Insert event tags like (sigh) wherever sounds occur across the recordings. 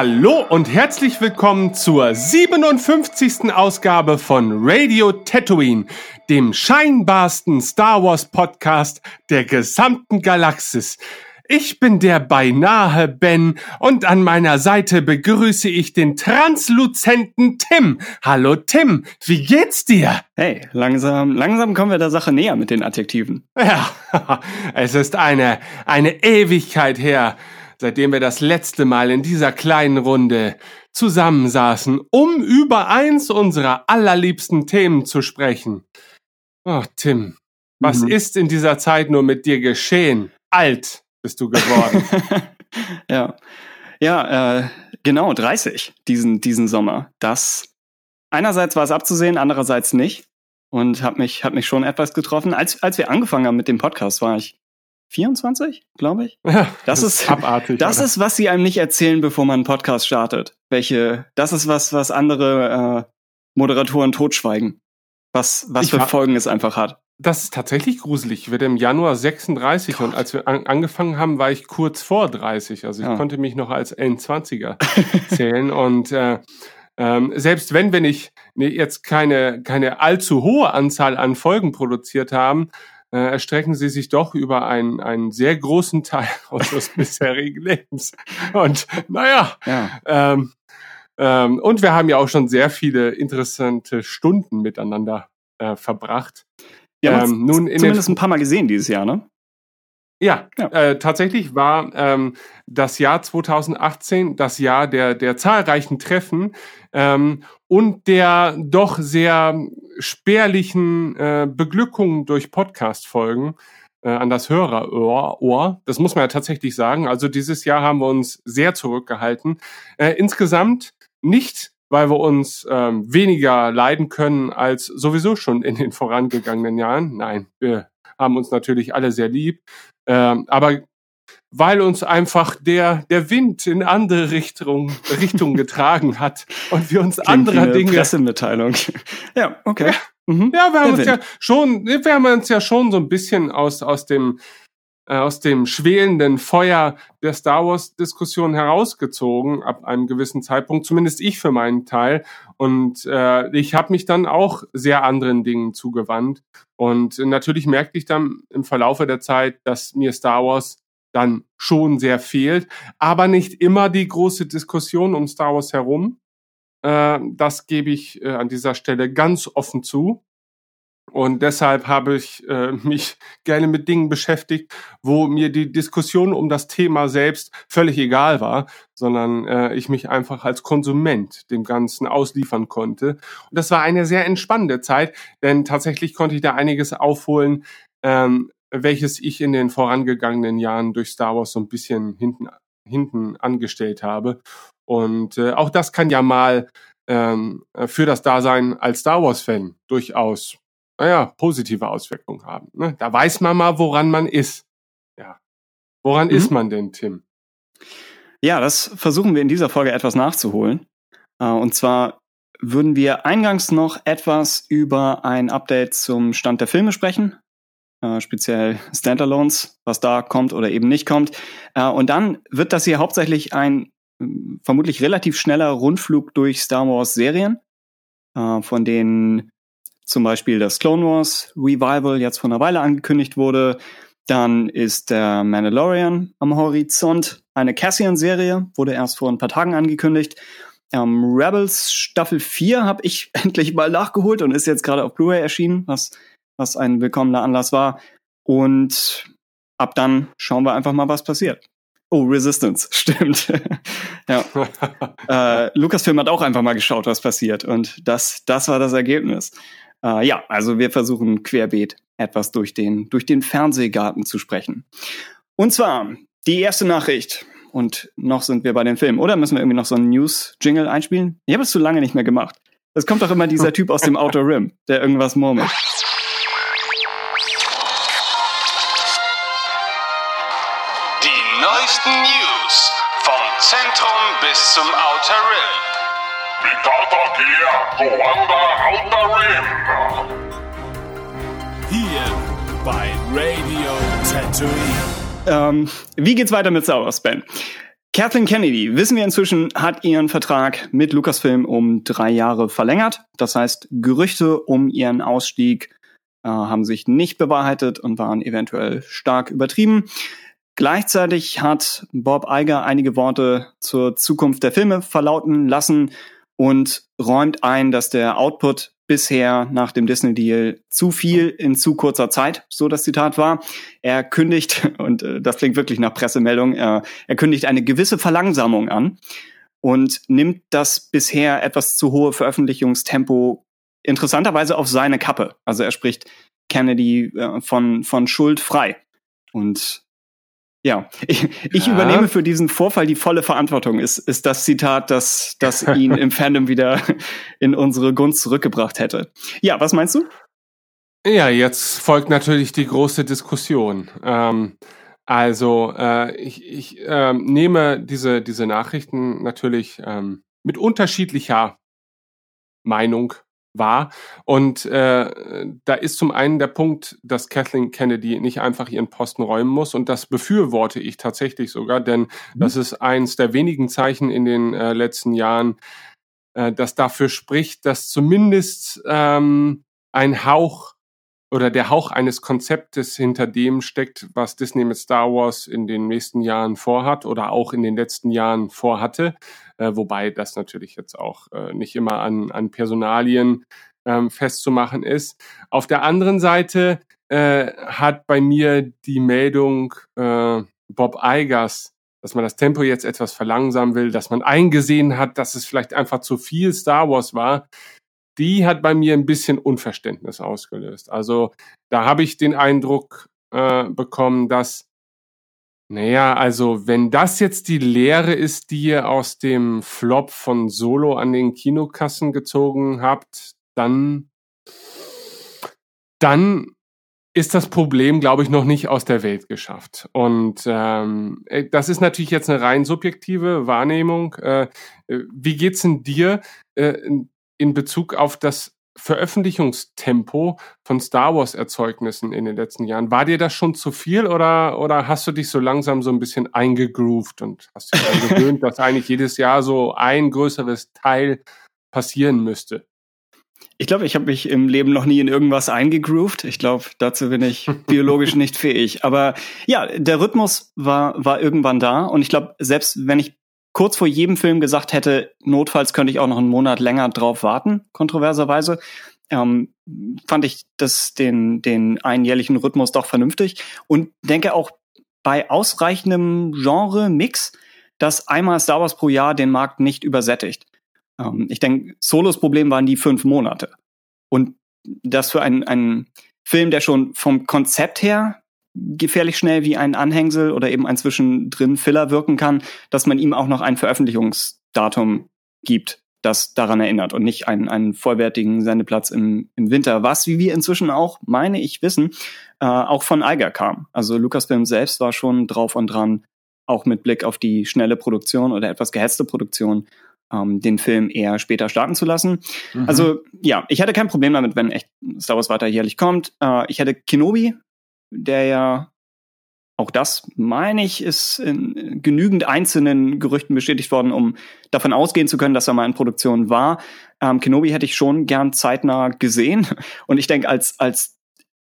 Hallo und herzlich willkommen zur 57. Ausgabe von Radio Tatooine, dem scheinbarsten Star Wars Podcast der gesamten Galaxis. Ich bin der beinahe Ben und an meiner Seite begrüße ich den transluzenten Tim. Hallo Tim, wie geht's dir? Hey, langsam, langsam kommen wir der Sache näher mit den Adjektiven. Ja, (laughs) es ist eine, eine Ewigkeit her, seitdem wir das letzte Mal in dieser kleinen Runde zusammensaßen, um über eins unserer allerliebsten Themen zu sprechen. Oh, Tim, was mhm. ist in dieser Zeit nur mit dir geschehen? Alt bist du geworden. (laughs) ja, ja, äh, genau 30 diesen diesen Sommer. Das einerseits war es abzusehen, andererseits nicht und hat mich hat mich schon etwas getroffen. Als als wir angefangen haben mit dem Podcast, war ich 24, glaube ich. Ja, das, das, ist abartig. Das oder? ist, was sie einem nicht erzählen, bevor man einen Podcast startet. Welche, das ist was, was andere äh, Moderatoren totschweigen. Was, was ich für Folgen es einfach hat. Das ist tatsächlich gruselig. Ich werde im Januar 36 Gott. und als wir an, angefangen haben, war ich kurz vor 30. Also ich ja. konnte mich noch als N20er (laughs) zählen und äh, ähm, selbst wenn wir nicht nee, jetzt keine, keine allzu hohe Anzahl an Folgen produziert haben, äh, erstrecken sie sich doch über einen, einen sehr großen Teil (laughs) unseres bisherigen Lebens. Und naja, ja. ähm, ähm, und wir haben ja auch schon sehr viele interessante Stunden miteinander äh, verbracht. Ja, ähm, nun in zumindest ein paar Mal gesehen dieses Jahr, ne? Ja, ja. Äh, tatsächlich war ähm, das Jahr 2018 das Jahr der, der zahlreichen Treffen ähm, und der doch sehr spärlichen äh, Beglückungen durch Podcast-Folgen äh, an das Hörerohr. Ohr. Das muss man ja tatsächlich sagen. Also dieses Jahr haben wir uns sehr zurückgehalten. Äh, insgesamt nicht weil wir uns ähm, weniger leiden können als sowieso schon in den vorangegangenen Jahren. Nein, wir haben uns natürlich alle sehr lieb, ähm, aber weil uns einfach der der Wind in andere Richtung Richtung (laughs) getragen hat und wir uns Klingt anderer Dinge Pressemitteilung. (laughs) ja, okay. Ja, mhm. ja wir haben der uns Wind. ja schon wir haben uns ja schon so ein bisschen aus aus dem aus dem schwelenden Feuer der Star Wars-Diskussion herausgezogen ab einem gewissen Zeitpunkt, zumindest ich für meinen Teil. Und äh, ich habe mich dann auch sehr anderen Dingen zugewandt. Und natürlich merkte ich dann im Verlaufe der Zeit, dass mir Star Wars dann schon sehr fehlt, aber nicht immer die große Diskussion um Star Wars herum. Äh, das gebe ich äh, an dieser Stelle ganz offen zu. Und deshalb habe ich äh, (laughs) mich gerne mit Dingen beschäftigt, wo mir die Diskussion um das Thema selbst völlig egal war, sondern äh, ich mich einfach als Konsument dem Ganzen ausliefern konnte. Und das war eine sehr entspannende Zeit, denn tatsächlich konnte ich da einiges aufholen, ähm, welches ich in den vorangegangenen Jahren durch Star Wars so ein bisschen hinten, hinten angestellt habe. Und äh, auch das kann ja mal ähm, für das Dasein als Star Wars-Fan durchaus naja, positive Auswirkungen haben. Ne? Da weiß man mal, woran man ist. Ja. Woran mhm. ist man denn, Tim? Ja, das versuchen wir in dieser Folge etwas nachzuholen. Äh, und zwar würden wir eingangs noch etwas über ein Update zum Stand der Filme sprechen, äh, speziell Standalones, was da kommt oder eben nicht kommt. Äh, und dann wird das hier hauptsächlich ein vermutlich relativ schneller Rundflug durch Star Wars Serien, von denen zum Beispiel das Clone Wars Revival jetzt vor einer Weile angekündigt wurde. Dann ist der Mandalorian am Horizont. Eine Cassian-Serie wurde erst vor ein paar Tagen angekündigt. Ähm, Rebels Staffel 4 habe ich (laughs) endlich mal nachgeholt und ist jetzt gerade auf Blu-ray erschienen, was, was ein willkommener Anlass war. Und ab dann schauen wir einfach mal, was passiert. Oh, Resistance, (laughs) stimmt. ja. (laughs) äh, Lucasfilm hat auch einfach mal geschaut, was passiert. Und das, das war das Ergebnis. Äh, ja, also wir versuchen querbeet etwas durch den, durch den Fernsehgarten zu sprechen. Und zwar die erste Nachricht. Und noch sind wir bei den Filmen. Oder müssen wir irgendwie noch so einen News-Jingle einspielen? Ich habe es zu lange nicht mehr gemacht. Es kommt doch immer dieser Typ aus dem (laughs) Outer Rim, der irgendwas murmelt. Die neuesten News vom Zentrum bis zum Outer Rim. Hier bei Radio Tatooine. Ähm, wie geht's weiter mit Star Wars, Ben? Kathleen Kennedy, wissen wir inzwischen, hat ihren Vertrag mit Lucasfilm um drei Jahre verlängert. Das heißt, Gerüchte um ihren Ausstieg äh, haben sich nicht bewahrheitet und waren eventuell stark übertrieben. Gleichzeitig hat Bob Iger einige Worte zur Zukunft der Filme verlauten lassen und räumt ein, dass der Output bisher nach dem Disney-Deal zu viel in zu kurzer Zeit, so das Zitat war. Er kündigt, (laughs) und äh, das klingt wirklich nach Pressemeldung, äh, er kündigt eine gewisse Verlangsamung an und nimmt das bisher etwas zu hohe Veröffentlichungstempo interessanterweise auf seine Kappe. Also er spricht Kennedy äh, von, von Schuld frei. Und ja, ich, ich ja. übernehme für diesen Vorfall die volle Verantwortung, ist, ist das Zitat, das, das ihn im Fandom wieder in unsere Gunst zurückgebracht hätte. Ja, was meinst du? Ja, jetzt folgt natürlich die große Diskussion. Ähm, also äh, ich, ich äh, nehme diese, diese Nachrichten natürlich ähm, mit unterschiedlicher Meinung war. Und äh, da ist zum einen der Punkt, dass Kathleen Kennedy nicht einfach ihren Posten räumen muss. Und das befürworte ich tatsächlich sogar, denn mhm. das ist eins der wenigen Zeichen in den äh, letzten Jahren, äh, das dafür spricht, dass zumindest ähm, ein Hauch oder der Hauch eines Konzeptes hinter dem steckt, was Disney mit Star Wars in den nächsten Jahren vorhat oder auch in den letzten Jahren vorhatte, äh, wobei das natürlich jetzt auch äh, nicht immer an, an Personalien ähm, festzumachen ist. Auf der anderen Seite äh, hat bei mir die Meldung äh, Bob Eigers, dass man das Tempo jetzt etwas verlangsamen will, dass man eingesehen hat, dass es vielleicht einfach zu viel Star Wars war, die hat bei mir ein bisschen Unverständnis ausgelöst. Also da habe ich den Eindruck äh, bekommen, dass, naja, also wenn das jetzt die Lehre ist, die ihr aus dem Flop von Solo an den Kinokassen gezogen habt, dann, dann ist das Problem, glaube ich, noch nicht aus der Welt geschafft. Und ähm, äh, das ist natürlich jetzt eine rein subjektive Wahrnehmung. Äh, äh wie geht's denn dir? Äh, in Bezug auf das Veröffentlichungstempo von Star Wars Erzeugnissen in den letzten Jahren. War dir das schon zu viel oder, oder hast du dich so langsam so ein bisschen eingegroovt und hast dich daran (laughs) gewöhnt, dass eigentlich jedes Jahr so ein größeres Teil passieren müsste? Ich glaube, ich habe mich im Leben noch nie in irgendwas eingegroovt. Ich glaube, dazu bin ich (laughs) biologisch nicht fähig. Aber ja, der Rhythmus war, war irgendwann da. Und ich glaube, selbst wenn ich kurz vor jedem Film gesagt hätte, notfalls könnte ich auch noch einen Monat länger drauf warten, kontroverserweise, ähm, fand ich das den, den einjährlichen Rhythmus doch vernünftig und denke auch bei ausreichendem Genre-Mix, dass einmal Star Wars pro Jahr den Markt nicht übersättigt. Ähm, ich denke, Solos Problem waren die fünf Monate. Und das für einen, einen Film, der schon vom Konzept her gefährlich schnell wie ein Anhängsel oder eben ein zwischendrin Filler wirken kann, dass man ihm auch noch ein Veröffentlichungsdatum gibt, das daran erinnert und nicht einen, einen vollwertigen Sendeplatz im, im Winter, was, wie wir inzwischen auch, meine ich, wissen, äh, auch von Eiger kam. Also Lucasfilm selbst war schon drauf und dran, auch mit Blick auf die schnelle Produktion oder etwas gehetzte Produktion, ähm, den Film eher später starten zu lassen. Mhm. Also ja, ich hätte kein Problem damit, wenn echt Star Wars weiter jährlich kommt. Äh, ich hätte Kenobi der ja auch das, meine ich, ist in genügend einzelnen Gerüchten bestätigt worden, um davon ausgehen zu können, dass er mal in Produktion war. Ähm, Kenobi hätte ich schon gern zeitnah gesehen. (laughs) Und ich denke, als, als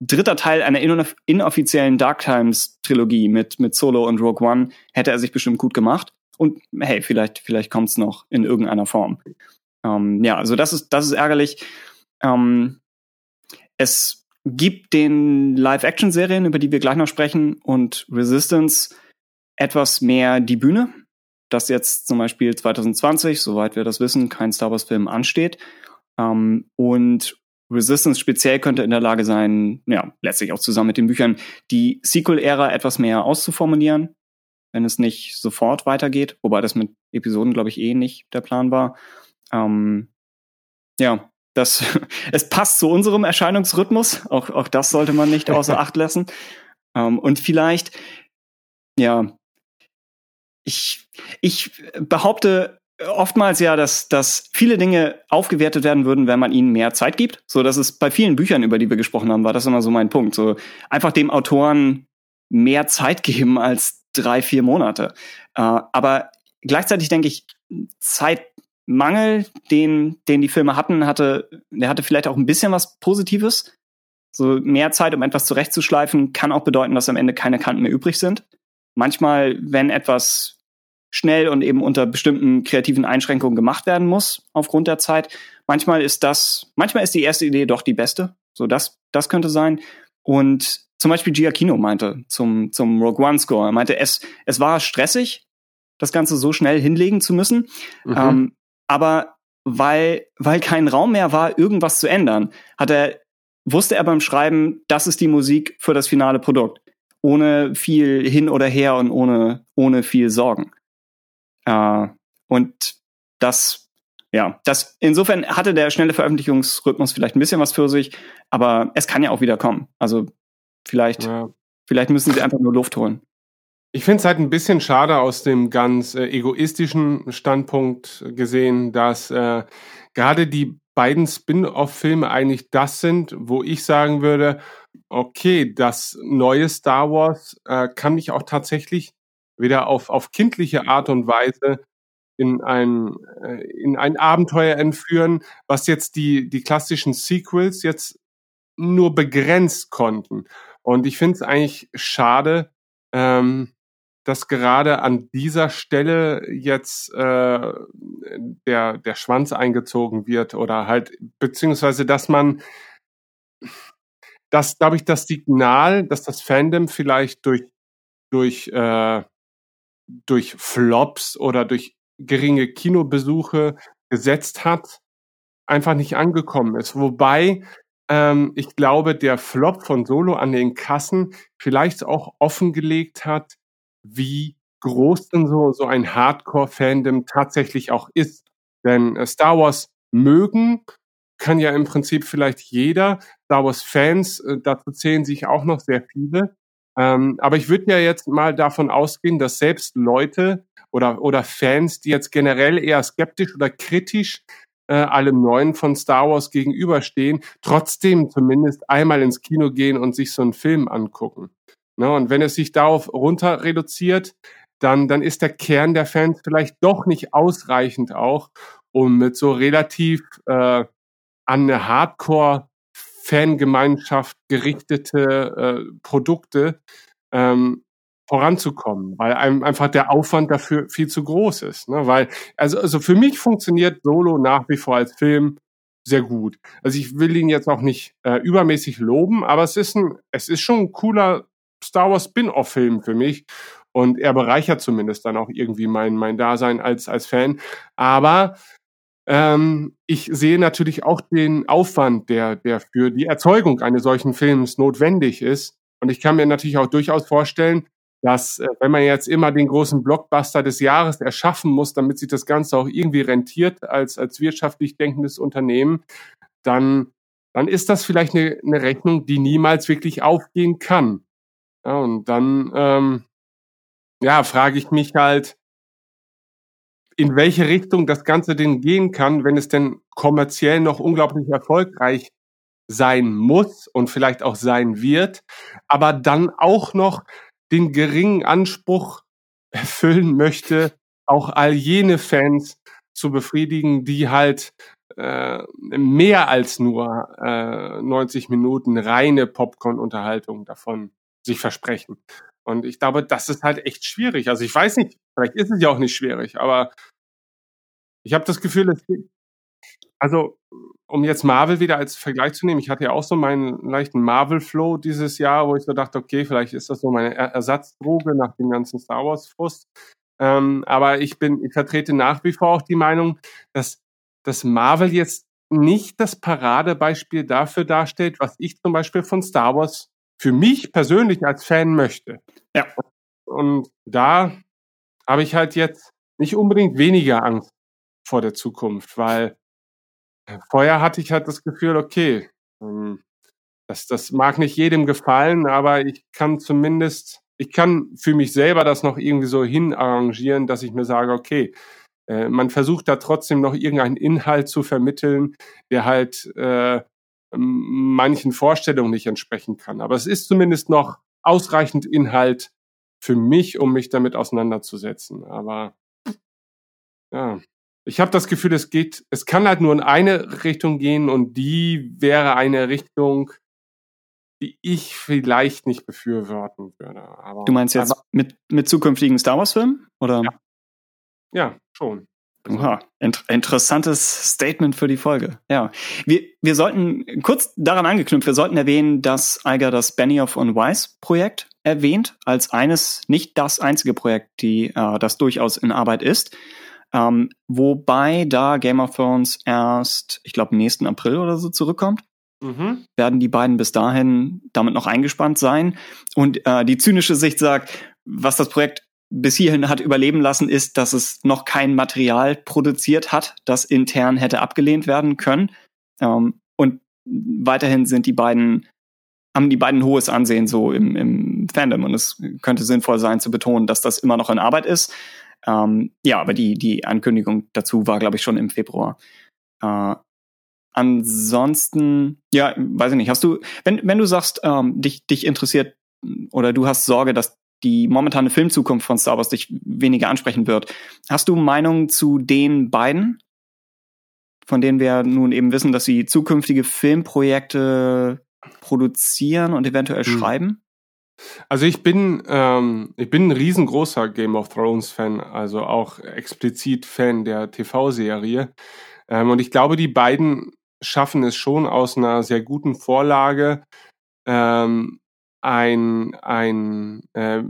dritter Teil einer inoffiziellen Dark Times Trilogie mit, mit Solo und Rogue One hätte er sich bestimmt gut gemacht. Und hey, vielleicht, vielleicht kommt es noch in irgendeiner Form. Ähm, ja, also das ist, das ist ärgerlich. Ähm, es gibt den Live-Action-Serien, über die wir gleich noch sprechen, und Resistance etwas mehr die Bühne, dass jetzt zum Beispiel 2020, soweit wir das wissen, kein Star Wars-Film ansteht. Ähm, und Resistance speziell könnte in der Lage sein, ja, letztlich auch zusammen mit den Büchern, die Sequel-Ära etwas mehr auszuformulieren, wenn es nicht sofort weitergeht, wobei das mit Episoden, glaube ich, eh nicht der Plan war. Ähm, ja, das, (laughs) es passt zu unserem Erscheinungsrhythmus. Auch, auch das sollte man nicht außer Acht lassen. (laughs) Ähm, und vielleicht, ja, ich, ich behaupte oftmals ja, dass, dass viele Dinge aufgewertet werden würden, wenn man ihnen mehr Zeit gibt. So, dass es bei vielen Büchern, über die wir gesprochen haben, war das immer so mein Punkt. So einfach dem Autoren mehr Zeit (laughs) geben, als drei, vier Monate. Äh, aber gleichzeitig denke ich, Zeitmangel, den, den die Filme hatten, hatte, der hatte vielleicht auch ein bisschen was Positives. So mehr Zeit, um etwas zurechtzuschleifen, kann auch bedeuten, dass am Ende keine Kanten mehr übrig sind. Manchmal, wenn etwas schnell und eben unter bestimmten kreativen Einschränkungen gemacht werden muss aufgrund der Zeit. Manchmal ist das, manchmal ist die erste Idee doch die beste. So, das, das könnte sein. Und zum Beispiel Giacchino meinte zum, zum Rogue One Score, er meinte, es, es war stressig, das Ganze so schnell hinlegen zu müssen. Mhm. Ähm, aber weil, weil kein Raum mehr war, irgendwas zu ändern, hat er, wusste er beim Schreiben, das ist die Musik für das finale Produkt. Ohne viel hin oder her und ohne, ohne viel Sorgen. Äh, und das, ja, das, insofern hatte der schnelle Veröffentlichungsrhythmus vielleicht ein bisschen was für sich, aber es kann ja auch wieder kommen. Also vielleicht, ja. vielleicht müssen sie einfach nur Luft holen. Ich finde es halt ein bisschen schade aus dem ganz äh, egoistischen Standpunkt gesehen, dass äh, gerade die beiden Spin-off-Filme eigentlich das sind, wo ich sagen würde, okay, das neue Star Wars äh, kann mich auch tatsächlich wieder auf, auf kindliche Art und Weise in ein, äh, in ein Abenteuer entführen, was jetzt die, die klassischen Sequels jetzt nur begrenzt konnten. Und ich finde es eigentlich schade, ähm, dass gerade an dieser Stelle jetzt äh, der, der Schwanz eingezogen wird oder halt, beziehungsweise dass man, dass, glaube ich, das Signal, dass das Fandom vielleicht durch, durch äh, durch Flops oder durch geringe Kinobesuche gesetzt hat, einfach nicht angekommen ist. Wobei ähm, ich glaube, der Flop von Solo an den Kassen vielleicht auch offengelegt hat, wie groß denn so, so ein Hardcore-Fandom tatsächlich auch ist. Denn äh, Star Wars mögen kann ja im Prinzip vielleicht jeder. Star Wars-Fans, äh, dazu zählen sich auch noch sehr viele. Ähm, aber ich würde ja jetzt mal davon ausgehen, dass selbst Leute oder, oder Fans, die jetzt generell eher skeptisch oder kritisch äh, allem Neuen von Star Wars gegenüberstehen, trotzdem zumindest einmal ins Kino gehen und sich so einen Film angucken. Ne? Und wenn es sich darauf runter reduziert, dann, dann ist der Kern der Fans vielleicht doch nicht ausreichend auch, um mit so relativ äh, an eine Hardcore Fangemeinschaft gerichtete äh, Produkte ähm, voranzukommen, weil einem einfach der Aufwand dafür viel zu groß ist. Ne? Weil, also, also für mich funktioniert Solo nach wie vor als Film sehr gut. Also ich will ihn jetzt auch nicht äh, übermäßig loben, aber es ist ein, es ist schon ein cooler Star Wars Spin-off-Film für mich und er bereichert zumindest dann auch irgendwie mein mein Dasein als als Fan. Aber ähm, ich sehe natürlich auch den Aufwand, der, der für die Erzeugung eines solchen Films notwendig ist. Und ich kann mir natürlich auch durchaus vorstellen, dass äh, wenn man jetzt immer den großen Blockbuster des Jahres erschaffen muss, damit sich das Ganze auch irgendwie rentiert als, als wirtschaftlich denkendes Unternehmen, dann, dann ist das vielleicht eine, eine Rechnung, die niemals wirklich aufgehen kann. Ja, und dann ähm, ja, frage ich mich halt, in welche Richtung das Ganze denn gehen kann, wenn es denn kommerziell noch unglaublich erfolgreich sein muss und vielleicht auch sein wird, aber dann auch noch den geringen Anspruch erfüllen möchte, auch all jene Fans zu befriedigen, die halt äh, mehr als nur äh, 90 Minuten reine Popcorn-Unterhaltung davon sich versprechen. Und ich glaube, das ist halt echt schwierig. Also ich weiß nicht, vielleicht ist es ja auch nicht schwierig, aber ich habe das Gefühl, es geht, also um jetzt Marvel wieder als Vergleich zu nehmen, ich hatte ja auch so meinen leichten Marvel-Flow dieses Jahr, wo ich so dachte, okay, vielleicht ist das so meine Ersatzdroge nach dem ganzen Star Wars-Frust. Ähm, aber ich bin, ich vertrete nach wie vor auch die Meinung, dass, dass Marvel jetzt nicht das Paradebeispiel dafür darstellt, was ich zum Beispiel von Star Wars für mich persönlich als Fan möchte. Ja. Und da habe ich halt jetzt nicht unbedingt weniger Angst vor der Zukunft, weil äh, vorher hatte ich halt das Gefühl, okay, ähm, das, das mag nicht jedem gefallen, aber ich kann zumindest, ich kann für mich selber das noch irgendwie so hinarrangieren, dass ich mir sage, okay, äh, man versucht da trotzdem noch irgendeinen Inhalt zu vermitteln, der halt äh, manchen Vorstellungen nicht entsprechen kann. Aber es ist zumindest noch ausreichend Inhalt für mich, um mich damit auseinanderzusetzen. Aber ja, ich habe das Gefühl, es geht, es kann halt nur in eine Richtung gehen und die wäre eine Richtung, die ich vielleicht nicht befürworten würde. Aber, du meinst jetzt aber, mit, mit zukünftigen Star Wars-Filmen? Oder? Ja. ja, schon. Oha, int interessantes Statement für die Folge. Ja, wir, wir sollten kurz daran angeknüpft, wir sollten erwähnen, dass Eiger das Benioff und Weiss Projekt erwähnt als eines, nicht das einzige Projekt, die äh, das durchaus in Arbeit ist. Ähm, wobei da Game of Thrones erst, ich glaube, nächsten April oder so zurückkommt. Mhm. Werden die beiden bis dahin damit noch eingespannt sein? Und äh, die zynische Sicht sagt, was das Projekt bis hierhin hat überleben lassen, ist, dass es noch kein Material produziert hat, das intern hätte abgelehnt werden können. Ähm, und weiterhin sind die beiden, haben die beiden hohes Ansehen so im, im Fandom. Und es könnte sinnvoll sein zu betonen, dass das immer noch in Arbeit ist. Ähm, ja, aber die, die Ankündigung dazu war, glaube ich, schon im Februar. Äh, ansonsten, ja, weiß ich nicht, hast du, wenn, wenn du sagst, ähm, dich, dich interessiert oder du hast Sorge, dass die momentane Filmzukunft von Star Wars dich weniger ansprechen wird. Hast du Meinungen zu den beiden, von denen wir nun eben wissen, dass sie zukünftige Filmprojekte produzieren und eventuell hm. schreiben? Also ich bin ähm, ich bin ein riesengroßer Game of Thrones Fan, also auch explizit Fan der TV-Serie. Ähm, und ich glaube, die beiden schaffen es schon aus einer sehr guten Vorlage ähm, ein, ein, äh,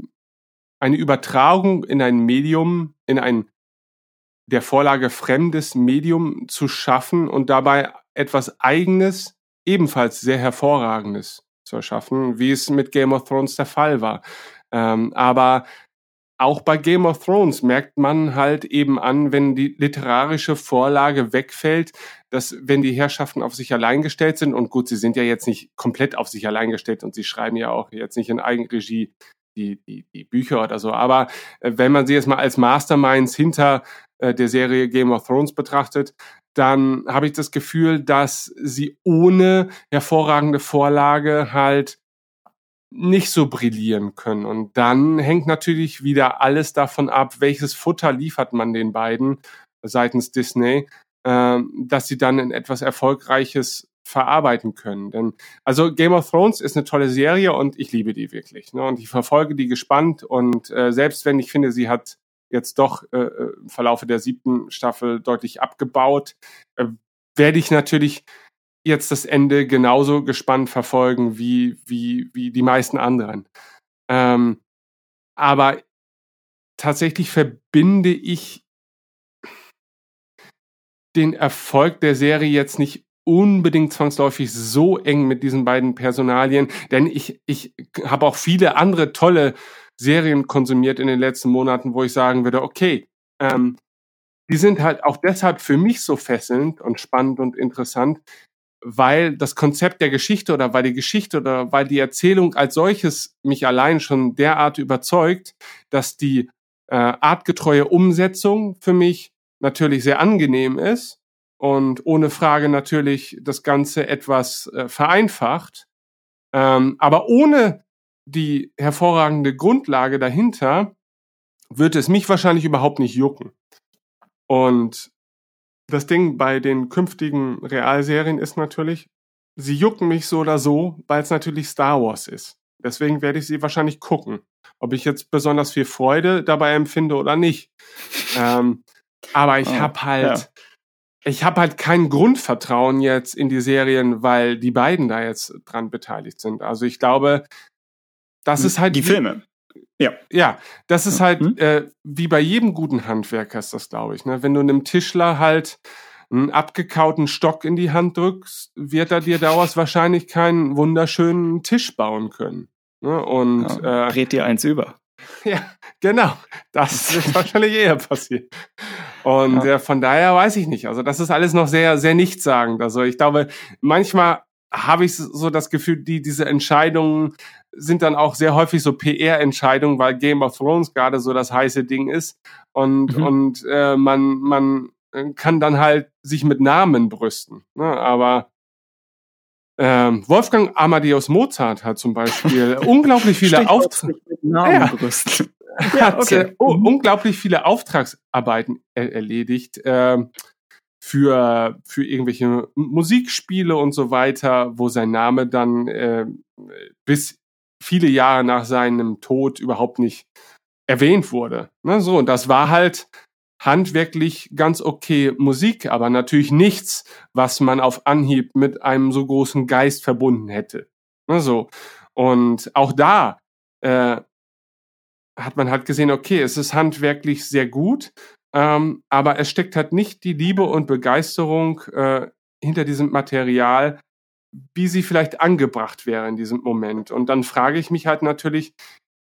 eine Übertragung in ein Medium, in ein der Vorlage fremdes Medium zu schaffen und dabei etwas Eigenes, ebenfalls sehr Hervorragendes zu erschaffen, wie es mit Game of Thrones der Fall war. Ähm, aber auch bei Game of Thrones merkt man halt eben an, wenn die literarische Vorlage wegfällt, dass wenn die Herrschaften auf sich allein gestellt sind, und gut, sie sind ja jetzt nicht komplett auf sich allein gestellt und sie schreiben ja auch jetzt nicht in Eigenregie die, die, die Bücher oder so, aber äh, wenn man sie jetzt mal als Masterminds hinter äh, der Serie Game of Thrones betrachtet, dann habe ich das Gefühl, dass sie ohne hervorragende Vorlage halt nicht so brillieren können. Und dann hängt natürlich wieder alles davon ab, welches Futter liefert man den beiden seitens Disney, äh, dass sie dann in etwas Erfolgreiches verarbeiten können. Denn also Game of Thrones ist eine tolle Serie und ich liebe die wirklich. Ne? Und ich verfolge die gespannt und äh, selbst wenn ich finde, sie hat jetzt doch äh, äh im Verlaufe der siebten Staffel deutlich abgebaut, äh, werde ich natürlich jetzt das Ende genauso gespannt verfolgen wie, wie, wie die meisten anderen. Ähm, aber tatsächlich verbinde ich den Erfolg der Serie jetzt nicht unbedingt zwangsläufig so eng mit diesen beiden Personalien, denn ich, ich habe auch viele andere tolle Serien konsumiert in den letzten Monaten, wo ich sagen würde, okay, ähm, die sind halt auch deshalb für mich so fesselnd und spannend und interessant, weil das Konzept der Geschichte oder weil die Geschichte oder weil die Erzählung als solches mich allein schon derart überzeugt, dass die äh, artgetreue Umsetzung für mich natürlich sehr angenehm ist und ohne Frage natürlich das Ganze etwas äh, vereinfacht. Ähm, aber ohne die hervorragende Grundlage dahinter wird es mich wahrscheinlich überhaupt nicht jucken. Und das Ding bei den künftigen Realserien ist natürlich, sie jucken mich so oder so, weil es natürlich Star Wars ist. Deswegen werde ich sie wahrscheinlich gucken. Ob ich jetzt besonders viel Freude dabei empfinde oder nicht. (laughs) ähm, aber ich oh, habe halt, ja. ich habe halt kein Grundvertrauen jetzt in die Serien, weil die beiden da jetzt dran beteiligt sind. Also ich glaube, das hm, ist halt die Filme. Ja. Ja, das ist halt mhm. äh, wie bei jedem guten Handwerker ist das, glaube ich. Ne? Wenn du einem Tischler halt einen abgekauten Stock in die Hand drückst, wird er dir daraus wahrscheinlich keinen wunderschönen Tisch bauen können. Ne? Und ja, äh, dreht dir eins über. (laughs) Ja, genau. Das (laughs) wird wahrscheinlich eher passieren. Und ja. äh, von daher weiß ich nicht. Also das ist alles noch sehr, sehr nichtssagend. Also ich glaube, manchmal habe ich so das Gefühl, die diese Entscheidungen sind dann auch sehr häufig so PR-Entscheidungen, weil Game of Thrones gerade so das heiße Ding ist und mhm. und äh, man man kann dann halt sich mit Namen brüsten. Ne? Aber Ähm, Wolfgang Amadeus Mozart hat zum Beispiel (laughs) unglaublich viele Aufträge. (laughs) Ja, hat okay. äh, mhm. unglaublich viele Auftragsarbeiten er erledigt äh, für für irgendwelche Musikspiele und so weiter, wo sein Name dann äh, bis viele Jahre nach seinem Tod überhaupt nicht erwähnt wurde. Ne, so und das war halt handwerklich ganz okay Musik, aber natürlich nichts, was man auf Anhieb mit einem so großen Geist verbunden hätte. Ne, so und auch da äh, hat man halt gesehen, okay, es ist handwerklich sehr gut, ähm, aber es steckt halt nicht die Liebe und Begeisterung äh, hinter diesem Material, wie sie vielleicht angebracht wäre in diesem Moment. Und dann frage ich mich halt natürlich,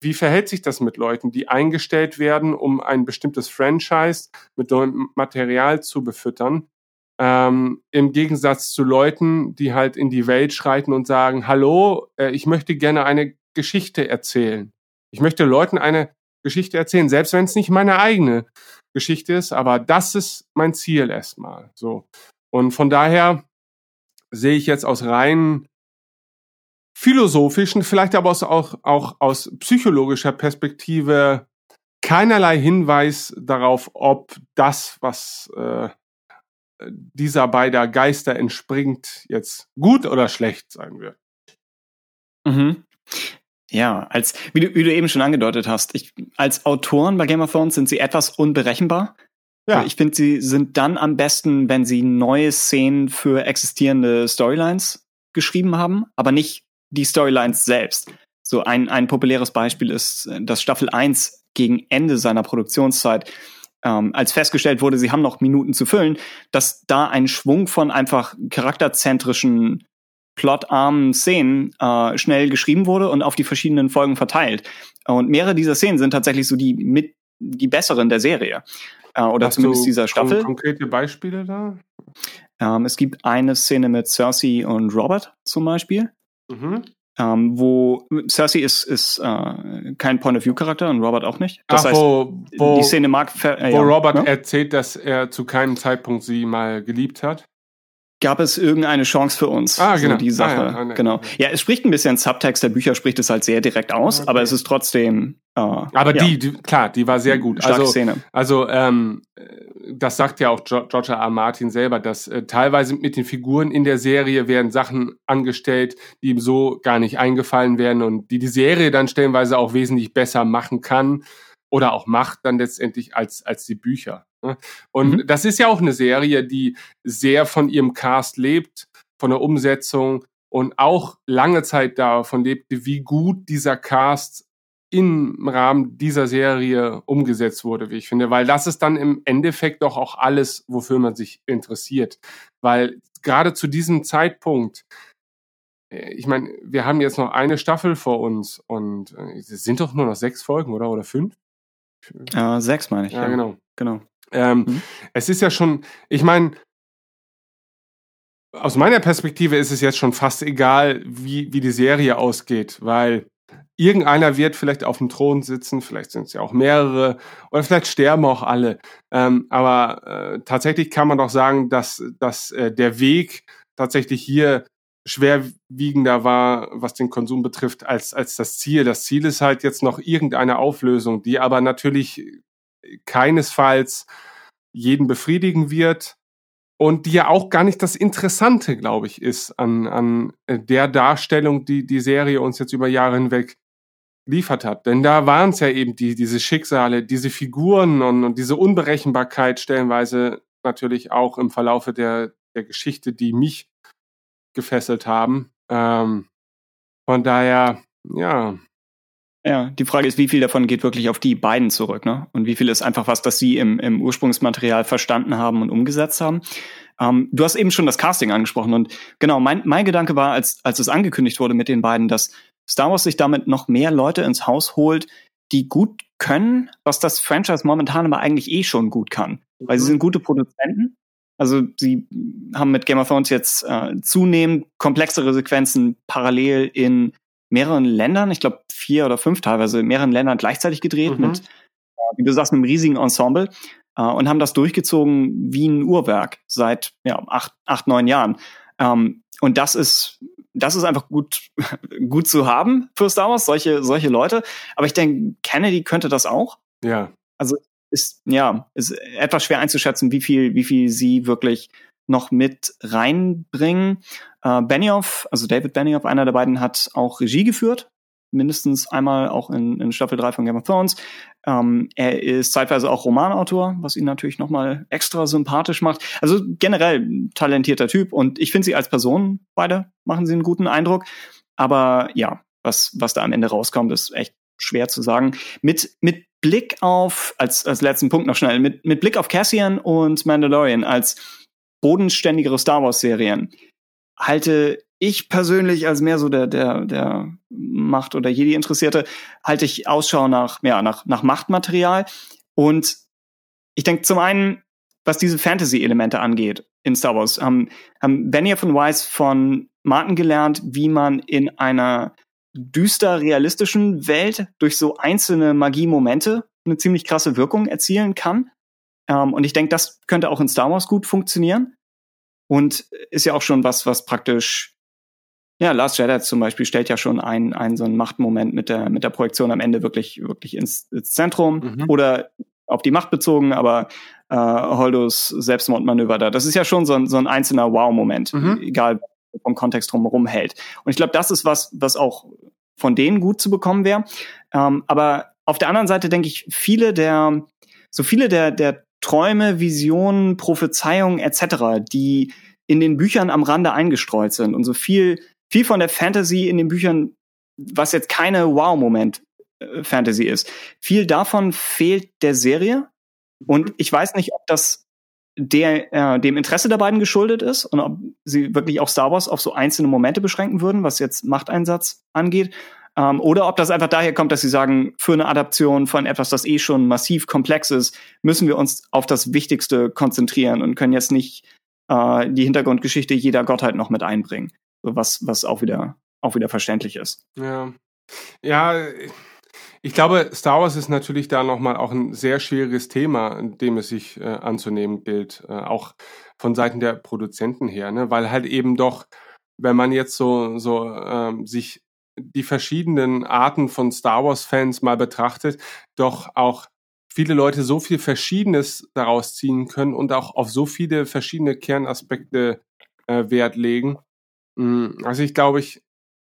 wie verhält sich das mit Leuten, die eingestellt werden, um ein bestimmtes Franchise mit neuem Material zu befüttern? Ähm, Im Gegensatz zu Leuten, die halt in die Welt schreiten und sagen, hallo, äh, ich möchte gerne eine Geschichte erzählen. Ich möchte Leuten eine Geschichte erzählen, selbst wenn es nicht meine eigene Geschichte ist, aber das ist mein Ziel erstmal. So. Und von daher sehe ich jetzt aus rein philosophischen, vielleicht aber auch, auch aus psychologischer Perspektive keinerlei Hinweis darauf, ob das, was äh, dieser beider Geister entspringt, jetzt gut oder schlecht sein wird. Mhm. Ja, als wie du, wie du eben schon angedeutet hast, ich, als Autoren bei Game of Thrones sind sie etwas unberechenbar. Ja. Ich finde, sie sind dann am besten, wenn sie neue Szenen für existierende Storylines geschrieben haben, aber nicht die Storylines selbst. So ein, ein populäres Beispiel ist, dass Staffel 1 gegen Ende seiner Produktionszeit, ähm, als festgestellt wurde, sie haben noch Minuten zu füllen, dass da ein Schwung von einfach charakterzentrischen plotarmen Szenen äh, schnell geschrieben wurde und auf die verschiedenen Folgen verteilt. Und mehrere dieser Szenen sind tatsächlich so die mit die besseren der Serie. Äh, oder Hast zumindest dieser Staffel. Konkrete Beispiele da? Ähm, es gibt eine Szene mit Cersei und Robert zum Beispiel. Mhm. Ähm, wo Cersei ist, ist äh, kein Point-of-View-Charakter und Robert auch nicht. Das Ach, heißt, wo, wo, die Szene mag. Äh, wo ja, Robert ja? erzählt, dass er zu keinem Zeitpunkt sie mal geliebt hat gab es irgendeine Chance für uns? Ah, genau. So die Sache. Ah, ja, ah, genau. Ja, es spricht ein bisschen Subtext der Bücher, spricht es halt sehr direkt aus, okay. aber es ist trotzdem. Äh, aber ja. die, die, klar, die war sehr gut. Starke also, Szene. Also, ähm, das sagt ja auch George R. R. Martin selber, dass äh, teilweise mit den Figuren in der Serie werden Sachen angestellt, die ihm so gar nicht eingefallen werden und die die Serie dann stellenweise auch wesentlich besser machen kann oder auch macht dann letztendlich als, als die Bücher. Und mhm. das ist ja auch eine Serie, die sehr von ihrem Cast lebt, von der Umsetzung und auch lange Zeit davon lebte, wie gut dieser Cast im Rahmen dieser Serie umgesetzt wurde, wie ich finde, weil das ist dann im Endeffekt doch auch alles, wofür man sich interessiert, weil gerade zu diesem Zeitpunkt äh, ich meine, wir haben jetzt noch eine Staffel vor uns und äh, es sind doch nur noch sechs Folgen, oder? Oder fünf? Äh, sechs meine ich. Ja, ja. genau. Genau. Ähm, mhm. Es ist ja schon, ich meine, aus meiner Perspektive ist es jetzt schon fast egal, wie, wie die Serie ausgeht, weil irgendeiner wird vielleicht auf dem Thron sitzen, vielleicht sind es ja auch mehrere oder vielleicht sterben auch alle. Ähm, aber äh, tatsächlich kann man doch sagen, dass, dass äh, der Weg tatsächlich hier schwerwiegender war, was den Konsum betrifft, als, als das Ziel. Das Ziel ist halt jetzt noch irgendeine Auflösung, die aber natürlich keinesfalls jeden befriedigen wird und die ja auch gar nicht das Interessante, glaube ich, ist an, an der Darstellung, die die Serie uns jetzt über Jahre hinweg liefert hat. Denn da waren es ja eben die, diese Schicksale, diese Figuren und, und diese Unberechenbarkeit stellenweise natürlich auch im Verlaufe der, der Geschichte, die mich gefesselt haben. Ähm, von daher, ja, ja, die Frage ist, wie viel davon geht wirklich auf die beiden zurück, ne? Und wie viel ist einfach was, das sie im, im Ursprungsmaterial verstanden haben und umgesetzt haben. Ähm, du hast eben schon das Casting angesprochen und genau, mein, mein Gedanke war, als, als es angekündigt wurde mit den beiden, dass Star Wars sich damit noch mehr Leute ins Haus holt, die gut können, was das Franchise momentan aber eigentlich eh schon gut kann. Weil sie mhm. sind gute Produzenten. Also sie haben mit Game of Thrones jetzt äh, zunehmend komplexere Sequenzen parallel in mehreren Ländern, ich glaube vier oder fünf teilweise, in mehreren Ländern gleichzeitig gedreht mhm. mit, äh, wie du sagst, einem riesigen Ensemble äh, und haben das durchgezogen wie ein Uhrwerk seit ja, acht, acht, neun Jahren. Ähm, und das ist, das ist einfach gut, (laughs) gut zu haben für Star Wars, solche, solche Leute. Aber ich denke, Kennedy könnte das auch. Ja. Also ist, ja, ist etwas schwer einzuschätzen, wie viel, wie viel sie wirklich noch mit reinbringen. Äh, Benioff, also David Benioff, einer der beiden, hat auch Regie geführt mindestens einmal auch in, in Staffel 3 von Game of Thrones. Ähm, er ist zeitweise auch Romanautor, was ihn natürlich nochmal extra sympathisch macht. Also generell talentierter Typ und ich finde sie als Person, beide machen sie einen guten Eindruck. Aber ja, was, was da am Ende rauskommt, ist echt schwer zu sagen. Mit, mit Blick auf, als, als letzten Punkt noch schnell, mit, mit Blick auf Cassian und Mandalorian als bodenständigere Star Wars Serien halte ich persönlich als mehr so der, der, der Macht- oder Jedi-Interessierte, halte ich Ausschau nach, ja, nach, nach Machtmaterial. Und ich denke zum einen, was diese Fantasy-Elemente angeht in Star Wars, haben, haben Benioff und Weiss von Martin gelernt, wie man in einer düster realistischen Welt durch so einzelne Magie-Momente eine ziemlich krasse Wirkung erzielen kann. Ähm, und ich denke, das könnte auch in Star Wars gut funktionieren. Und ist ja auch schon was, was praktisch ja, Last Jedi zum Beispiel stellt ja schon ein, ein so einen Machtmoment mit der, mit der Projektion am Ende wirklich, wirklich ins, ins Zentrum mhm. oder auf die Macht bezogen, aber äh, Holdos Selbstmordmanöver da, das ist ja schon so ein, so ein einzelner Wow-Moment, mhm. egal vom Kontext drumherum hält. Und ich glaube, das ist was, was auch von denen gut zu bekommen wäre. Ähm, aber auf der anderen Seite denke ich, viele der, so viele der, der Träume, Visionen, Prophezeiungen etc., die in den Büchern am Rande eingestreut sind und so viel viel von der Fantasy in den Büchern, was jetzt keine Wow-Moment-Fantasy äh, ist. Viel davon fehlt der Serie. Und mhm. ich weiß nicht, ob das der, äh, dem Interesse der beiden geschuldet ist und ob sie wirklich auch Star Wars auf so einzelne Momente beschränken würden, was jetzt Machteinsatz angeht. Ähm, oder ob das einfach daher kommt, dass sie sagen, für eine Adaption von etwas, das eh schon massiv komplex ist, müssen wir uns auf das Wichtigste konzentrieren und können jetzt nicht äh, die Hintergrundgeschichte jeder Gottheit noch mit einbringen was, was auch wieder, auch wieder verständlich ist. Ja. Ja, ich glaube, Star Wars ist natürlich da nochmal auch ein sehr schwieriges Thema, dem es sich äh, anzunehmen gilt, äh, auch von Seiten der Produzenten her, ne? weil halt eben doch, wenn man jetzt so, so ähm, sich die verschiedenen Arten von Star Wars-Fans mal betrachtet, doch auch viele Leute so viel Verschiedenes daraus ziehen können und auch auf so viele verschiedene Kernaspekte äh, Wert legen, hm, also ich glaube, ich,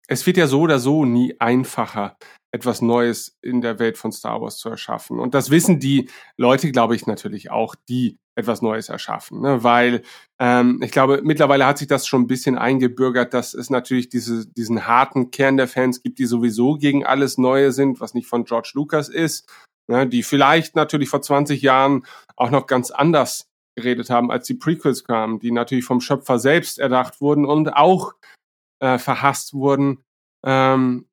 es wird ja so oder so nie einfacher, etwas Neues in der Welt von Star Wars zu erschaffen. Und das wissen die Leute, glaube ich, natürlich auch, die etwas Neues erschaffen. Ne? Weil ähm, ich glaube, mittlerweile hat sich das schon ein bisschen eingebürgert, dass es natürlich diese, diesen harten Kern der Fans gibt, die sowieso gegen alles Neue sind, was nicht von George Lucas ist, ne? die vielleicht natürlich vor 20 Jahren auch noch ganz anders geredet haben, als die Prequels kamen, die natürlich vom Schöpfer selbst erdacht wurden und auch äh, verhasst wurden. Ähm,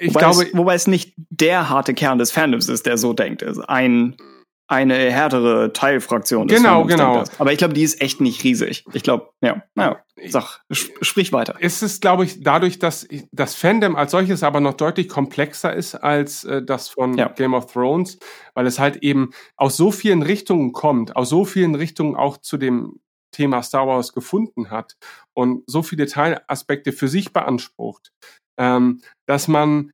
ich wobei glaube, es, wobei es nicht der harte Kern des Fandoms ist, der so denkt. Es ist ein eine härtere Teilfraktion. Des genau, genau. Aber ich glaube, die ist echt nicht riesig. Ich glaube, ja, naja, sag, sprich weiter. Es ist, glaube ich, dadurch, dass das Fandom als solches aber noch deutlich komplexer ist als äh, das von ja. Game of Thrones, weil es halt eben aus so vielen Richtungen kommt, aus so vielen Richtungen auch zu dem Thema Star Wars gefunden hat und so viele Teilaspekte für sich beansprucht, ähm, dass man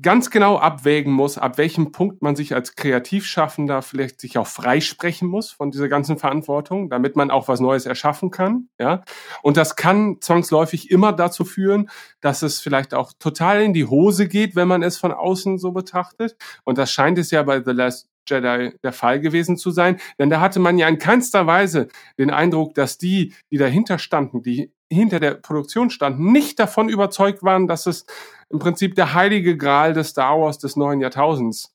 ganz genau abwägen muss, ab welchem Punkt man sich als Kreativschaffender vielleicht sich auch freisprechen muss von dieser ganzen Verantwortung, damit man auch was Neues erschaffen kann, ja. Und das kann zwangsläufig immer dazu führen, dass es vielleicht auch total in die Hose geht, wenn man es von außen so betrachtet. Und das scheint es ja bei The Last Jedi der Fall gewesen zu sein, denn da hatte man ja in keinster Weise den Eindruck, dass die, die dahinter standen, die hinter der Produktion standen, nicht davon überzeugt waren, dass es im Prinzip der heilige Gral des Star Wars des neuen Jahrtausends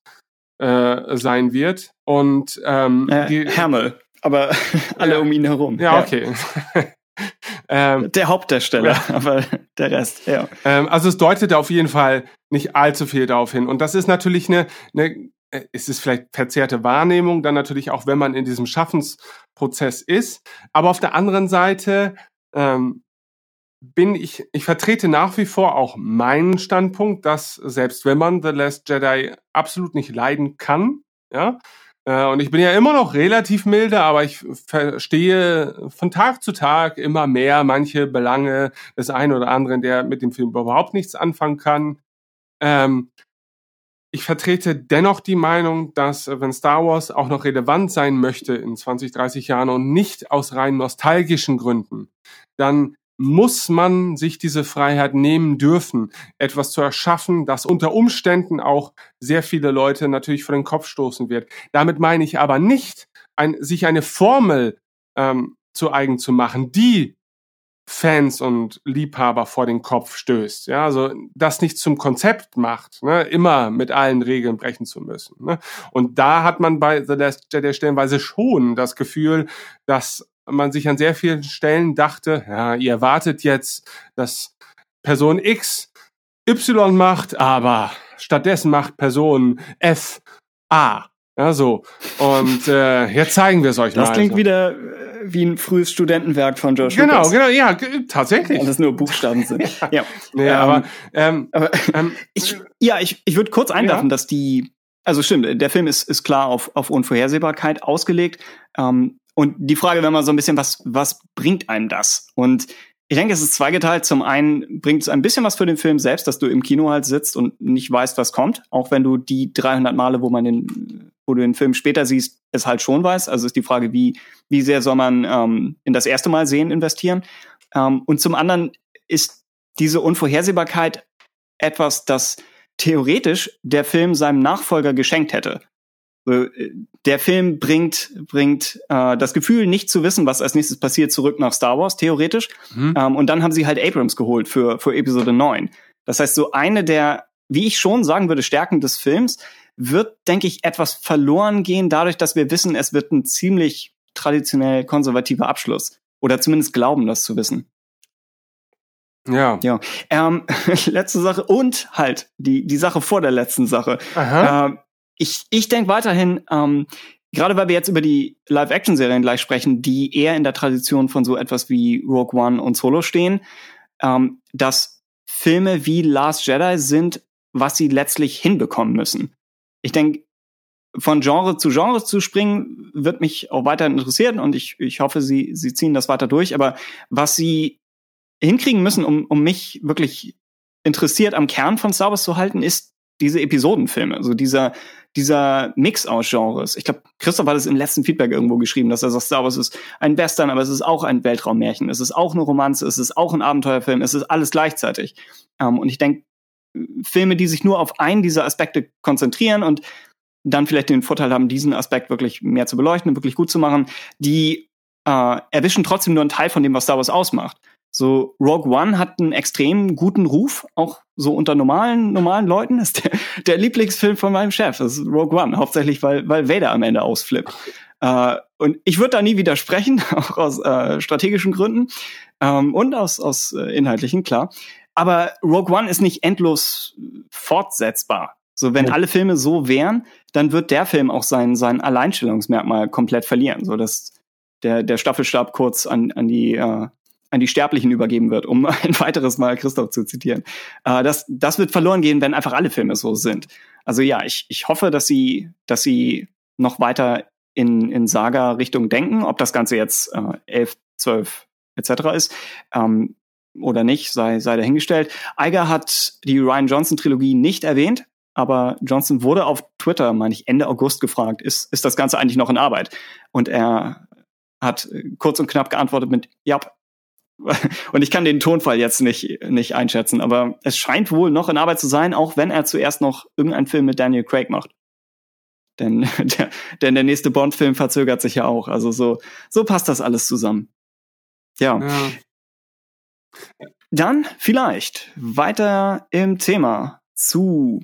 äh, sein wird. Und ähm, äh, die, Hermel, aber (laughs) alle ja, um ihn herum. Ja, okay. (laughs) ähm, der Hauptdarsteller, ja. aber der Rest, ja. Ähm, also es deutet auf jeden Fall nicht allzu viel darauf hin. Und das ist natürlich eine, eine äh, es ist vielleicht verzerrte Wahrnehmung, dann natürlich auch, wenn man in diesem Schaffensprozess ist. Aber auf der anderen Seite ähm, bin ich, ich vertrete nach wie vor auch meinen Standpunkt, dass selbst wenn man The Last Jedi absolut nicht leiden kann, ja, Äh, und ich bin ja immer noch relativ milde, aber ich verstehe von Tag zu Tag immer mehr manche Belange des einen oder anderen, der mit dem Film überhaupt nichts anfangen kann. Ähm, ich vertrete dennoch die Meinung, dass wenn Star Wars auch noch relevant sein möchte in 20, 30 Jahren und nicht aus rein nostalgischen Gründen, dann muss man sich diese Freiheit nehmen dürfen, etwas zu erschaffen, das unter Umständen auch sehr viele Leute natürlich vor den Kopf stoßen wird. Damit meine ich aber nicht, ein, sich eine Formel ähm, zu eigen zu machen, die Fans und Liebhaber vor den Kopf stößt. Ja, also das nicht zum Konzept macht, ne, immer mit allen Regeln brechen zu müssen. Ne. Und da hat man bei The Last Jedi stellenweise schon das Gefühl, dass man sich an sehr vielen Stellen dachte, ja, ihr erwartet jetzt, dass Person X Y macht, aber stattdessen macht Person F A. Ja, so. Und äh, jetzt zeigen wir es euch das mal. Das klingt also. wieder äh, wie ein frühes Studentenwerk von Josh Genau, Lucas. genau, ja, tatsächlich. Alles nur Buchstaben sind. (laughs) ja. ja. Nee, ähm, aber, ähm, aber ähm, (laughs) ich, ja, ich, ich würde kurz einwerfen, ja. dass die, also stimmt, der Film ist, ist klar auf, auf Unvorhersehbarkeit ausgelegt. Ähm, und die Frage wäre mal so ein bisschen, was, was bringt einem das? Und ich denke, es ist zweigeteilt. Zum einen bringt es ein bisschen was für den Film selbst, dass du im Kino halt sitzt und nicht weißt, was kommt. Auch wenn du die 300 Male, wo man den, wo du den Film später siehst, es halt schon weißt. Also ist die Frage, wie, wie sehr soll man ähm, in das erste Mal sehen investieren? Ähm, und zum anderen ist diese Unvorhersehbarkeit etwas, das theoretisch der Film seinem Nachfolger geschenkt hätte. Äh, der Film bringt, bringt äh, das Gefühl, nicht zu wissen, was als nächstes passiert, zurück nach Star Wars, theoretisch. Mhm. Ähm, und dann haben sie halt Abrams geholt für, für Episode 9. Das heißt, so eine der, wie ich schon sagen würde, Stärken des Films wird, denke ich, etwas verloren gehen, dadurch, dass wir wissen, es wird ein ziemlich traditionell konservativer Abschluss. Oder zumindest glauben, das zu wissen. Ja. Ja. Ähm, (laughs) letzte Sache und halt die die Sache vor der letzten Sache. Aha. Ähm, ich, ich denke weiterhin, ähm, gerade weil wir jetzt über die Live-Action-Serien gleich sprechen, die eher in der Tradition von so etwas wie Rogue One und Solo stehen, ähm, dass Filme wie Last Jedi sind, was sie letztlich hinbekommen müssen. Ich denke, von Genre zu Genre zu springen, wird mich auch weiter interessieren und ich, ich hoffe, sie, sie ziehen das weiter durch. Aber was sie hinkriegen müssen, um, um mich wirklich interessiert am Kern von Star Wars zu halten, ist diese Episodenfilme, also dieser, dieser Mix aus Genres. Ich glaube, Christoph hat es im letzten Feedback irgendwo geschrieben, dass er sagt, Star Wars ist ein Western, aber es ist auch ein Weltraummärchen, es ist auch eine Romanze, es ist auch ein Abenteuerfilm, es ist alles gleichzeitig. Ähm, und ich denke, Filme, die sich nur auf einen dieser Aspekte konzentrieren und dann vielleicht den Vorteil haben, diesen Aspekt wirklich mehr zu beleuchten und wirklich gut zu machen, die äh, erwischen trotzdem nur einen Teil von dem, was Star Wars ausmacht. So, Rogue One hat einen extrem guten Ruf, auch so unter normalen, normalen Leuten. Das ist der, der Lieblingsfilm von meinem Chef, das ist Rogue One, hauptsächlich, weil, weil Vader am Ende ausflippt. Äh, und ich würde da nie widersprechen, (laughs) auch aus äh, strategischen Gründen ähm, und aus, aus äh, inhaltlichen, klar. Aber Rogue One ist nicht endlos fortsetzbar. So, wenn ja. alle Filme so wären, dann wird der Film auch sein, sein Alleinstellungsmerkmal komplett verlieren. So, dass der, der Staffelstab kurz an, an die äh, an die Sterblichen übergeben wird, um (laughs) ein weiteres Mal Christoph zu zitieren. Äh, das, das wird verloren gehen, wenn einfach alle Filme so sind. Also ja, ich, ich hoffe, dass sie, dass sie noch weiter in, in Saga-Richtung denken, ob das Ganze jetzt äh, 11, 12 etc. ist ähm, oder nicht, sei, sei dahingestellt. Eiger hat die Ryan Johnson-Trilogie nicht erwähnt, aber Johnson wurde auf Twitter, meine ich, Ende August gefragt, ist, ist das Ganze eigentlich noch in Arbeit? Und er hat kurz und knapp geantwortet mit, ja, (laughs) und ich kann den Tonfall jetzt nicht, nicht einschätzen, aber es scheint wohl noch in Arbeit zu sein, auch wenn er zuerst noch irgendeinen Film mit Daniel Craig macht. Denn (laughs) der, denn der nächste Bond-Film verzögert sich ja auch. Also so, so passt das alles zusammen. Ja. ja. Dann vielleicht weiter im Thema zu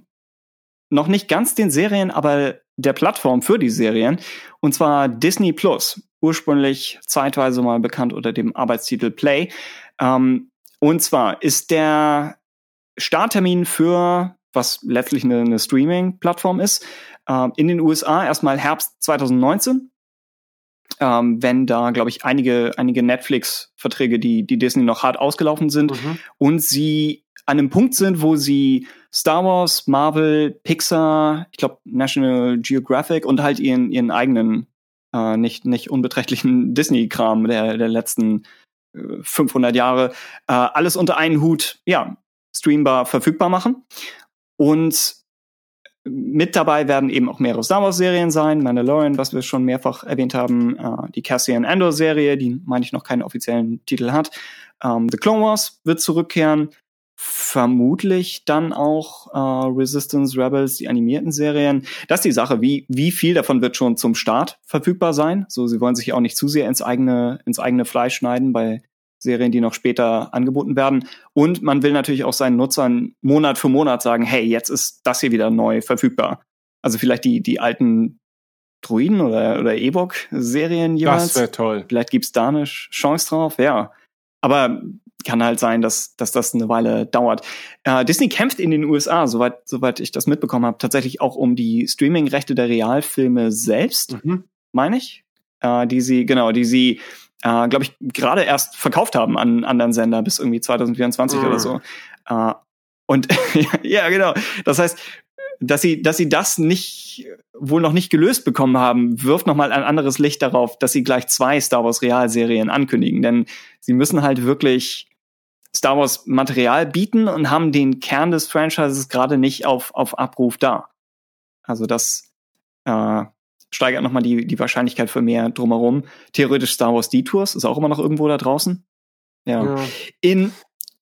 noch nicht ganz den Serien, aber der Plattform für die Serien, und zwar Disney Plus ursprünglich zeitweise mal bekannt unter dem Arbeitstitel Play. Ähm, und zwar ist der Starttermin für, was letztlich eine, eine Streaming-Plattform ist, äh, in den USA erstmal Herbst 2019. ähm, wenn da, glaube ich, einige, einige Netflix-Verträge, die, die Disney noch hart ausgelaufen sind mhm. und sie an einem Punkt sind, wo sie Star Wars, Marvel, Pixar, ich glaube National Geographic und halt ihren, ihren eigenen, äh, nicht, nicht unbeträchtlichen (laughs) Disney-Kram der, der letzten äh, 500 Jahre, äh, alles unter einen Hut, ja, streambar verfügbar machen. Und mit dabei werden eben auch mehrere Star Wars Serien sein. Mandalorian, was wir schon mehrfach erwähnt haben, äh, die Cassian Andor Serie, die meine ich noch keinen offiziellen Titel hat. Ähm, The Clone Wars wird zurückkehren. Vermutlich dann auch äh, Resistance Rebels, die animierten Serien. Das ist die Sache, wie, wie viel davon wird schon zum Start verfügbar sein. So, sie wollen sich auch nicht zu sehr ins eigene, ins eigene Fleisch schneiden bei Serien, die noch später angeboten werden. Und man will natürlich auch seinen Nutzern Monat für Monat sagen, hey, jetzt ist das hier wieder neu verfügbar. Also vielleicht die, die alten Druiden oder, oder Ewok-Serien jeweils. Das wäre toll. Vielleicht gibt's da eine Chance drauf, ja. Aber kann halt sein, dass, dass das eine Weile dauert. Äh, Disney kämpft in den USA, soweit, soweit ich das mitbekommen habe, tatsächlich auch um die Streaming-Rechte der Realfilme selbst, mhm. meine ich. Äh, die sie, genau, die sie äh, glaube ich, gerade erst verkauft haben an anderen Sender bis irgendwie 2024 mhm. oder so. Äh, und (laughs) ja, genau. Das heißt, dass sie, dass sie das nicht wohl noch nicht gelöst bekommen haben, wirft nochmal ein anderes Licht darauf, dass sie gleich zwei Star Wars Realserien ankündigen. Denn sie müssen halt wirklich Star Wars Material bieten und haben den Kern des Franchises gerade nicht auf, auf Abruf da. Also das äh, steigert nochmal die, die Wahrscheinlichkeit für mehr drumherum. Theoretisch Star Wars Detours ist auch immer noch irgendwo da draußen. Ja. ja. In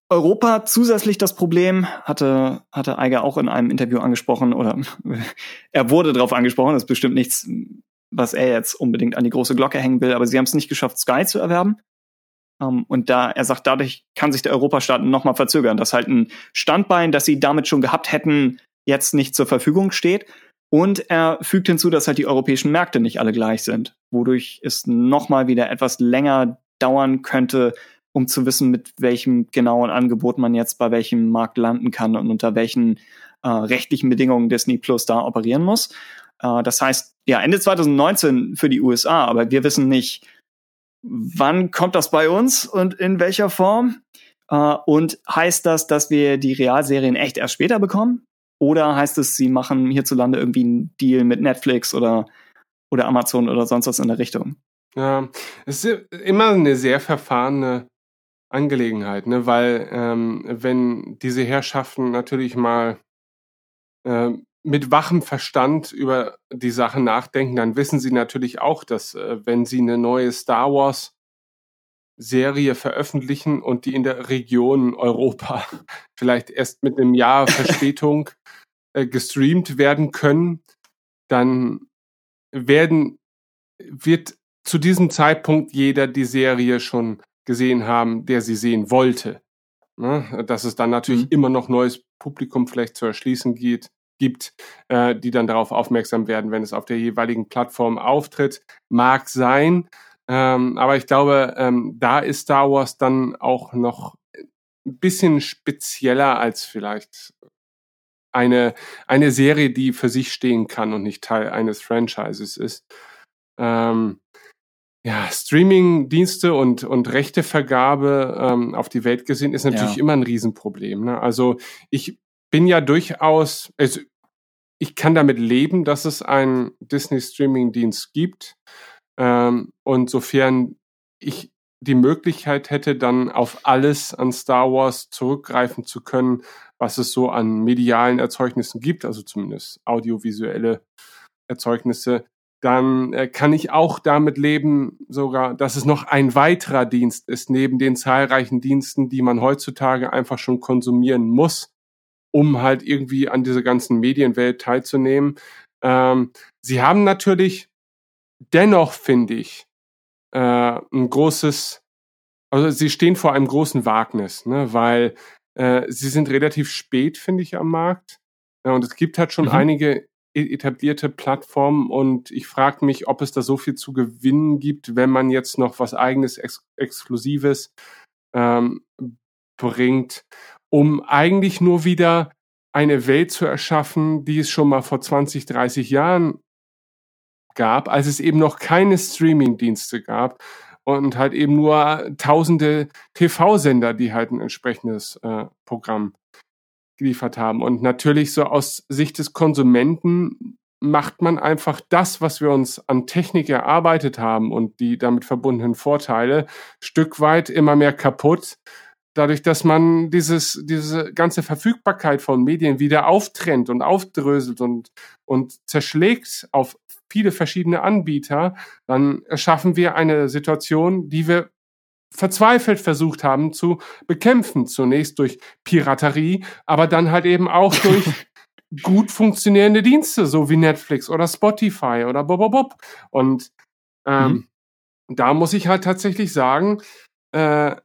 Europa zusätzlich das Problem, hatte, hatte Eiger auch in einem Interview angesprochen, oder (laughs) er wurde darauf angesprochen, das ist bestimmt nichts, was er jetzt unbedingt an die große Glocke hängen will, aber sie haben es nicht geschafft, Sky zu erwerben. Um, ähm, und da, er sagt, dadurch kann sich der Europastaat nochmal verzögern, dass halt ein Standbein, das sie damit schon gehabt hätten, jetzt nicht zur Verfügung steht. Und er fügt hinzu, dass halt die europäischen Märkte nicht alle gleich sind, wodurch es nochmal wieder etwas länger dauern könnte, um zu wissen, mit welchem genauen Angebot man jetzt bei welchem Markt landen kann und unter welchen äh, rechtlichen Bedingungen Disney Plus da operieren muss. Äh, das heißt, ja, Ende 2019 für die USA, aber wir wissen nicht, wann kommt das bei uns und in welcher Form. Äh, und heißt das, dass wir die Realserien echt erst später bekommen? Oder heißt es, sie machen hierzulande irgendwie einen Deal mit Netflix oder, oder Amazon oder sonst was in der Richtung? Ja, es ist immer eine sehr verfahrene Angelegenheit, ne? weil ähm, wenn diese Herrschaften natürlich mal äh, mit wachem Verstand über die Sache nachdenken, dann wissen sie natürlich auch, dass äh, wenn sie eine neue Star Wars Serie veröffentlichen und die in der Region Europa (laughs) vielleicht erst mit einem Jahr (laughs) Verspätung äh, gestreamt werden können, dann werden, wird zu diesem Zeitpunkt jeder die Serie schon gesehen haben, der sie sehen wollte. Ne? Dass es dann natürlich mhm. immer noch neues Publikum vielleicht zu erschließen geht, gibt, äh, die dann darauf aufmerksam werden, wenn es auf der jeweiligen Plattform auftritt. Mag sein, ähm, aber ich glaube, ähm, da ist Star Wars dann auch noch ein bisschen spezieller als vielleicht eine, eine Serie, die für sich stehen kann und nicht Teil eines Franchises ist. Ähm, ja, Streaming-Dienste und, und Rechtevergabe ähm, auf die Welt gesehen ist natürlich ja. immer ein Riesenproblem. Ne? Also ich bin ja durchaus, also ich kann damit leben, dass es einen Disney-Streaming-Dienst gibt. Ähm, und sofern ich die Möglichkeit hätte, dann auf alles an Star Wars zurückgreifen zu können, was es so an medialen Erzeugnissen gibt, also zumindest audiovisuelle Erzeugnisse, dann äh, kann ich auch damit leben, sogar, dass es noch ein weiterer Dienst ist, neben den zahlreichen Diensten, die man heutzutage einfach schon konsumieren muss, um halt irgendwie an dieser ganzen Medienwelt teilzunehmen. Ähm, sie haben natürlich dennoch, finde ich, äh, ein großes, also sie stehen vor einem großen Wagnis, ne, weil äh, sie sind relativ spät, finde ich, am Markt. Ja, und es gibt halt schon mhm. einige e-, etablierte Plattformen und ich frage mich, ob es da so viel zu gewinnen gibt, wenn man jetzt noch was eigenes, Ex Exklusives ähm, bringt, um eigentlich nur wieder eine Welt zu erschaffen, die es schon mal vor 20, 30 Jahren gab, als es eben noch keine Streaming-Dienste gab und halt eben nur tausende TV-Sender, die halt ein entsprechendes äh, Programm geliefert haben. Und natürlich so aus Sicht des Konsumenten macht man einfach das, was wir uns an Technik erarbeitet haben und die damit verbundenen Vorteile, Stück weit immer mehr kaputt. Dadurch, dass man dieses, diese ganze Verfügbarkeit von Medien wieder auftrennt und aufdröselt und, und zerschlägt auf viele verschiedene Anbieter, dann erschaffen wir eine Situation, die wir verzweifelt versucht haben zu bekämpfen. Zunächst durch Piraterie, aber dann halt eben auch (laughs) durch gut funktionierende Dienste, so wie Netflix oder Spotify oder Bobobob. Und ähm, mhm. da muss ich halt tatsächlich sagen, äh,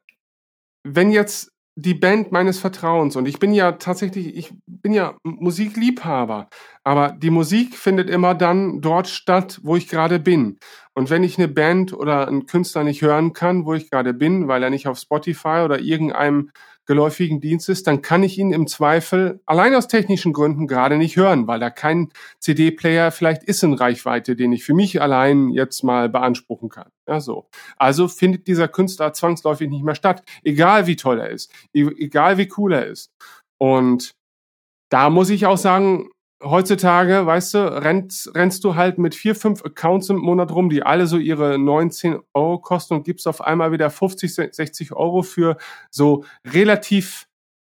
wenn jetzt die Band meines Vertrauens und ich bin ja tatsächlich, ich bin ja Musikliebhaber, aber die Musik findet immer dann dort statt, wo ich gerade bin. Und wenn ich eine Band oder einen Künstler nicht hören kann, wo ich gerade bin, weil er nicht auf Spotify oder irgendeinem geläufigen Dienst ist, dann kann ich ihn im Zweifel allein aus technischen Gründen gerade nicht hören, weil da kein CD-Player vielleicht ist in Reichweite, den ich für mich allein jetzt mal beanspruchen kann. Ja, so. Also findet dieser Künstler zwangsläufig nicht mehr statt, egal wie toll er ist, e-, egal wie cool er ist. Und da muss ich auch sagen, heutzutage, weißt du, rennst, rennst du halt mit vier, fünf Accounts im Monat rum, die alle so ihre 19 Euro kosten und gibst auf einmal wieder 50, 60 Euro für so relativ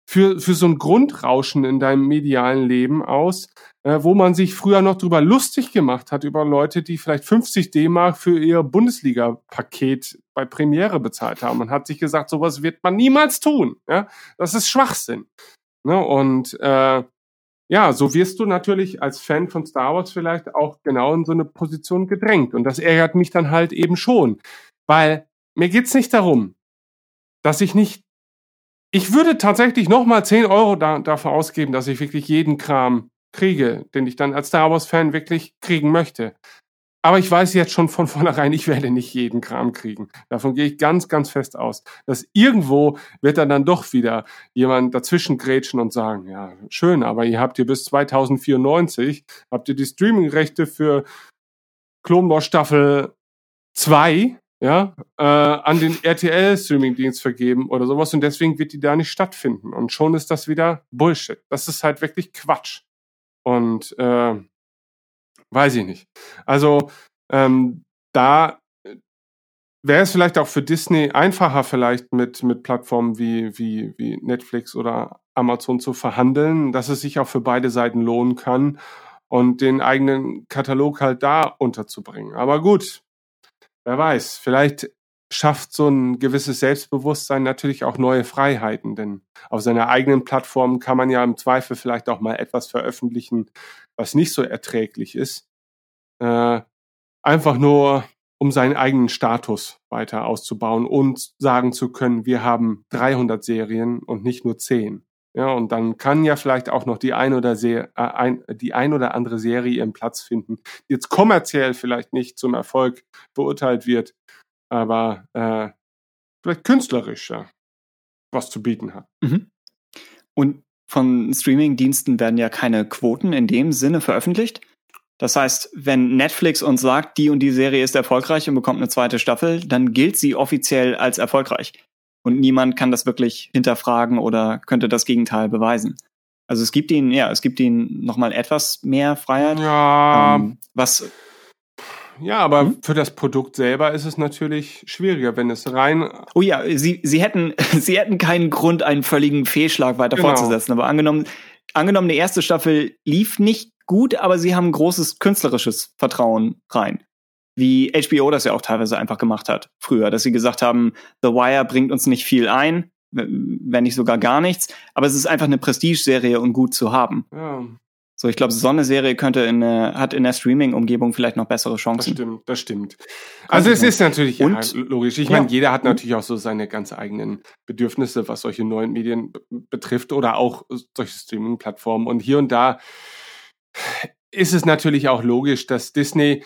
für, für so ein Grundrauschen in deinem medialen Leben aus, äh, wo man sich früher noch drüber lustig gemacht hat, über Leute, die vielleicht 50 D-Mark für ihr Bundesliga-Paket bei Premiere bezahlt haben. Man hat sich gesagt, sowas wird man niemals tun. Ja? Das ist Schwachsinn. Ne? Und äh, ja, so wirst du natürlich als Fan von Star Wars vielleicht auch genau in so eine Position gedrängt. Und das ärgert mich dann halt eben schon. Weil mir geht's nicht darum, dass ich nicht. Ich würde tatsächlich nochmal 10 Euro da, dafür ausgeben, dass ich wirklich jeden Kram kriege, den ich dann als Star Wars-Fan wirklich kriegen möchte. Aber ich weiß jetzt schon von (laughs) vornherein, ich werde nicht jeden Kram kriegen. Davon gehe ich ganz, ganz fest aus. Dass irgendwo wird dann dann doch wieder jemand dazwischen grätschen und sagen, ja, schön, aber ihr habt hier bis 2094, habt ihr die Streaming-Rechte für Wars Staffel 2, ja, äh, an den RTL-Streaming-Dienst vergeben oder sowas und deswegen wird die da nicht stattfinden. Und schon ist das wieder Bullshit. Das ist halt wirklich Quatsch. Und äh, Weiß ich nicht. Also ähm, da wäre es vielleicht auch für Disney einfacher, vielleicht mit, mit Plattformen wie, wie, wie Netflix oder Amazon zu verhandeln, dass es sich auch für beide Seiten lohnen kann und den eigenen Katalog halt da unterzubringen. Aber gut, wer weiß, vielleicht schafft so ein gewisses Selbstbewusstsein natürlich auch neue Freiheiten, denn auf seiner eigenen Plattform kann man ja im Zweifel vielleicht auch mal etwas veröffentlichen, was nicht so erträglich ist. Äh, einfach nur, um seinen eigenen Status weiter auszubauen und sagen zu können, wir haben 300 Serien und nicht nur 10. Ja, und dann kann ja vielleicht auch noch die ein oder, Se äh, ein, die ein oder andere Serie ihren Platz finden, die jetzt kommerziell vielleicht nicht zum Erfolg beurteilt wird, aber äh, vielleicht künstlerisch ja, was zu bieten hat. Mhm. Und von Streaming-Diensten werden ja keine Quoten in dem Sinne veröffentlicht. Das heißt, wenn Netflix uns sagt, die und die Serie ist erfolgreich und bekommt eine zweite Staffel, dann gilt sie offiziell als erfolgreich. Und niemand kann das wirklich hinterfragen oder könnte das Gegenteil beweisen. Also es gibt ihnen, ja, es gibt ihnen nochmal etwas mehr Freiheit. Ja. Ähm, was ja, aber hm? für das Produkt selber ist es natürlich schwieriger, wenn es rein. Oh ja, sie, sie hätten, (laughs) sie hätten keinen Grund, einen völligen Fehlschlag weiter genau. fortzusetzen. Aber angenommen, angenommen, die erste Staffel lief nicht gut, aber sie haben großes künstlerisches Vertrauen rein. Wie HBO das ja auch teilweise einfach gemacht hat früher, dass sie gesagt haben, The Wire bringt uns nicht viel ein, wenn nicht sogar gar nichts, aber es ist einfach eine Prestige-Serie und gut zu haben. Ja. So, ich glaube, so eine Serie könnte in der, hat in der Streaming-Umgebung vielleicht noch bessere Chancen. Das stimmt, das stimmt. Also es ist natürlich und, ja, logisch. Ich ja. meine, jeder hat natürlich auch so seine ganz eigenen Bedürfnisse, was solche neuen Medien betrifft oder auch solche Streaming-Plattformen. Und hier und da ist es natürlich auch logisch, dass Disney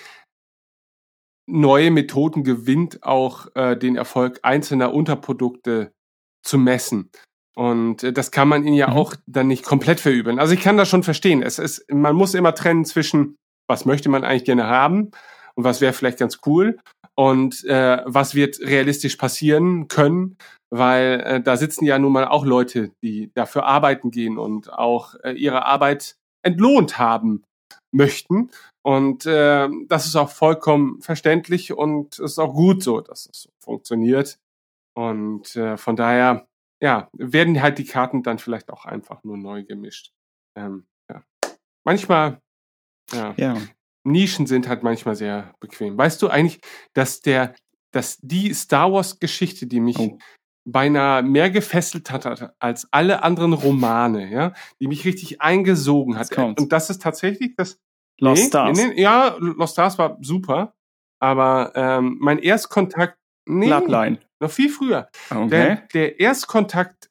neue Methoden gewinnt, auch äh, den Erfolg einzelner Unterprodukte zu messen. Und äh, das kann man ihnen ja mhm. auch dann nicht komplett verübeln. Also ich kann das schon verstehen. Es ist, man muss immer trennen zwischen, was möchte man eigentlich gerne haben und was wäre vielleicht ganz cool und äh, was wird realistisch passieren können, weil äh, da sitzen ja nun mal auch Leute, die dafür arbeiten gehen und auch äh, ihre Arbeit entlohnt haben möchten. Und äh, das ist auch vollkommen verständlich und es ist auch gut so, dass es so funktioniert. Und äh, von daher, ja, werden halt die Karten dann vielleicht auch einfach nur neu gemischt. Ähm, ja. Manchmal, ja, Ja. Nischen sind halt manchmal sehr bequem. Weißt du eigentlich, dass der, dass die Star Wars Geschichte, die mich Oh. beinahe mehr gefesselt hat als alle anderen Romane, ja, die mich richtig eingesogen hat. Und das ist tatsächlich das Lost nee, Stars. Nee, nee, ja, Lost Stars war super, aber ähm, mein Erstkontakt, nee, Bloodline. Noch viel früher. Okay. Der, der Erstkontakt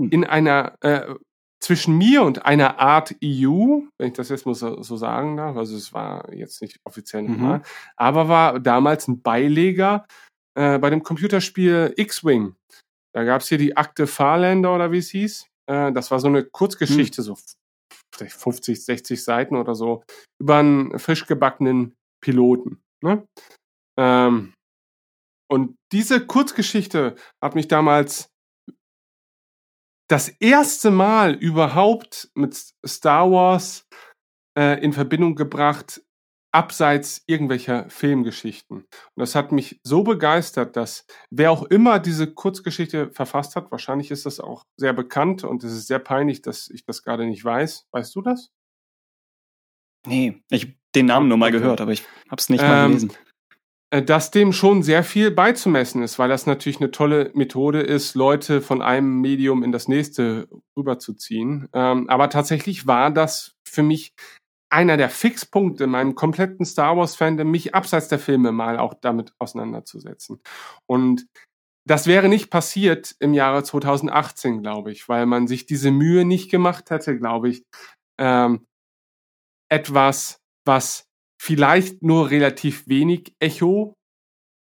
Hm. in einer äh, zwischen mir und einer Art EU, wenn ich das jetzt mal so, so sagen darf, also es war jetzt nicht offiziell Mhm. normal, aber war damals ein Beileger äh, bei dem Computerspiel X-Wing. Da gab's hier die Akte Fahrländer oder wie es hieß. Äh, das war so eine Kurzgeschichte, Hm. so vielleicht 50, 60 Seiten oder so, über einen frisch gebackenen Piloten. Ne? Ähm, und diese Kurzgeschichte hat mich damals das erste Mal überhaupt mit Star Wars äh, in Verbindung gebracht, abseits irgendwelcher Filmgeschichten. Und das hat mich so begeistert, dass wer auch immer diese Kurzgeschichte verfasst hat, wahrscheinlich ist das auch sehr bekannt und es ist sehr peinlich, dass ich das gerade nicht weiß. Weißt du das? Nee, ich hab den Namen nur mal Okay. gehört, aber ich hab's nicht mal Ähm, gelesen. Äh, dass dem schon sehr viel beizumessen ist, weil das natürlich eine tolle Methode ist, Leute von einem Medium in das nächste rüberzuziehen. Ähm, aber tatsächlich war das für mich einer der Fixpunkte in meinem kompletten Star Wars Fandom, mich abseits der Filme mal auch damit auseinanderzusetzen. Und das wäre nicht passiert im Jahre 2018, glaube ich, weil man sich diese Mühe nicht gemacht hätte, glaube ich, ähm, etwas, was vielleicht nur relativ wenig Echo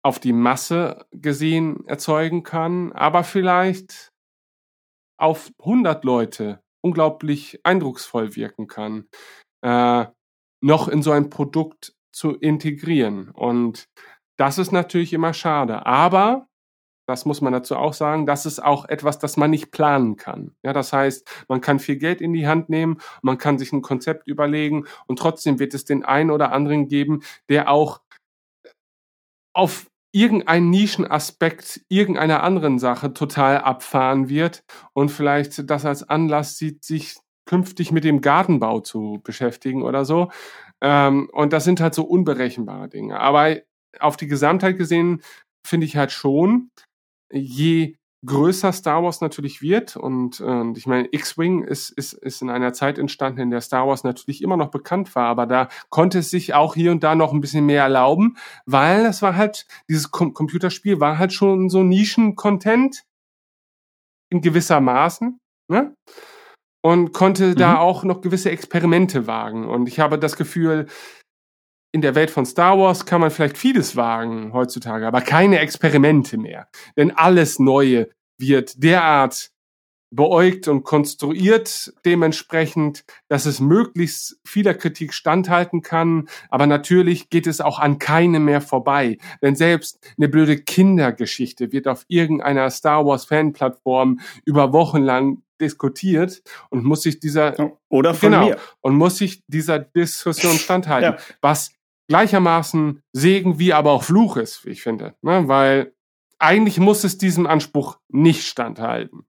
auf die Masse gesehen erzeugen kann, aber vielleicht auf 100 Leute unglaublich eindrucksvoll wirken kann, äh, noch in so ein Produkt zu integrieren. Und das ist natürlich immer schade. Aber das muss man dazu auch sagen, das ist auch etwas, das man nicht planen kann. Ja, das heißt, man kann viel Geld in die Hand nehmen, man kann sich ein Konzept überlegen und trotzdem wird es den einen oder anderen geben, der auch auf irgendeinen Nischenaspekt irgendeiner anderen Sache total abfahren wird und vielleicht das als Anlass sieht, sich künftig mit dem Gartenbau zu beschäftigen oder so. Ähm, und das sind halt so unberechenbare Dinge. Aber auf die Gesamtheit gesehen finde ich halt schon, je größer Star Wars natürlich wird und, und ich meine, X-Wing ist, ist, ist in einer Zeit entstanden, in der Star Wars natürlich immer noch bekannt war, aber da konnte es sich auch hier und da noch ein bisschen mehr erlauben, weil es war halt, dieses Com Computerspiel war halt schon so Nischen-Content in gewisser Maßen, ne? Und konnte da Mhm. auch noch gewisse Experimente wagen. Und ich habe das Gefühl, in der Welt von Star Wars kann man vielleicht vieles wagen heutzutage, aber keine Experimente mehr. Denn alles Neue wird derart beäugt und konstruiert dementsprechend, dass es möglichst vieler Kritik standhalten kann. Aber natürlich geht es auch an keinem mehr vorbei. Denn selbst eine blöde Kindergeschichte wird auf irgendeiner Star Wars Fanplattform über Wochen lang diskutiert und muss sich dieser Oder von genau. mir. und muss sich dieser Diskussion standhalten, Ja. was gleichermaßen Segen wie aber auch Fluch ist, wie ich finde, ne? weil eigentlich muss es diesem Anspruch nicht standhalten,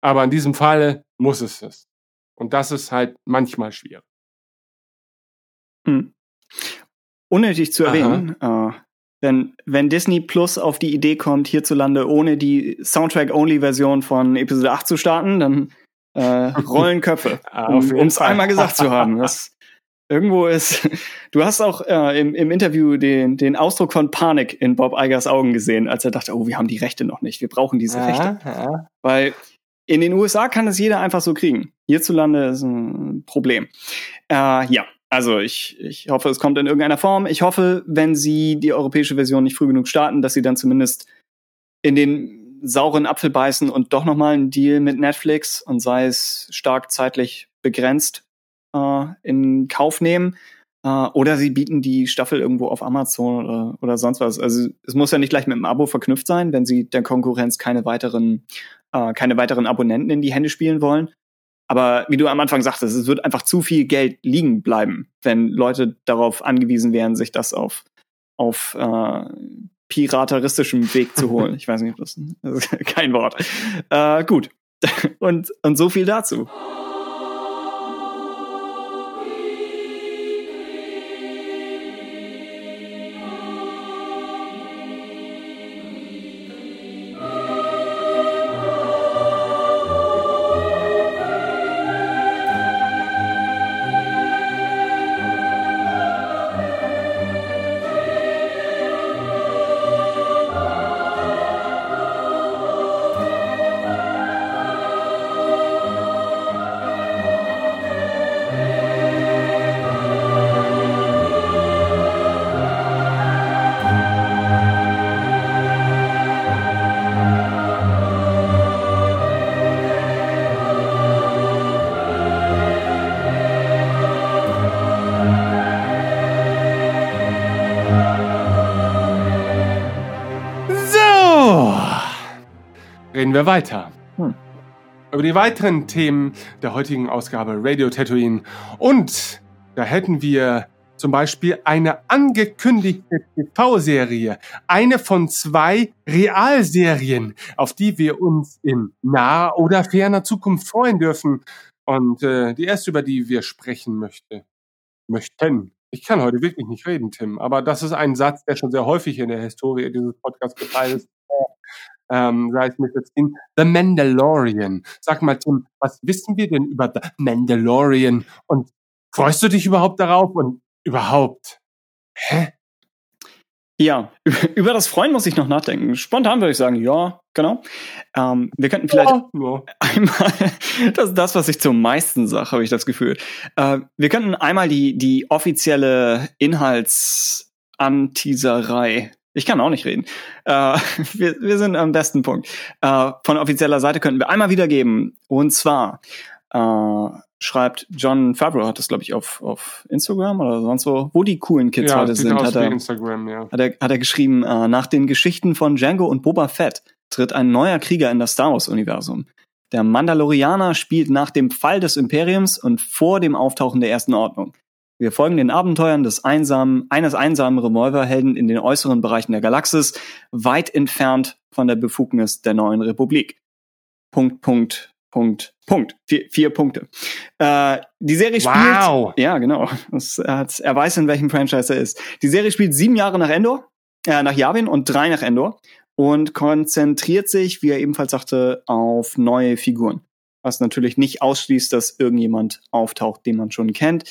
aber in diesem Falle muss es es und das ist halt manchmal schwierig. Hm. Unnötig zu erwähnen, äh, wenn, wenn Disney Plus auf die Idee kommt, hierzulande ohne die Soundtrack-Only-Version von Episode 8 zu starten, dann äh, (laughs) rollen Köpfe. Um es einmal gesagt zu haben. Das (laughs) irgendwo ist. (laughs) Du hast auch äh, im, im Interview den, den Ausdruck von Panik in Bob Eigers Augen gesehen, als er dachte, oh, wir haben die Rechte noch nicht, wir brauchen diese Rechte. ja. Weil in den USA kann es jeder einfach so kriegen. Hierzulande ist ein Problem. Äh, ja, also ich, ich hoffe, es kommt in irgendeiner Form. Ich hoffe, wenn sie die europäische Version nicht früh genug starten, dass sie dann zumindest in den sauren Apfel beißen und doch noch mal einen Deal mit Netflix und sei es stark zeitlich begrenzt äh, in Kauf nehmen. Äh, oder sie bieten die Staffel irgendwo auf Amazon oder, oder sonst was. Also es muss ja nicht gleich mit einem Abo verknüpft sein, wenn sie der Konkurrenz keine weiteren, äh, keine weiteren Abonnenten in die Hände spielen wollen. Aber wie du am Anfang sagtest, es wird einfach zu viel Geld liegen bleiben, wenn Leute darauf angewiesen wären, sich das auf, auf äh, pirateristischem Weg zu holen. (laughs) Ich weiß nicht, ob das, (laughs) das ist kein Wort. Äh, gut. (laughs) Und, und so viel dazu. Wir weiter. Hm. Über die weiteren Themen der heutigen Ausgabe Radio Tatooine. Und da hätten wir zum Beispiel eine angekündigte TV-Serie. Eine von zwei Realserien, auf die wir uns in naher oder ferner Zukunft freuen dürfen. Und äh, die erste, über die wir sprechen möchte, möchten. Ich kann heute wirklich nicht reden, Tim, aber das ist ein Satz, der schon sehr häufig in der Historie dieses Podcasts gefallen ist ähm, sage ich mir jetzt in The Mandalorian. Sag mal, Tim, was wissen wir denn über The Mandalorian? Und freust du dich überhaupt darauf? Und überhaupt? Hä? Ja, über das Freuen muss ich noch nachdenken. Spontan würde ich sagen, ja, genau. Ähm, wir könnten vielleicht ja, ja. einmal, (laughs) das ist das, was ich zum meisten sage, habe ich das Gefühl. Äh, wir könnten einmal die, die offizielle Inhaltsanteaserei ich kann auch nicht reden. Äh, (laughs) wir, wir sind am besten Punkt. Äh, von offizieller Seite könnten wir einmal wiedergeben. Und zwar äh, schreibt John Favreau, hat das glaube ich auf, auf Instagram oder sonst wo, wo die coolen Kids ja, heute sind, hat er, Instagram, ja. hat, er, hat er geschrieben, äh, nach den Geschichten von Django und Boba Fett tritt ein neuer Krieger in das Star Wars-Universum. Der Mandalorianer spielt nach dem Fall des Imperiums und vor dem Auftauchen der Ersten Ordnung. Wir folgen den Abenteuern des einsamen, eines einsamen Revolverhelden in den äußeren Bereichen der Galaxis, weit entfernt von der Befugnis der neuen Republik. Punkt, Punkt, Punkt, Punkt. Vier, vier Punkte. Äh, die Serie spielt. Wow. Ja, genau. Das, er, er weiß, in welchem Franchise er ist. Die Serie spielt sieben Jahre nach Endor, äh, nach Yavin und drei nach Endor und konzentriert sich, wie er ebenfalls sagte, auf neue Figuren. Was natürlich nicht ausschließt, dass irgendjemand auftaucht, den man schon kennt.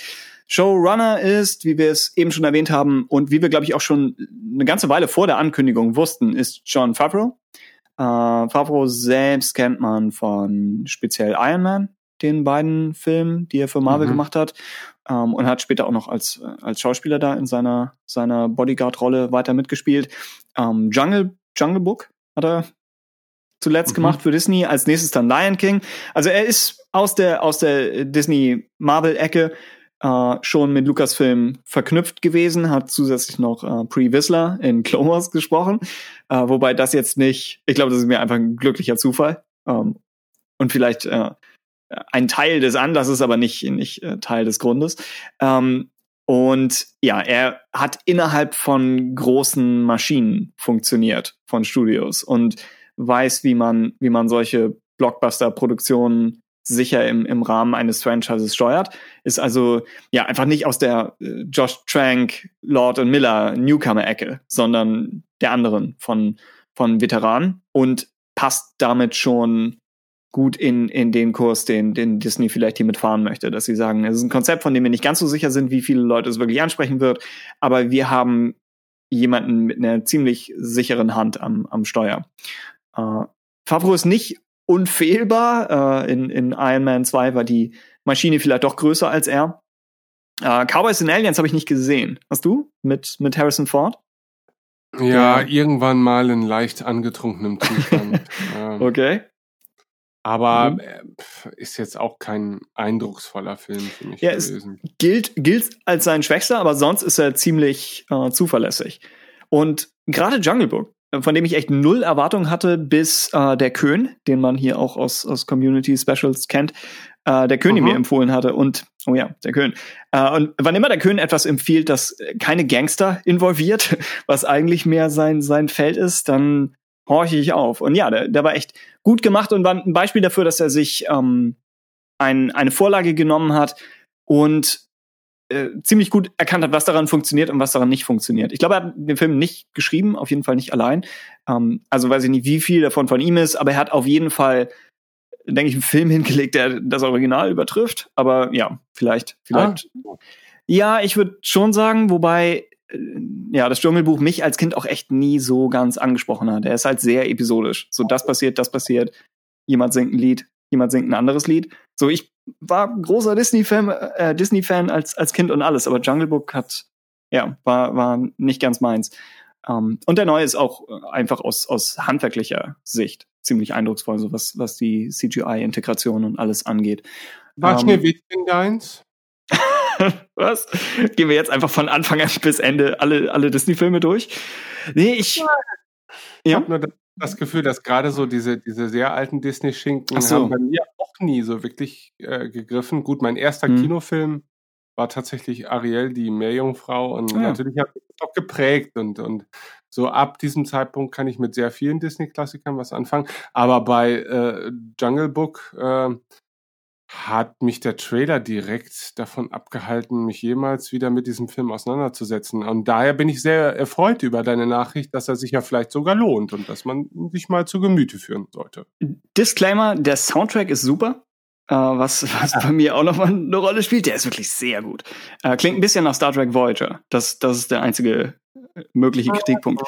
Showrunner ist, wie wir es eben schon erwähnt haben und wie wir, glaube ich, auch schon eine ganze Weile vor der Ankündigung wussten, ist John Favreau. Äh, Favreau selbst kennt man von speziell Iron Man, den beiden Filmen, die er für Marvel mhm. gemacht hat. Ähm, und hat später auch noch als, als Schauspieler da in seiner, seiner Bodyguard-Rolle weiter mitgespielt. Ähm, Jungle, Jungle Book hat er zuletzt mhm. gemacht für Disney, als nächstes dann Lion King. Also er ist aus der, aus der Disney Marvel-Ecke äh, schon mit Lucasfilm verknüpft gewesen, hat zusätzlich noch äh, Pre Whistler in Clone Wars gesprochen, äh, wobei das jetzt nicht, ich glaube, das ist mir einfach ein glücklicher Zufall ähm, und vielleicht äh, ein Teil des Anlasses, aber nicht, nicht äh, Teil des Grundes. Ähm, und ja, er hat innerhalb von großen Maschinen funktioniert, von Studios und weiß, wie man, wie man solche Blockbuster-Produktionen sicher im, im Rahmen eines Franchises steuert. Ist also ja einfach nicht aus der äh, Josh Trank, Lord und Miller Newcomer-Ecke, sondern der anderen von, von Veteranen und passt damit schon gut in, in den Kurs, den, den Disney vielleicht hier mitfahren möchte, dass sie sagen, es ist ein Konzept, von dem wir nicht ganz so sicher sind, wie viele Leute es wirklich ansprechen wird, aber wir haben jemanden mit einer ziemlich sicheren Hand am, am Steuer. Äh, Favreau ist nicht unfehlbar. Äh, in, in Iron Man 2 war die Maschine vielleicht doch größer als er. Äh, Cowboys and Aliens habe ich nicht gesehen. Hast du? Mit, mit Harrison Ford? Ja, ja, irgendwann mal in leicht angetrunkenem Zustand. (laughs) ähm. Okay. Aber mhm. äh, ist jetzt auch kein eindrucksvoller Film für mich ja, gewesen. Es gilt, gilt als sein Schwächster, aber sonst ist er ziemlich äh, zuverlässig. Und gerade Jungle Book, von dem ich echt null Erwartungen hatte, bis äh, der Köhn, den man hier auch aus, aus Community Specials kennt, äh, der König mhm. mir empfohlen hatte. Und, oh ja, der Köhn. Äh, und wann immer der Köhn etwas empfiehlt, das keine Gangster involviert, (laughs) was eigentlich mehr sein, sein Feld ist, dann horche ich auf. Und ja, der, der war echt gut gemacht und war ein Beispiel dafür, dass er sich ähm, ein, eine Vorlage genommen hat und äh, ziemlich gut erkannt hat, was daran funktioniert und was daran nicht funktioniert. Ich glaube, er hat den Film nicht geschrieben, auf jeden Fall nicht allein. Ähm, also weiß ich nicht, wie viel davon von ihm ist, aber er hat auf jeden Fall, denke ich, einen Film (laughs) hingelegt, der das Original übertrifft. Aber ja, vielleicht, vielleicht. Ah. Ja, ich würde schon sagen, wobei äh, ja, das Dschungelbuch mich als Kind auch echt nie so ganz angesprochen hat. Er ist halt sehr episodisch. So, das passiert, das passiert. Jemand singt ein Lied, jemand singt ein anderes Lied. So, ich war großer Disney-Fan äh, Disney -Fan als, als Kind und alles, aber Jungle Book hat, ja, war, war nicht ganz meins. Um, ähm, und der neue ist auch einfach aus, aus handwerklicher Sicht ziemlich eindrucksvoll, so was, was die CGI-Integration und alles angeht. War um, Schneewittchen deins? (laughs) Was? Gehen wir jetzt einfach von Anfang an bis Ende alle, alle Disney-Filme durch? Nee, ich. Ja. Ich habe nur das Gefühl, dass gerade so diese, diese sehr alten Disney-Schinken so. haben bei mir nie so wirklich äh, gegriffen. Gut, mein erster hm. Kinofilm war tatsächlich Ariel, die Meerjungfrau. Und ah, natürlich hat mich das auch geprägt. Und, und so ab diesem Zeitpunkt kann ich mit sehr vielen Disney-Klassikern was anfangen. Aber bei äh, Jungle Book äh, hat mich der Trailer direkt davon abgehalten, mich jemals wieder mit diesem Film auseinanderzusetzen. Und daher bin ich sehr erfreut über deine Nachricht, dass er sich ja vielleicht sogar lohnt und dass man sich mal zu Gemüte führen sollte. Disclaimer, der Soundtrack ist super. Uh, was, was bei mir auch nochmal eine Rolle spielt, der ist wirklich sehr gut. Uh, klingt ein bisschen nach Star Trek Voyager. Das, das ist der einzige äh, mögliche Kritikpunkt. (laughs)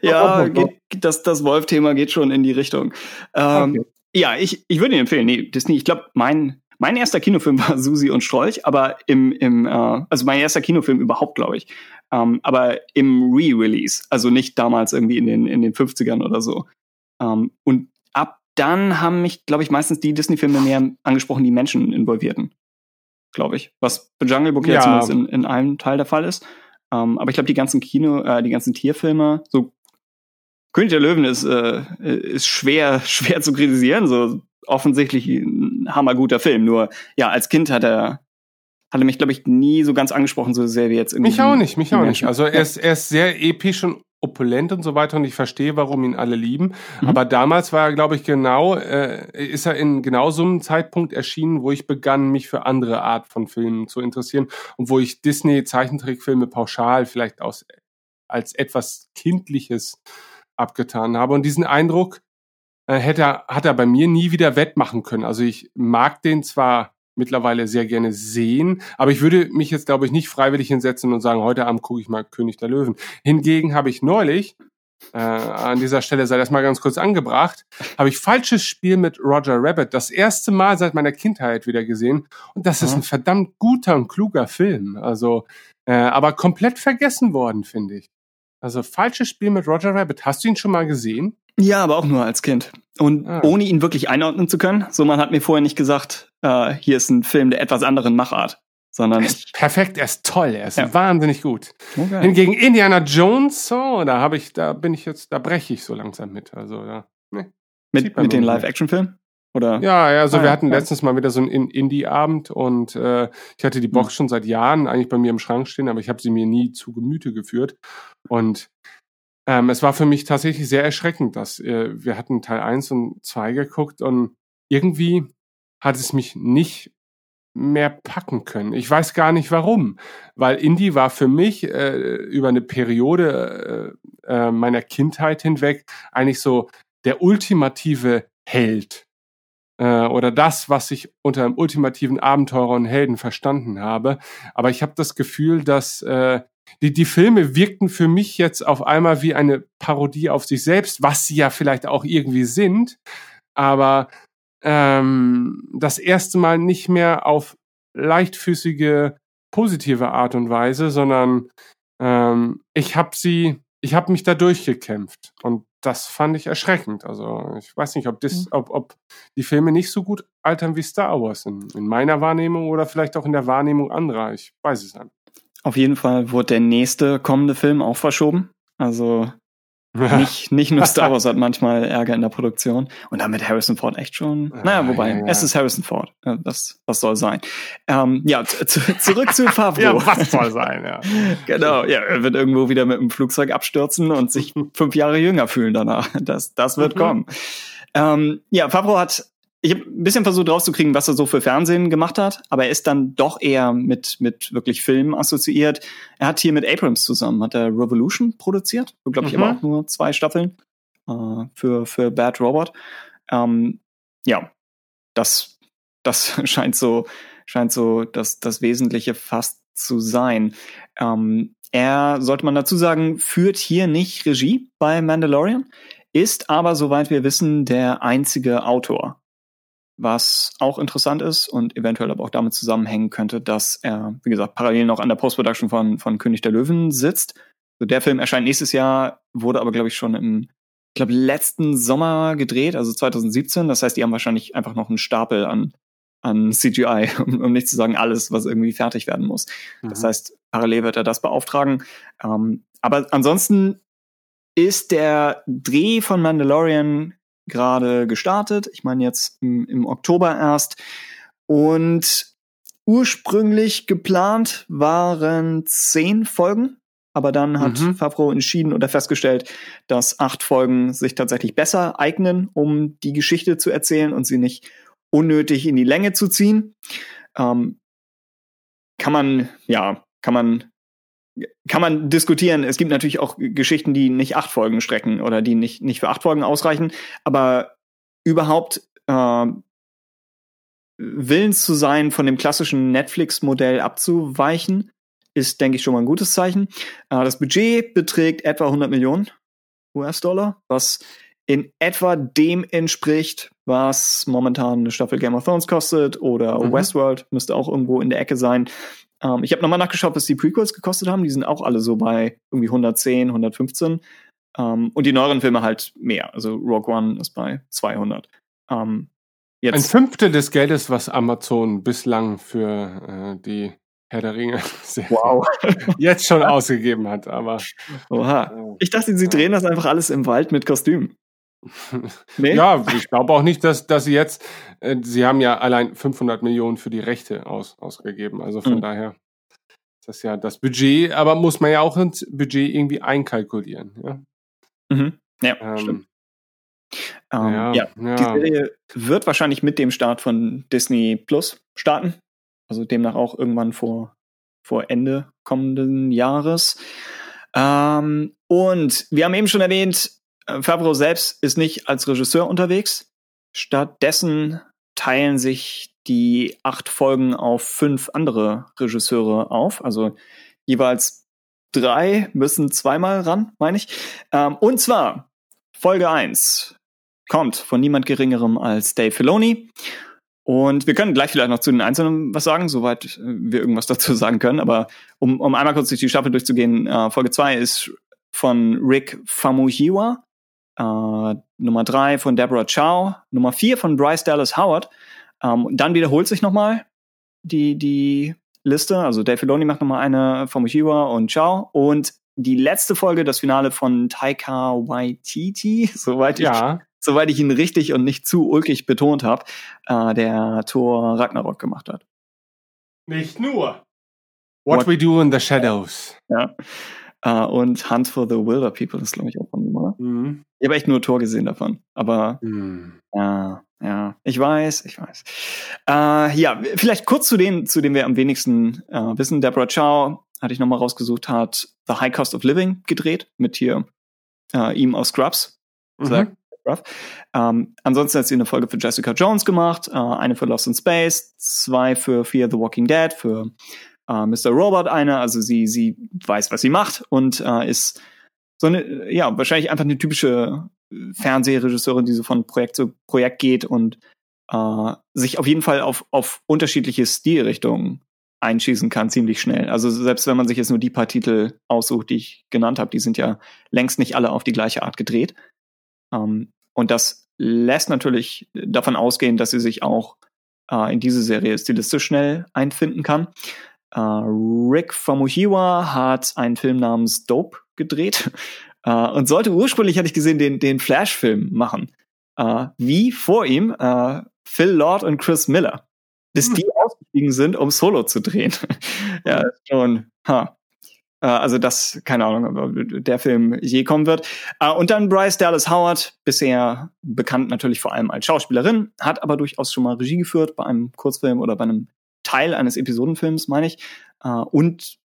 ja, geht, das, das Wolf-Thema geht schon in die Richtung. Ähm, okay. Ja, ich, ich würde ihn empfehlen. Nee, Disney, ich glaube, mein, mein erster Kinofilm (laughs) war Susi und Strolch, aber im, im äh, also mein erster Kinofilm überhaupt, glaube ich. Ähm, aber im Re-Release, also nicht damals irgendwie in den, in den 50ern oder so. Ähm, und ab dann haben mich, glaube ich, meistens die Disney-Filme mehr angesprochen, die Menschen involvierten. Glaube ich. Was bei Jungle Book ja. zumindest in, in einem Teil der Fall ist. Ähm, aber ich glaube, die ganzen Kino, äh, die ganzen Tierfilme, so König der Löwen ist, äh, ist schwer, (laughs) schwer zu kritisieren. So offensichtlich ein hammerguter Film. Nur, ja, als Kind hat er, hat er mich, glaube ich, nie so ganz angesprochen, so sehr wie jetzt irgendwie. Mich auch nicht, mich auch nicht. Also er ist, er ist sehr episch und opulent und so weiter und ich verstehe, warum ihn alle lieben. Mhm. Aber damals war er, glaube ich, genau, äh, ist er in genau so einem Zeitpunkt erschienen, wo ich begann, mich für andere Art von Filmen zu interessieren und wo ich Disney-Zeichentrickfilme pauschal vielleicht aus, als etwas Kindliches abgetan habe. Und diesen Eindruck äh, hätte er, hat er bei mir nie wieder wettmachen können. Also ich mag den zwar mittlerweile sehr gerne sehen, aber ich würde mich jetzt, glaube ich, nicht freiwillig hinsetzen und sagen, heute Abend gucke ich mal König der Löwen. Hingegen habe ich neulich, äh, an dieser Stelle sei das mal ganz kurz angebracht, habe ich falsches Spiel mit Roger Rabbit das erste Mal seit meiner Kindheit wieder gesehen. Und das ist ein verdammt guter und kluger Film. Also, äh, aber komplett vergessen worden, finde ich. Also falsches Spiel mit Roger Rabbit. Hast du ihn schon mal gesehen? Ja, aber auch nur als Kind. Und ah. ohne ihn wirklich einordnen zu können. So, man hat mir vorher nicht gesagt, äh, hier ist ein Film der etwas anderen Machart. Sondern er ist perfekt, er ist toll, er ist ja. wahnsinnig gut. Okay. Hingegen Indiana Jones, so, da habe ich, da bin ich jetzt, da breche ich so langsam mit. Also, ja. Nee, mit, mit den Live-Action-Filmen? Oder? Ja, ja, also ah, wir hatten ja. letztens mal wieder so einen Indie-Abend und äh, ich hatte die Box hm. schon seit Jahren eigentlich bei mir im Schrank stehen, aber ich habe sie mir nie zu Gemüte geführt. Und ähm, es war für mich tatsächlich sehr erschreckend, dass äh, wir hatten Teil 1 und 2 geguckt und irgendwie hat es mich nicht mehr packen können. Ich weiß gar nicht warum, weil Indie war für mich äh, über eine Periode äh, äh, meiner Kindheit hinweg eigentlich so der ultimative Held äh, oder das, was ich unter einem ultimativen Abenteurer und Helden verstanden habe. Aber ich habe das Gefühl, dass äh, die, die Filme wirkten für mich jetzt auf einmal wie eine Parodie auf sich selbst, was sie ja vielleicht auch irgendwie sind, aber ähm, das erste Mal nicht mehr auf leichtfüßige, positive Art und Weise, sondern ähm, ich habe sie ich habe mich da durchgekämpft und das fand ich erschreckend. Also ich weiß nicht, ob das, mhm. ob, ob die Filme nicht so gut altern wie Star Wars in, in meiner Wahrnehmung oder vielleicht auch in der Wahrnehmung anderer. Ich weiß es nicht. Auf jeden Fall wurde der nächste kommende Film auch verschoben. Also (laughs) nicht, nicht nur Star Wars hat (laughs) manchmal Ärger in der Produktion. Und damit Harrison Ford echt schon. Naja, wobei, ja, ja. es ist Harrison Ford. Das, das soll sein. Ähm, ja, zurück zu (laughs) Favreau. ja, was soll sein, ja. genau, ja, er wird irgendwo wieder mit dem Flugzeug abstürzen und sich fünf Jahre jünger fühlen danach. Das, das wird mhm. kommen. Ähm, ja, Favreau hat ich habe ein bisschen versucht rauszukriegen, was er so für Fernsehen gemacht hat, aber er ist dann doch eher mit, mit wirklich Filmen assoziiert. Er hat hier mit Abrams zusammen, hat er Revolution produziert, glaube ich mhm. aber auch nur zwei Staffeln äh, für, für Bad Robot. Ähm, ja, das, das (laughs) scheint so, scheint so das, das Wesentliche fast zu sein. Ähm, er, sollte man dazu sagen, führt hier nicht Regie bei Mandalorian, ist aber, soweit wir wissen, der einzige Autor was auch interessant ist und eventuell aber auch damit zusammenhängen könnte, dass er, wie gesagt, parallel noch an der Post-Production von, von König der Löwen sitzt. So, der Film erscheint nächstes Jahr, wurde aber, glaube ich, schon im, ich glaube, letzten Sommer gedreht, also 2017. Das heißt, die haben wahrscheinlich einfach noch einen Stapel an, an CGI, (laughs) um, um nicht zu sagen alles, was irgendwie fertig werden muss. Mhm. Das heißt, parallel wird er das beauftragen. Ähm, aber ansonsten ist der Dreh von Mandalorian gerade gestartet. Ich meine jetzt im, im Oktober erst. Und ursprünglich geplant waren zehn Folgen, aber dann hat mhm. Favreau entschieden oder festgestellt, dass acht Folgen sich tatsächlich besser eignen, um die Geschichte zu erzählen und sie nicht unnötig in die Länge zu ziehen. Ähm, kann man, ja, kann man kann man diskutieren. Es gibt natürlich auch Geschichten, die nicht acht Folgen strecken oder die nicht, nicht für acht Folgen ausreichen, aber überhaupt äh, willens zu sein, von dem klassischen Netflix-Modell abzuweichen, ist, denke ich, schon mal ein gutes Zeichen. Äh, das Budget beträgt etwa 100 Millionen US-Dollar, was in etwa dem entspricht, was momentan eine Staffel Game of Thrones kostet oder mhm. Westworld müsste auch irgendwo in der Ecke sein. Ähm, ich habe nochmal nachgeschaut, was die Prequels gekostet haben. Die sind auch alle so bei irgendwie 110, 115. Ähm, und die neueren Filme halt mehr. Also Rogue One ist bei 200. Ähm, jetzt. Ein Fünftel des Geldes, was Amazon bislang für äh, die Herr der Ringe (laughs) wow. jetzt schon ausgegeben hat. Aber Oha. Ich dachte, sie drehen das einfach alles im Wald mit Kostümen. Nee? Ja, ich glaube auch nicht, dass, dass sie jetzt, äh, sie haben ja allein 500 Millionen für die Rechte aus, ausgegeben. Also von mhm. daher ist das ja das Budget, aber muss man ja auch ins Budget irgendwie einkalkulieren. Ja, mhm. ja ähm, stimmt. Ähm, ja, ja, ja, die Serie wird wahrscheinlich mit dem Start von Disney Plus starten. Also demnach auch irgendwann vor, vor Ende kommenden Jahres. Ähm, und wir haben eben schon erwähnt, äh, Favreau selbst ist nicht als Regisseur unterwegs. Stattdessen teilen sich die acht Folgen auf fünf andere Regisseure auf. Also jeweils drei müssen zweimal ran, meine ich. Ähm, und zwar Folge eins kommt von niemand Geringerem als Dave Filoni. Und wir können gleich vielleicht noch zu den Einzelnen was sagen, soweit äh, wir irgendwas (laughs) dazu sagen können. Aber um, um einmal kurz durch die Staffel durchzugehen, äh, Folge zwei ist von Rick Famuyiwa. Äh, Nummer drei von Deborah Chow, Nummer vier von Bryce Dallas Howard. Ähm, dann wiederholt sich nochmal die, die Liste. Also Dave Filoni macht nochmal eine von Mujiwa und Chow. Und die letzte Folge, das Finale von Taika Waititi, (laughs) soweit ja. ich, soweit ich ihn richtig und nicht zu ulkig betont habe, äh, der Thor Ragnarok gemacht hat. Nicht nur. What, What we do in the shadows. Ja. Uh, und Hunt for the Wilder People ist, glaube ich, auch von? Mhm. Ich habe echt nur Tor gesehen davon. Aber mhm. ja, ja, ich weiß, ich weiß. Uh, ja, vielleicht kurz zu denen, zu denen wir am wenigsten uh, wissen. Deborah Chow, hatte ich nochmal rausgesucht, hat The High Cost of Living gedreht mit hier ihm aus Scrubs. Mhm. Ähm, ansonsten hat sie eine Folge für Jessica Jones gemacht, eine für Lost in Space, zwei für Fear the Walking Dead, für äh, Mr. Robot eine, also sie, sie weiß, was sie macht und äh, ist so eine, ja, wahrscheinlich einfach eine typische Fernsehregisseurin, die so von Projekt zu Projekt geht und äh, sich auf jeden Fall auf, auf unterschiedliche Stilrichtungen einschießen kann, ziemlich schnell. Also selbst wenn man sich jetzt nur die paar Titel aussucht, die ich genannt habe, die sind ja längst nicht alle auf die gleiche Art gedreht. Ähm, und das lässt natürlich davon ausgehen, dass sie sich auch äh, in diese Serie stilistisch schnell einfinden kann. Äh, Rick Famuhiwa hat einen Film namens Dope gedreht äh, und sollte ursprünglich, hatte ich gesehen, den, den Flash-Film machen. Äh, wie vor ihm äh, Phil Lord und Chris Miller. Bis hm. die ausgestiegen sind, um Solo zu drehen. (laughs) ja, schon. Ha. Äh, also das, keine Ahnung, ob der Film je kommen wird. Äh, und dann Bryce Dallas Howard, bisher bekannt natürlich vor allem als Schauspielerin, hat aber durchaus schon mal Regie geführt bei einem Kurzfilm oder bei einem Teil eines Episodenfilms, meine ich. Äh, und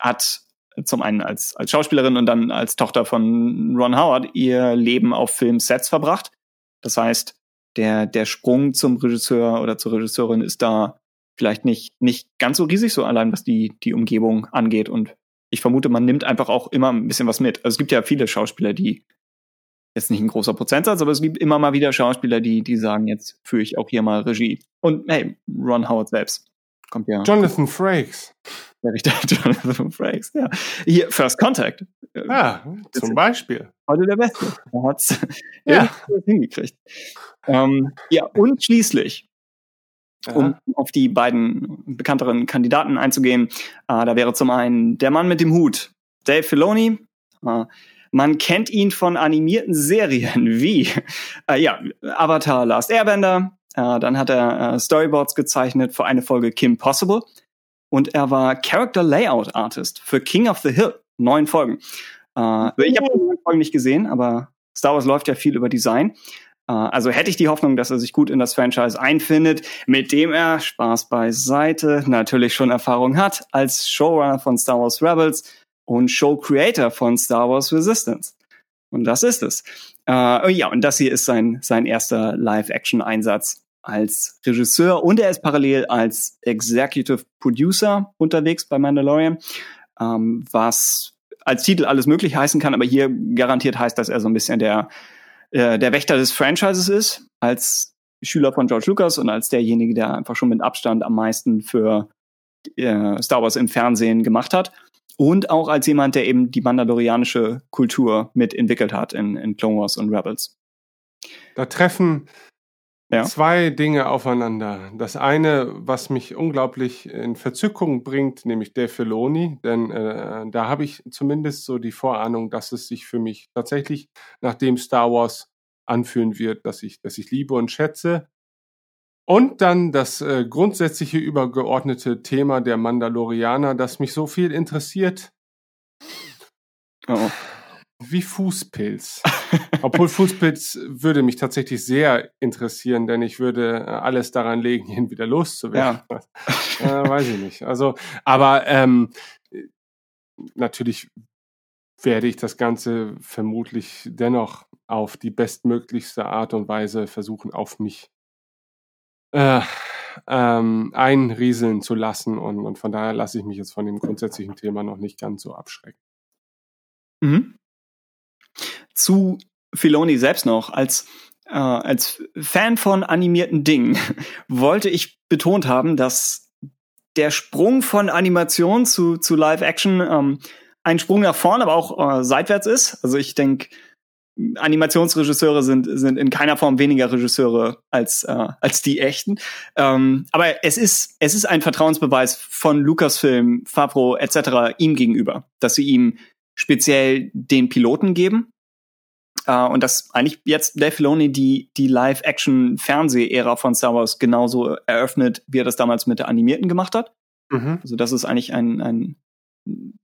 hat zum einen als, als Schauspielerin und dann als Tochter von Ron Howard ihr Leben auf Filmsets verbracht. Das heißt, der, der Sprung zum Regisseur oder zur Regisseurin ist da vielleicht nicht, nicht ganz so riesig, so allein was die, die Umgebung angeht. Und ich vermute, man nimmt einfach auch immer ein bisschen was mit. Also es gibt ja viele Schauspieler, die jetzt nicht ein großer Prozentsatz, aber es gibt immer mal wieder Schauspieler, die, die sagen, jetzt führe ich auch hier mal Regie. Und hey, Ron Howard selbst kommt ja. Jonathan Frakes. Der Richter (laughs) Jonathan Frakes, ja. Hier, First Contact. Ja, zum Beispiel. Heute der Beste. Er hat's (laughs) ja. hingekriegt. Ähm, ja, und schließlich um auf die beiden bekannteren Kandidaten einzugehen. Äh, da wäre zum einen der Mann mit dem Hut, Dave Filoni. Äh, man kennt ihn von animierten Serien wie äh, ja, Avatar Last Airbender. Äh, dann hat er äh, Storyboards gezeichnet für eine Folge Kim Possible. Und er war Character Layout Artist für King of the Hill. Neun Folgen. Äh, ich habe die neun Folgen nicht gesehen, aber Star Wars läuft ja viel über Design. Äh, also hätte ich die Hoffnung, dass er sich gut in das Franchise einfindet, mit dem er, Spaß beiseite, natürlich schon Erfahrung hat als Showrunner von Star Wars Rebels und Show-Creator von Star Wars Resistance. Und das ist es. Äh, ja, und das hier ist sein, sein erster Live-Action-Einsatz als Regisseur und er ist parallel als Executive Producer unterwegs bei Mandalorian, ähm, was als Titel alles möglich heißen kann, aber hier garantiert heißt, dass er so ein bisschen der äh, der Wächter des Franchises ist, als Schüler von George Lucas und als derjenige, der einfach schon mit Abstand am meisten für äh, Star Wars im Fernsehen gemacht hat. Und auch als jemand, der eben die mandalorianische Kultur mitentwickelt hat in, in Clone Wars und Rebels. Da treffen ja. zwei Dinge aufeinander. Das eine, was mich unglaublich in Verzückung bringt, nämlich Dave Filoni, denn äh, da habe ich zumindest so die Vorahnung, dass es sich für mich tatsächlich nach dem Star Wars anfühlen wird, dass ich, dass ich liebe und schätze. Und dann das äh, grundsätzliche übergeordnete Thema der Mandalorianer, das mich so viel interessiert. Oh wie Fußpilz. Obwohl Fußpilz würde mich tatsächlich sehr interessieren, denn ich würde äh, alles daran legen, (laughs) ihn wieder loszuwerden. Ja. Äh, weiß ich nicht. Also, aber ähm, natürlich werde ich das Ganze vermutlich dennoch auf die bestmöglichste Art und Weise versuchen, auf mich äh, ähm, einrieseln zu lassen. Und, und von daher lasse ich mich jetzt von dem grundsätzlichen Thema noch nicht ganz so abschrecken. Mhm zu Filoni selbst noch als äh, als Fan von animierten Dingen (laughs) wollte ich betont haben, dass der Sprung von Animation zu zu Live Action ähm, ein Sprung nach vorn, aber auch äh, seitwärts ist. Also ich denke, Animationsregisseure sind sind in keiner Form weniger Regisseure als äh, als die echten. Ähm, aber es ist es ist ein Vertrauensbeweis von Lucasfilm, Favreau etc. ihm gegenüber, dass sie ihm speziell den Piloten geben Uh, und dass eigentlich jetzt Dave Filoni die, die Live-Action-Fernseh-Ära von Star Wars genauso eröffnet, wie er das damals mit der Animierten gemacht hat. Mhm. Also das ist eigentlich ein, ein,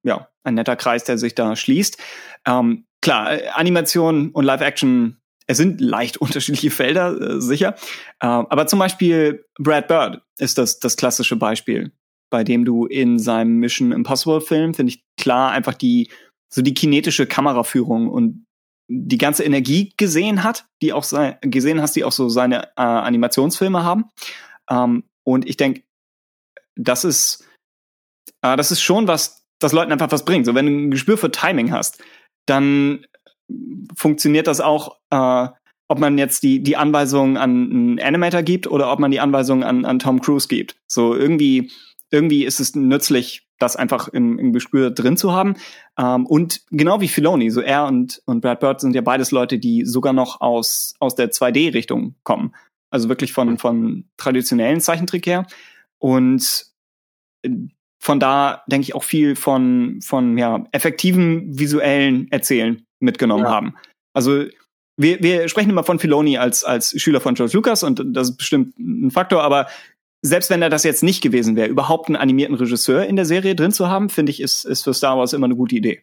ja, ein netter Kreis, der sich da schließt. Ähm, klar, Animation und Live-Action, es sind leicht (laughs) unterschiedliche Felder, äh, sicher. Äh, aber zum Beispiel Brad Bird ist das, das klassische Beispiel, bei dem du in seinem Mission Impossible Film, finde ich klar, einfach die, so die kinetische Kameraführung und die ganze Energie gesehen hat, die auch sein, gesehen hast, die auch so seine äh, Animationsfilme haben. Ähm, und ich denke, das ist, äh, das ist schon was, das Leuten einfach was bringt. So, wenn du ein Gespür für Timing hast, dann funktioniert das auch, äh, ob man jetzt die, die Anweisungen an einen Animator gibt oder ob man die Anweisungen an, an Tom Cruise gibt. So irgendwie, irgendwie ist es nützlich, das einfach im, im Gespür drin zu haben. Ähm, und genau wie Filoni, so er und, und Brad Bird sind ja beides Leute, die sogar noch aus, aus der 2D-Richtung kommen. Also wirklich von, von traditionellen Zeichentrick her. Und äh, von da denke ich auch viel von, von ja, effektiven visuellen Erzählen mitgenommen ja. haben. Also wir, wir sprechen immer von Filoni als, als Schüler von George Lucas und das ist bestimmt ein Faktor, aber selbst wenn er das jetzt nicht gewesen wäre, überhaupt einen animierten Regisseur in der Serie drin zu haben, finde ich, ist, ist für Star Wars immer eine gute Idee.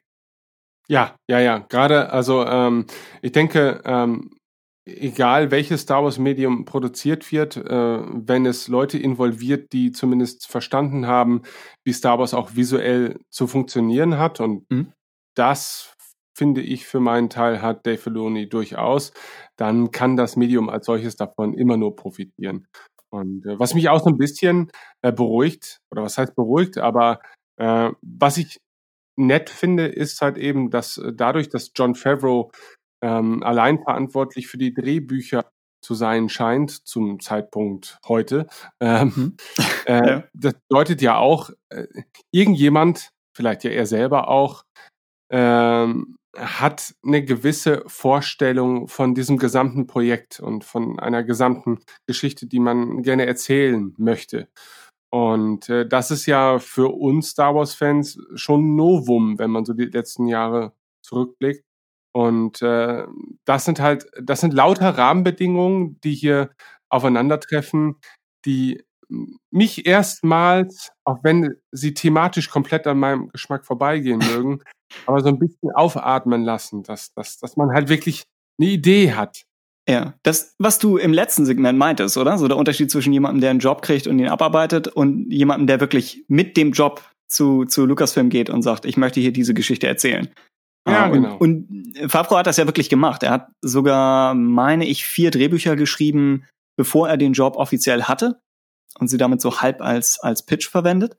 Ja, ja, ja. Gerade, also ähm, ich denke, ähm, egal welches Star Wars Medium produziert wird, äh, wenn es Leute involviert, die zumindest verstanden haben, wie Star Wars auch visuell zu funktionieren hat und mhm. das finde ich für meinen Teil hat Dave Filoni durchaus, dann kann das Medium als solches davon immer nur profitieren. Und äh, was mich auch so ein bisschen äh, beruhigt, oder was heißt beruhigt, aber äh, was ich nett finde, ist halt eben, dass äh, dadurch, dass John Favreau ähm, allein verantwortlich für die Drehbücher zu sein scheint zum Zeitpunkt heute. Ähm, mhm. (laughs) äh, ja. Das bedeutet ja auch, äh, irgendjemand, vielleicht ja er selber auch, ähm, hat eine gewisse Vorstellung von diesem gesamten Projekt und von einer gesamten Geschichte, die man gerne erzählen möchte. Und äh, das ist ja für uns Star Wars-Fans schon Novum, wenn man so die letzten Jahre zurückblickt. Und äh, das sind halt, das sind lauter Rahmenbedingungen, die hier aufeinandertreffen, die mich erstmals, auch wenn sie thematisch komplett an meinem Geschmack vorbeigehen (laughs) mögen, aber so ein bisschen aufatmen lassen, dass, dass, dass man halt wirklich eine Idee hat. Ja, das, was du im letzten Segment meintest, oder? So der Unterschied zwischen jemandem, der einen Job kriegt und ihn abarbeitet und jemandem, der wirklich mit dem Job zu, zu Lucasfilm geht und sagt, ich möchte hier diese Geschichte erzählen. Ja, genau. Und, und Favreau hat das ja wirklich gemacht. Er hat sogar, meine ich, vier Drehbücher geschrieben, bevor er den Job offiziell hatte und sie damit so halb als, als Pitch verwendet.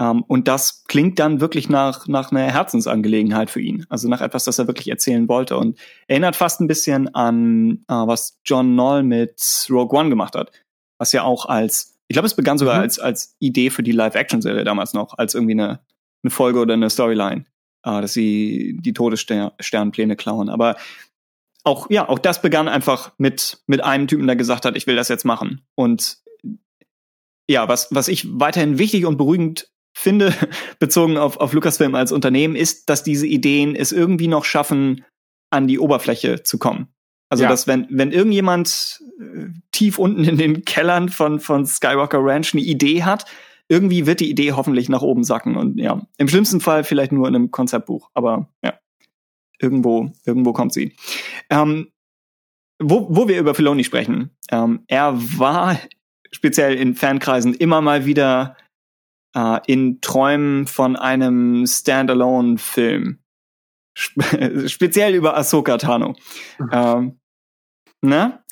Um, ähm, und das klingt dann wirklich nach, nach einer Herzensangelegenheit für ihn. Also nach etwas, das er wirklich erzählen wollte. Und erinnert fast ein bisschen an, uh, was John Knoll mit Rogue One gemacht hat. Was ja auch als, ich glaube, es begann sogar mhm. als, als Idee für die Live-Action-Serie damals noch, als irgendwie eine, eine Folge oder eine Storyline, uh, dass sie die Todessternpläne klauen. Aber auch, ja, auch das begann einfach mit, mit einem Typen, der gesagt hat, ich will das jetzt machen. Und ja, was, was ich weiterhin wichtig und beruhigend finde, (laughs) bezogen auf, auf Lucasfilm als Unternehmen, ist, dass diese Ideen es irgendwie noch schaffen, an die Oberfläche zu kommen. Also, ja. dass wenn, wenn irgendjemand äh, tief unten in den Kellern von, von Skywalker Ranch eine Idee hat, irgendwie wird die Idee hoffentlich nach oben sacken und ja, im schlimmsten Fall vielleicht nur in einem Konzeptbuch, aber ja, irgendwo, irgendwo kommt sie. Ähm, wo, wo wir über Filoni sprechen, ähm, er war speziell in Fankreisen immer mal wieder äh, in Träumen von einem Standalone-Film. Spe (laughs) speziell über Ahsoka Tano. Mhm. Ähm, na?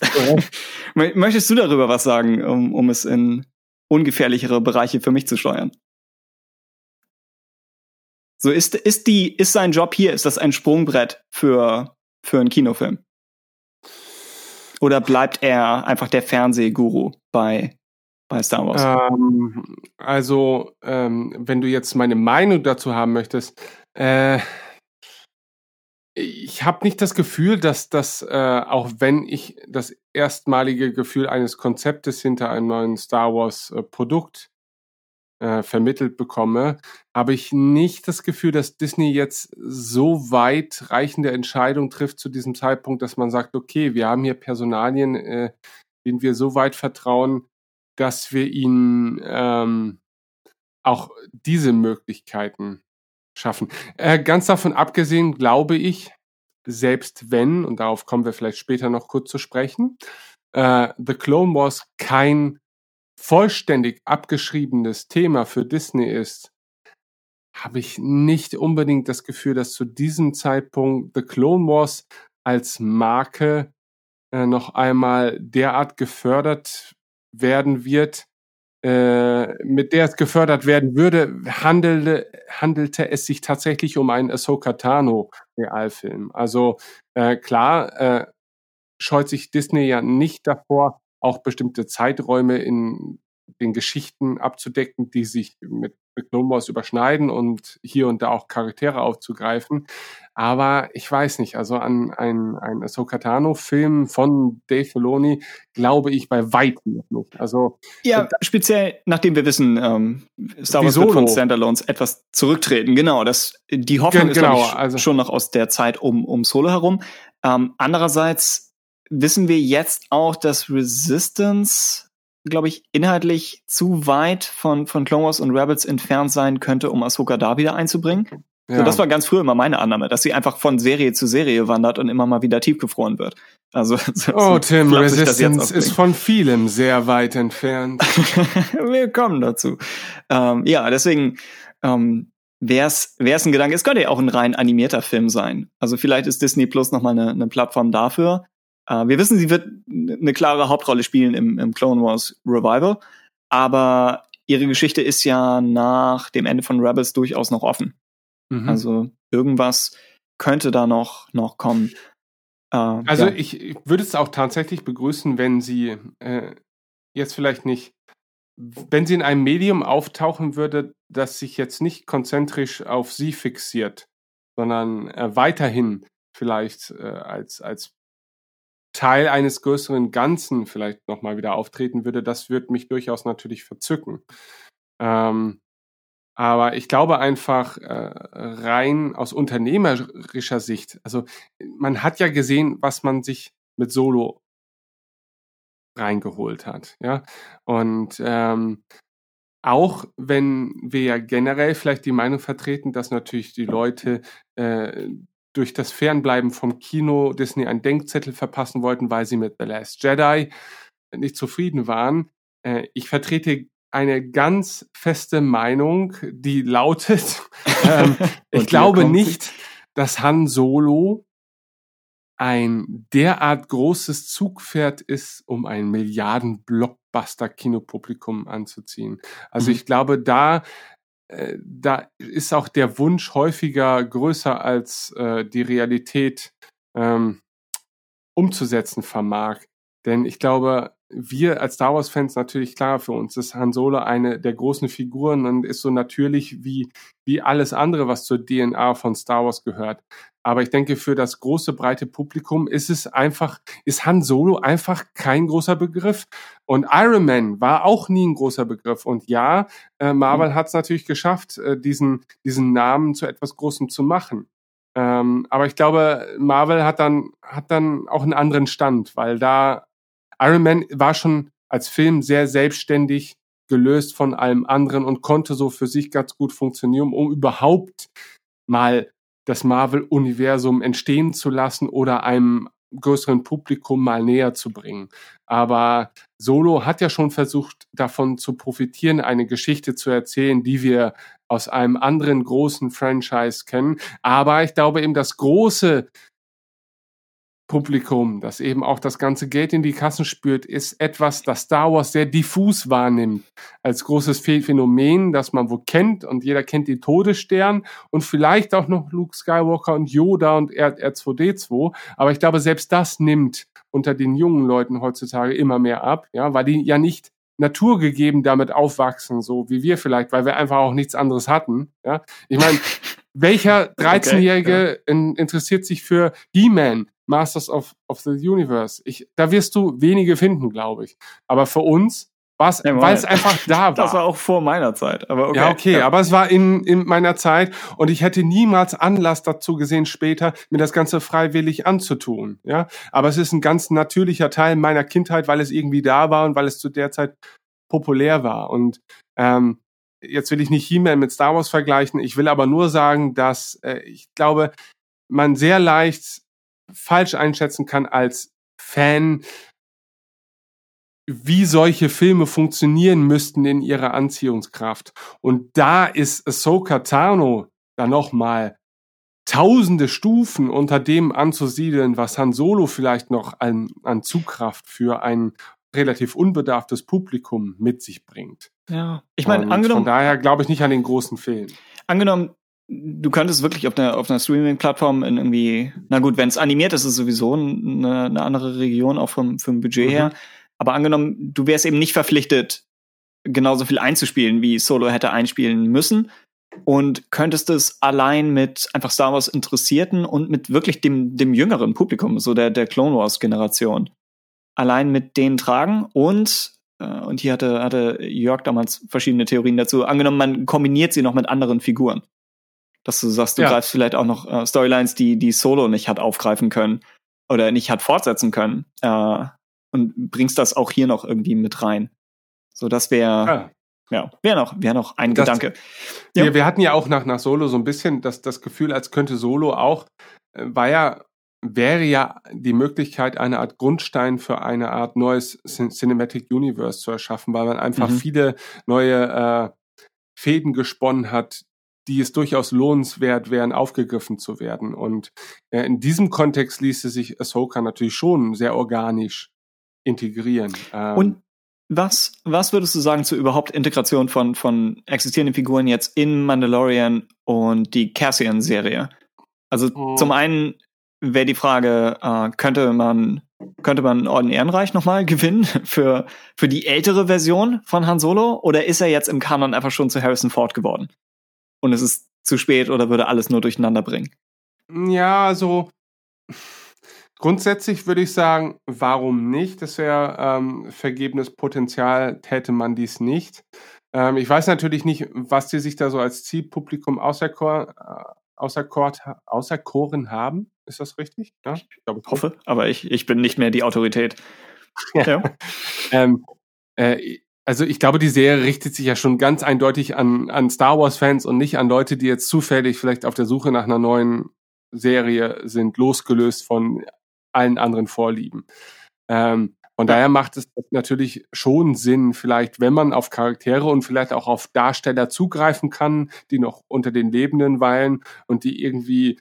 (laughs) Möchtest du darüber was sagen, um, um es in ungefährlichere Bereiche für mich zu steuern? So ist, ist die, ist sein Job hier, ist das ein Sprungbrett für, für einen Kinofilm? Oder bleibt er einfach der Fernsehguru bei, bei Star Wars? Ähm, also, ähm, wenn du jetzt meine Meinung dazu haben möchtest, äh, ich habe nicht das Gefühl, dass das, äh, auch wenn ich das erstmalige Gefühl eines Konzeptes hinter einem neuen Star Wars äh, Produkt äh, vermittelt bekomme, habe ich nicht das Gefühl, dass Disney jetzt so weit reichende Entscheidungen trifft zu diesem Zeitpunkt, dass man sagt, okay, wir haben hier Personalien, äh, denen wir so weit vertrauen, dass wir ihnen ähm, auch diese Möglichkeiten schaffen. Äh, ganz davon abgesehen, glaube ich, selbst wenn, und darauf kommen wir vielleicht später noch kurz zu sprechen, äh, The Clone Wars kein vollständig abgeschriebenes Thema für Disney ist, habe ich nicht unbedingt das Gefühl, dass zu diesem Zeitpunkt The Clone Wars als Marke äh, noch einmal derart gefördert werden wird, äh, mit der es gefördert werden würde, handelte, handelte es sich tatsächlich um einen Ahsoka Tano Realfilm. Also äh, klar äh, scheut sich Disney ja nicht davor, auch bestimmte Zeiträume in den Geschichten abzudecken, die sich mit, mit Clone Wars überschneiden und hier und da auch Charaktere aufzugreifen. Aber ich weiß nicht, also an ein, ein Ahsoka Tano-Film von Dave Filoni glaube ich bei weitem noch nicht. Also ja, speziell nachdem wir wissen, ähm, Star Wars wird von Standalones etwas zurücktreten. Genau, das die Hoffnung genau, ist ich, also, schon noch aus der Zeit um um Solo herum. Ähm, andererseits wissen wir jetzt auch, dass Resistance glaube ich, inhaltlich zu weit von, von Clone Wars und Rebels entfernt sein könnte, um Ahsoka da wieder einzubringen. Ja. So, das war ganz früher immer meine Annahme, dass sie einfach von Serie zu Serie wandert und immer mal wieder tiefgefroren wird. Also, (laughs) so, oh, Tim, Resistance ist von vielem sehr weit entfernt. (laughs) Wir kommen dazu. Ähm, ja, deswegen ähm, wäre es ein Gedanke, es könnte ja auch ein rein animierter Film sein. Also vielleicht ist Disney Plus nochmal eine, eine Plattform dafür. Äh, wir wissen, sie wird eine klare Hauptrolle spielen im, im Clone Wars Revival, aber ihre Geschichte ist ja nach dem Ende von Rebels durchaus noch offen. Mhm. Also irgendwas könnte da noch, noch kommen. Äh, also ja. ich, ich würde es auch tatsächlich begrüßen, wenn sie äh, jetzt vielleicht nicht, wenn sie in einem Medium auftauchen würde, das sich jetzt nicht konzentrisch auf sie fixiert, sondern äh, weiterhin vielleicht äh, als, als Teil eines größeren Ganzen vielleicht nochmal wieder auftreten würde, das würde mich durchaus natürlich verzücken. Ähm, aber ich glaube einfach äh, rein aus unternehmerischer Sicht, also man hat ja gesehen, was man sich mit Solo reingeholt hat, ja. Und ähm, auch wenn wir ja generell vielleicht die Meinung vertreten, dass natürlich die Leute äh, durch das Fernbleiben vom Kino Disney einen Denkzettel verpassen wollten, weil sie mit The Last Jedi nicht zufrieden waren. Äh, ich vertrete eine ganz feste Meinung, die lautet, (laughs) ähm, ich glaube nicht, dass Han Solo ein derart großes Zugpferd ist, um ein Milliarden-Blockbuster-Kinopublikum anzuziehen. Also mhm. ich glaube, da äh, da ist auch der Wunsch häufiger größer als äh, die Realität ähm, umzusetzen vermag. Denn ich glaube, wir als Star Wars-Fans natürlich klar, für uns ist Han Solo eine der großen Figuren und ist so natürlich wie, wie alles andere, was zur DNA von Star Wars gehört. Aber ich denke, für das große, breite Publikum ist es einfach, ist Han Solo einfach kein großer Begriff. Und Iron Man war auch nie ein großer Begriff. Und ja, äh, Marvel mhm. hat es natürlich geschafft, äh, diesen, diesen Namen zu etwas Großem zu machen. Ähm, aber ich glaube, Marvel hat dann, hat dann auch einen anderen Stand, weil da Iron Man war schon als Film sehr selbstständig gelöst von allem anderen und konnte so für sich ganz gut funktionieren, um überhaupt mal das Marvel-Universum entstehen zu lassen oder einem größeren Publikum mal näher zu bringen. Aber Solo hat ja schon versucht, davon zu profitieren, eine Geschichte zu erzählen, die wir aus einem anderen großen Franchise kennen. Aber ich glaube eben, das große Publikum, das eben auch das ganze Geld in die Kassen spürt, ist etwas, das Star Wars sehr diffus wahrnimmt. Als großes Phänomen, das man wohl kennt und jeder kennt die Todesstern und vielleicht auch noch Luke Skywalker und Yoda und R R2D2. Aber ich glaube, selbst das nimmt unter den jungen Leuten heutzutage immer mehr ab, ja, weil die ja nicht naturgegeben damit aufwachsen, so wie wir vielleicht, weil wir einfach auch nichts anderes hatten. Ja, ich meine, (laughs) welcher 13-Jährige okay, ja. interessiert sich für He-Man? Masters of, of the Universe. Ich, da wirst du wenige finden, glaube ich. Aber für uns (laughs) war es, ja, weil es einfach da war. Das war auch vor meiner Zeit. Aber okay. Ja, okay, ja. aber es war in, in meiner Zeit und ich hätte niemals Anlass dazu gesehen, später mir das Ganze freiwillig anzutun. Ja, aber es ist ein ganz natürlicher Teil meiner Kindheit, weil es irgendwie da war und weil es zu der Zeit populär war. Und ähm, jetzt will ich nicht He-Man mit Star Wars vergleichen. Ich will aber nur sagen, dass äh, ich glaube, man sehr leicht falsch einschätzen kann als Fan, wie solche Filme funktionieren müssten in ihrer Anziehungskraft. Und da ist Ahsoka Tano dann nochmal tausende Stufen unter dem anzusiedeln, was Han Solo vielleicht noch an, an Zugkraft für ein relativ unbedarftes Publikum mit sich bringt. Ja, ich meine, angenommen. Von daher glaube ich nicht an den großen Film. Angenommen, du könntest wirklich auf einer, auf einer Streaming-Plattform in irgendwie, na gut, wenn es animiert ist, ist es sowieso eine, eine andere Region, auch vom, vom Budget mhm. her. Aber angenommen, du wärst eben nicht verpflichtet, genauso viel einzuspielen, wie Solo hätte einspielen müssen. Und könntest es allein mit einfach Star Wars Interessierten und mit wirklich dem, dem jüngeren Publikum, so der, der Clone Wars Generation, allein mit denen tragen und äh, und hier hatte, hatte Jörg damals verschiedene Theorien dazu. Angenommen, man kombiniert sie noch mit anderen Figuren. Dass du sagst, du ja. greifst vielleicht auch noch äh, Storylines, die, die Solo nicht hat aufgreifen können oder nicht hat fortsetzen können. Äh, und bringst das auch hier noch irgendwie mit rein. So, das wäre, ja. ja, wäre noch, wäre noch ein das, Gedanke. Ja. Wir, wir hatten ja auch nach, nach Solo so ein bisschen das, das Gefühl, als könnte Solo auch, äh, war ja wäre ja die Möglichkeit, eine Art Grundstein für eine Art neues Cinematic Universe zu erschaffen, weil man einfach mhm. viele neue äh, Fäden gesponnen hat, die es durchaus lohnenswert wären, aufgegriffen zu werden. Und äh, in diesem Kontext ließe sich Ahsoka natürlich schon sehr organisch integrieren. Ähm, Und was, was würdest du sagen zur überhaupt Integration von, von existierenden Figuren jetzt in Mandalorian und die Cassian-Serie? Also oh. zum einen wäre die Frage, äh, könnte man könnte man Orden Ehrenreich nochmal (laughs) gewinnen für, für die ältere Version von Han Solo? Oder ist er jetzt im Kanon einfach schon zu Harrison Ford geworden? Und es ist zu spät oder würde alles nur durcheinander bringen? Ja, also grundsätzlich würde ich sagen, warum nicht? Das wäre ähm, vergebenes Potenzial, täte man dies nicht. Ähm, ich weiß natürlich nicht, was die sich da so als Zielpublikum auserkor, äh, auserkort, auserkoren haben. Ist das richtig? Ja, ich, glaube, ich hoffe, aber ich, ich bin nicht mehr die Autorität. (laughs) ja. ähm, äh, also ich glaube, die Serie richtet sich ja schon ganz eindeutig an, an Star Wars-Fans und nicht an Leute, die jetzt zufällig vielleicht auf der Suche nach einer neuen Serie sind, losgelöst von allen anderen Vorlieben. Ähm, von daher macht es natürlich schon Sinn, vielleicht, wenn man auf Charaktere und vielleicht auch auf Darsteller zugreifen kann, die noch unter den Lebenden weilen und die irgendwie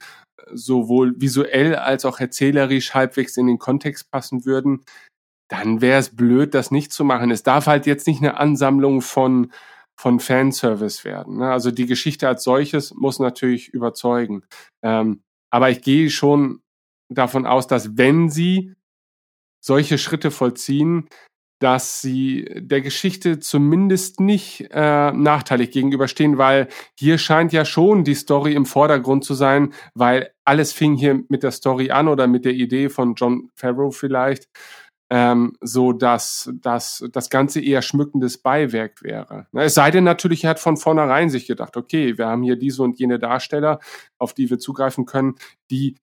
sowohl visuell als auch erzählerisch halbwegs in den Kontext passen würden, dann wäre es blöd, das nicht zu machen. Es darf halt jetzt nicht eine Ansammlung von, von Fanservice werden. Ne? Also die Geschichte als solches muss natürlich überzeugen. Ähm, aber ich gehe schon davon aus, dass wenn sie solche Schritte vollziehen, dass sie der Geschichte zumindest nicht äh, nachteilig gegenüberstehen, weil hier scheint ja schon die Story im Vordergrund zu sein, weil alles fing hier mit der Story an oder mit der Idee von John Favreau vielleicht, ähm, so dass, dass das Ganze eher schmückendes Beiwerk wäre. Es sei denn natürlich, er hat von vornherein sich gedacht, okay, wir haben hier diese und jene Darsteller, auf die wir zugreifen können, die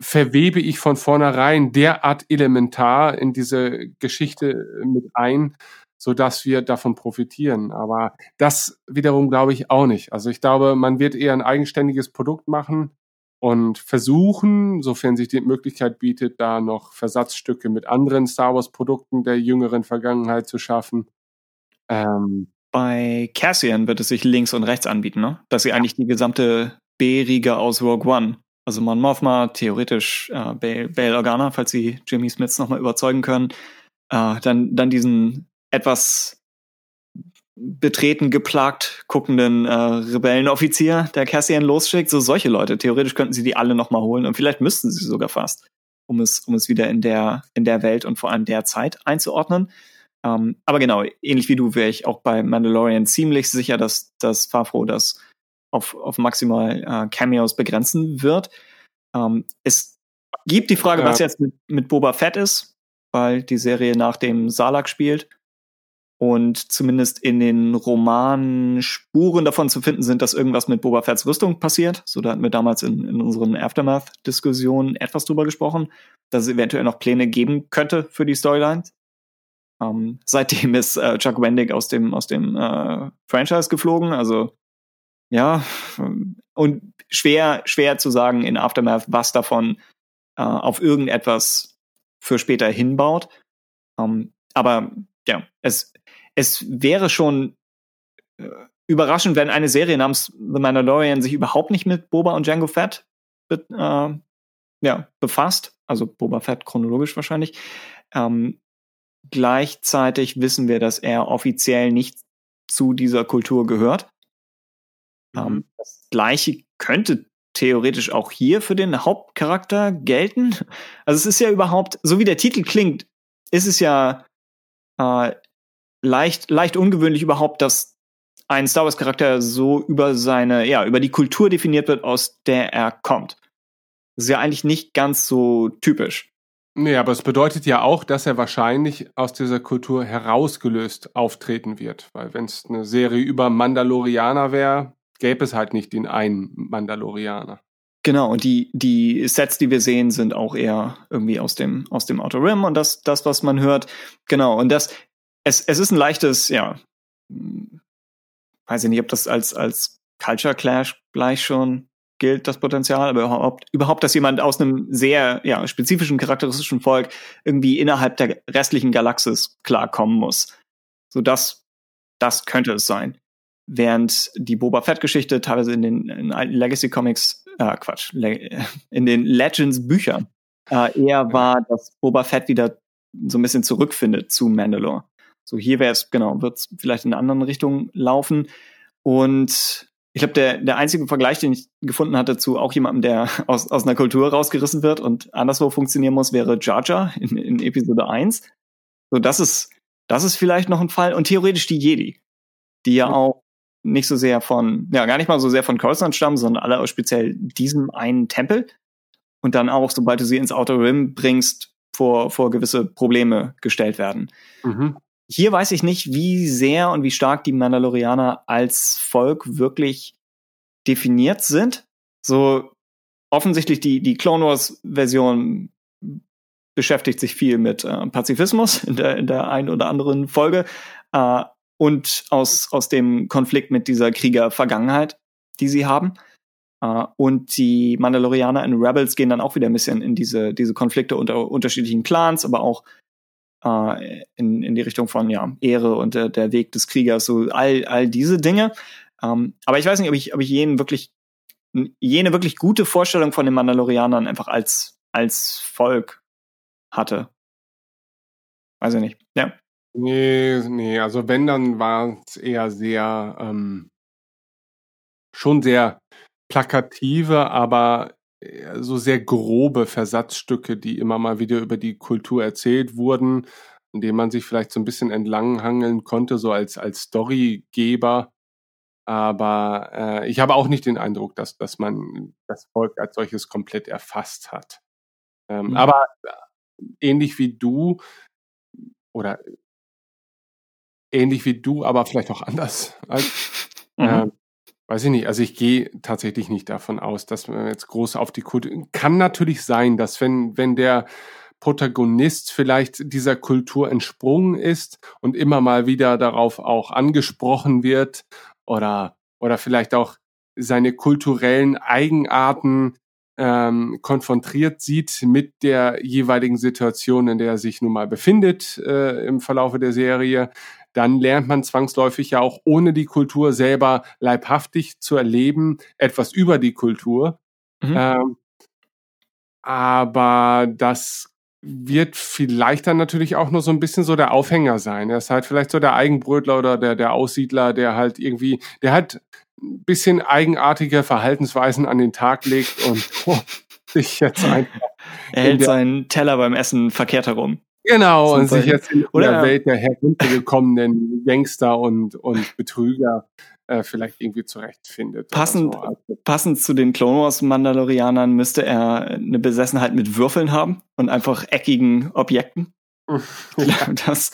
verwebe ich von vornherein derart elementar in diese Geschichte mit ein, so dass wir davon profitieren. Aber das wiederum glaube ich auch nicht. Also ich glaube, man wird eher ein eigenständiges Produkt machen und versuchen, sofern sich die Möglichkeit bietet, da noch Versatzstücke mit anderen Star Wars Produkten der jüngeren Vergangenheit zu schaffen. Ähm, Bei Cassian wird es sich links und rechts anbieten, ne? Dass sie eigentlich die gesamte B-Riege aus Rogue One also Mon Mothma, theoretisch äh, Bail, Bail Organa, falls sie Jimmy Smiths nochmal überzeugen können. Äh, dann, dann diesen etwas betreten, geplagt guckenden äh, Rebellenoffizier, der Cassian losschickt. So solche Leute. Theoretisch könnten sie die alle nochmal holen und vielleicht müssten sie sogar fast, um es, um es wieder in der, in der Welt und vor allem der Zeit einzuordnen. Ähm, aber genau, ähnlich wie du wäre ich auch bei Mandalorian ziemlich sicher, dass, dass Favreau das auf, auf maximal äh, Cameos begrenzen wird. Ähm, es gibt die Frage, ja. was jetzt mit, mit Boba Fett ist, weil die Serie nach dem Salak spielt und zumindest in den Romanen Spuren davon zu finden sind, dass irgendwas mit Boba Fetts Rüstung passiert. So, da hatten wir damals in, in unseren Aftermath-Diskussionen etwas drüber gesprochen, dass es eventuell noch Pläne geben könnte für die Storylines. Ähm, seitdem ist äh, Chuck Wendig aus dem, aus dem äh, Franchise geflogen, also ja, und schwer, schwer zu sagen in Aftermath, was davon äh, auf irgendetwas für später hinbaut. Ähm, aber ja, es, es wäre schon äh, überraschend, wenn eine Serie namens The Mandalorian sich überhaupt nicht mit Boba und Django Fett be äh, ja, befasst. Also Boba Fett chronologisch wahrscheinlich. Ähm, gleichzeitig wissen wir, dass er offiziell nicht zu dieser Kultur gehört. Ähm, mhm. das gleiche könnte theoretisch auch hier für den Hauptcharakter gelten. (laughs) Also es ist ja überhaupt, so wie der Titel klingt, ist es ja äh, leicht, leicht ungewöhnlich überhaupt, dass ein Star Wars Charakter so über seine, ja, über die Kultur definiert wird, aus der er kommt. Das ist ja eigentlich nicht ganz so typisch. Nee, aber es bedeutet ja auch, dass er wahrscheinlich aus dieser Kultur herausgelöst auftreten wird. Weil wenn es eine Serie über Mandalorianer wäre, gäbe es halt nicht den einen Mandalorianer. Genau, und die, die Sets, die wir sehen, sind auch eher irgendwie aus dem, aus dem Outer Rim und das, das, was man hört. Genau, und das, es, es ist ein leichtes, ja, weiß ich nicht, ob das als, als Culture Clash gleich schon gilt das Potenzial, aber überhaupt, überhaupt, dass jemand aus einem sehr ja, spezifischen, charakteristischen Volk irgendwie innerhalb der restlichen Galaxis klarkommen muss. So das, das könnte es sein. Während die Boba Fett-Geschichte teilweise in den in alten Legacy-Comics, äh, Quatsch, (laughs) in den Legends-Büchern äh, eher war, dass Boba Fett wieder so ein bisschen zurückfindet zu Mandalore. So hier wäre es, genau, wird es vielleicht in eine andere Richtung laufen. Und ich glaube, der, der einzige Vergleich, den ich gefunden hatte zu auch jemandem, der (laughs) aus, aus einer Kultur rausgerissen wird und anderswo funktionieren muss, wäre Jar Jar in, in Episode 1. So, das ist, das ist vielleicht noch ein Fall. Und theoretisch die Jedi, die ja auch nicht so sehr von, ja, gar nicht mal so sehr von Coruscant stammen, sondern alle aus speziell diesem einen Tempel. Und dann auch, sobald du sie ins Outer Rim bringst, vor, vor gewisse Probleme gestellt werden. Mhm. Hier weiß ich nicht, wie sehr und wie stark die Mandalorianer als Volk wirklich definiert sind. So offensichtlich die, die Clone Wars Version beschäftigt sich viel mit äh, Pazifismus in der, in der einen oder anderen Folge äh, und aus, aus dem Konflikt mit dieser Krieger-Vergangenheit, die sie haben. Uh, und die Mandalorianer in Rebels gehen dann auch wieder ein bisschen in diese, diese Konflikte unter unterschiedlichen Clans, aber auch äh, in, in die Richtung von ja, Ehre und der, der Weg des Kriegers, so all, all diese Dinge. Ähm, aber ich weiß nicht, ob ich, ob ich jenen wirklich, jene wirklich gute Vorstellung von den Mandalorianern einfach als, als Volk hatte. Weiß ich nicht. Ja. Nee, nee, also wenn, dann war es eher sehr, ähm, schon sehr plakative, aber so sehr grobe Versatzstücke, die immer mal wieder über die Kultur erzählt wurden, in denen man sich vielleicht so ein bisschen entlanghangeln konnte, so als, als Storygeber. Aber äh, ich habe auch nicht den Eindruck, dass, dass man das Volk als solches komplett erfasst hat. Ähm, mhm. Aber äh, ähnlich wie du, oder ähnlich wie du, aber vielleicht auch anders als, (laughs) mhm. äh, Weiß ich nicht. Also ich gehe tatsächlich nicht davon aus, dass man jetzt groß auf die Kultur. Kann natürlich sein, dass wenn, wenn der Protagonist vielleicht dieser Kultur entsprungen ist und immer mal wieder darauf auch angesprochen wird oder, oder vielleicht auch seine kulturellen Eigenarten ähm, konfrontiert sieht mit der jeweiligen Situation, in der er sich nun mal befindet äh, im Verlaufe der Serie, dann lernt man zwangsläufig ja auch ohne die Kultur selber leibhaftig zu erleben, etwas über die Kultur. Mhm. Ähm, aber das wird vielleicht dann natürlich auch nur so ein bisschen so der Aufhänger sein. Er ist halt vielleicht so der Eigenbrötler oder der, der Aussiedler, der halt irgendwie, der halt ein bisschen eigenartige Verhaltensweisen an den Tag legt und oh, (laughs) sich jetzt einfach. Er hält seinen Teller beim Essen verkehrt herum. Genau, und sich jetzt in Oder der Welt der heruntergekommenen Gangster und, und Betrüger äh, vielleicht irgendwie zurechtfindet. Passend, so. also, passend zu den Clone Wars Mandalorianern müsste er eine Besessenheit mit Würfeln haben und einfach eckigen Objekten. (laughs) ja. Das,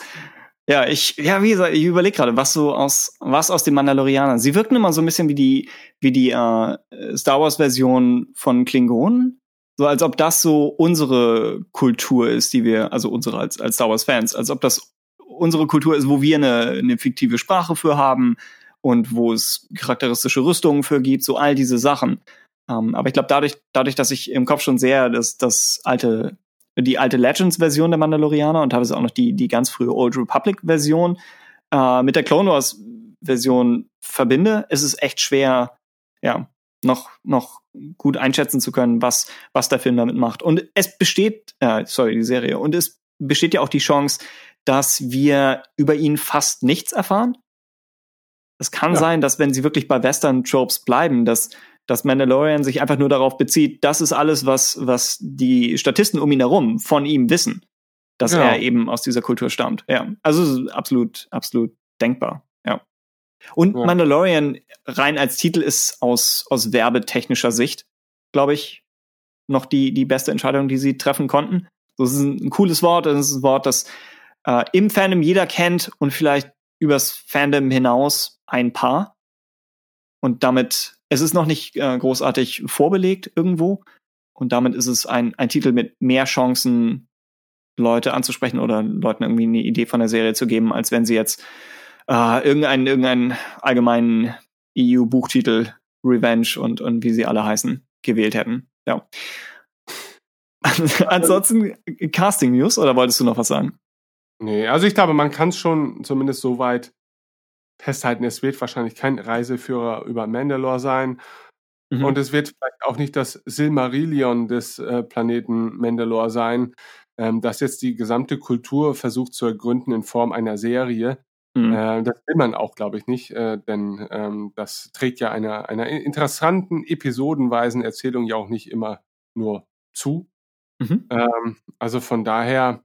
ja, ich, ja, wie gesagt, ich überlege gerade, was so aus, was aus den Mandalorianern. Sie wirken immer so ein bisschen wie die, wie die äh, Star Wars Version von Klingonen. So als ob das so unsere Kultur ist, die wir, also unsere als, als Star Wars Fans, als ob das unsere Kultur ist, wo wir eine, eine fiktive Sprache für haben und wo es charakteristische Rüstungen für gibt, so all diese Sachen. Ähm, aber ich glaube, dadurch, dadurch, dass ich im Kopf schon sehr das, das alte, die alte Legends-Version der Mandalorianer und teilweise auch noch die, die ganz frühe Old Republic-Version äh, mit der Clone Wars-Version verbinde, ist es echt schwer, ja, noch, noch gut einschätzen zu können, was, was der Film damit macht. Und es besteht, äh, sorry, die Serie, und es besteht ja auch die Chance, dass wir über ihn fast nichts erfahren. Es kann ja. sein, dass wenn sie wirklich bei Western-Tropes bleiben, dass, dass Mandalorian sich einfach nur darauf bezieht, das ist alles, was, was die Statisten um ihn herum von ihm wissen. dass genau. er eben aus dieser Kultur stammt. Ja, also absolut, absolut denkbar. Und ja. Mandalorian rein als Titel ist aus, aus werbetechnischer Sicht, glaube ich, noch die, die beste Entscheidung, die sie treffen konnten. Das ist ein, ein cooles Wort, das ist ein Wort, das äh, im Fandom jeder kennt und vielleicht übers Fandom hinaus ein paar. Und damit, es ist noch nicht äh, großartig vorbelegt irgendwo. Und damit ist es ein, ein Titel mit mehr Chancen, Leute anzusprechen oder Leuten irgendwie eine Idee von der Serie zu geben, als wenn sie jetzt äh, irgendeinen, irgendeinen allgemeinen EU-Buchtitel Revenge und, und wie sie alle heißen, gewählt hätten. Ja. (laughs) Ansonsten Casting News oder wolltest du noch was sagen? Nee, also ich glaube, man kann es schon zumindest so weit festhalten, es wird wahrscheinlich kein Reiseführer über Mandalore sein. Mhm. Und es wird vielleicht auch nicht das Silmarillion des äh, Planeten Mandalore sein, ähm, das jetzt die gesamte Kultur versucht zu ergründen in Form einer Serie. Mhm. Äh, das will man auch, glaube ich, nicht, äh, denn ähm, das trägt ja einer, einer interessanten, episodenweisen Erzählung ja auch nicht immer nur zu. Mhm. Ähm, also von daher,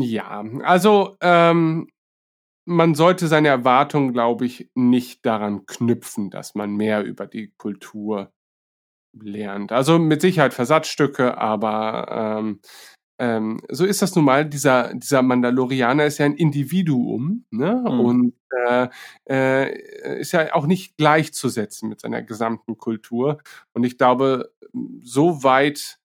ja, also ähm, man sollte seine Erwartungen, glaube ich, nicht daran knüpfen, dass man mehr über die Kultur lernt. Also mit Sicherheit Versatzstücke, aber ähm, ähm, so ist das nun mal. Dieser, dieser Mandalorianer ist ja ein Individuum ne? Mhm. und äh, äh, ist ja auch nicht gleichzusetzen mit seiner gesamten Kultur. Und ich glaube, so weit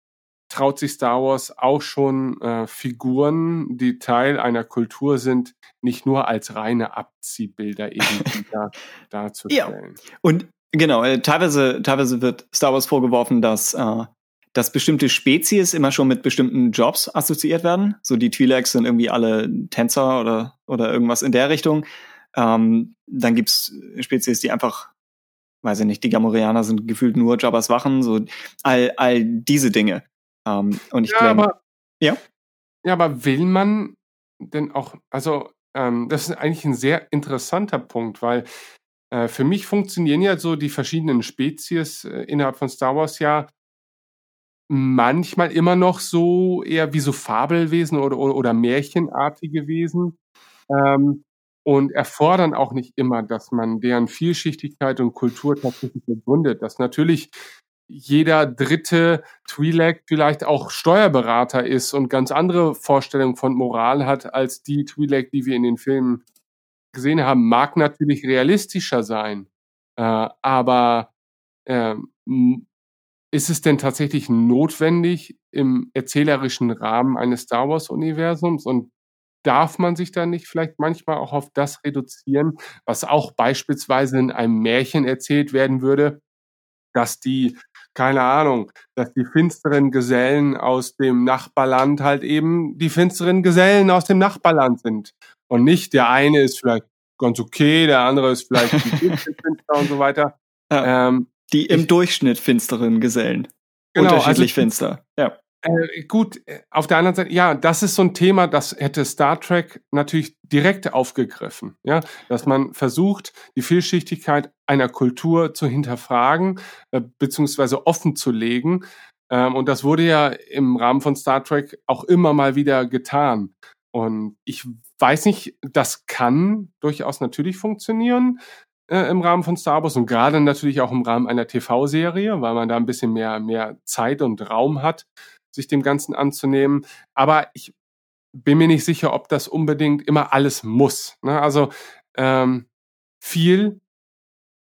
traut sich Star Wars auch schon äh, Figuren, die Teil einer Kultur sind, nicht nur als reine Abziehbilder eben (laughs) wieder darzustellen. Ja. Und genau, äh, teilweise, teilweise wird Star Wars vorgeworfen, dass, äh, dass bestimmte Spezies immer schon mit bestimmten Jobs assoziiert werden. So die Twi'leks sind irgendwie alle Tänzer oder, oder irgendwas in der Richtung. Ähm, dann gibt's Spezies, die einfach weiß ich nicht, die Gamorianer sind gefühlt nur Jabba's Wachen, so all, all diese Dinge. Ähm, und ich ja, glaube, aber, ja. Ja, aber will man denn auch, also ähm, das ist eigentlich ein sehr interessanter Punkt, weil äh, für mich funktionieren ja so die verschiedenen Spezies äh, innerhalb von Star Wars ja manchmal immer noch so eher wie so Fabelwesen oder, oder, oder Märchenartige Wesen. Ähm, und erfordern auch nicht immer, dass man deren Vielschichtigkeit und Kultur tatsächlich begründet. Dass natürlich jeder dritte Twi'lek vielleicht auch Steuerberater ist und ganz andere Vorstellungen von Moral hat als die Twi'lek, die wir in den Filmen gesehen haben, mag natürlich realistischer sein. Äh, aber äh, ist es denn tatsächlich notwendig im erzählerischen Rahmen eines Star Wars-Universums? Und darf man sich da nicht vielleicht manchmal auch auf das reduzieren, was auch beispielsweise in einem Märchen erzählt werden würde, dass die keine Ahnung, dass die finsteren Gesellen aus dem Nachbarland halt eben die finsteren Gesellen aus dem Nachbarland sind. Und nicht der eine ist vielleicht ganz okay, der andere ist vielleicht (laughs) finster und so weiter. Ja, ähm, die im ich, Durchschnitt finsteren Gesellen. Genau, Unterschiedlich also, finster. Ja. Äh, gut, äh, auf der anderen Seite, ja, das ist so ein Thema, das hätte Star Trek natürlich direkt aufgegriffen, ja, dass man versucht, die Vielschichtigkeit einer Kultur zu hinterfragen, äh, beziehungsweise offen zu legen. Ähm, und das wurde ja im Rahmen von Star Trek auch immer mal wieder getan. Und ich weiß nicht, das kann durchaus natürlich funktionieren äh, im Rahmen von Star Wars und gerade natürlich auch im Rahmen einer TV-Serie, weil man da ein bisschen mehr, mehr Zeit und Raum hat, sich dem Ganzen anzunehmen. Aber ich bin mir nicht sicher, ob das unbedingt immer alles muss. Ne? Also ähm, viel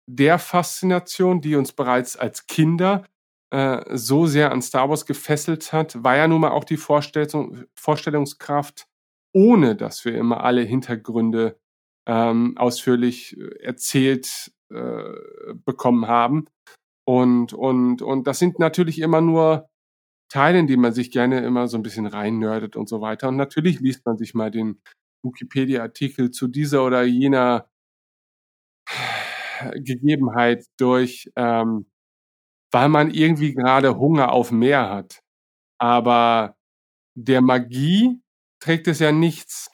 der Faszination, die uns bereits als Kinder äh, so sehr an Star Wars gefesselt hat, war ja nun mal auch die Vorstellung, Vorstellungskraft, ohne dass wir immer alle Hintergründe ähm, ausführlich äh, erzählt äh, bekommen haben. Und, und, und das sind natürlich immer nur Teile, in die man sich gerne immer so ein bisschen reinnördet und so weiter. Und natürlich liest man sich mal den Wikipedia-Artikel zu dieser oder jener Gegebenheit durch, ähm, weil man irgendwie gerade Hunger auf mehr hat. Aber der Magie trägt es ja nichts.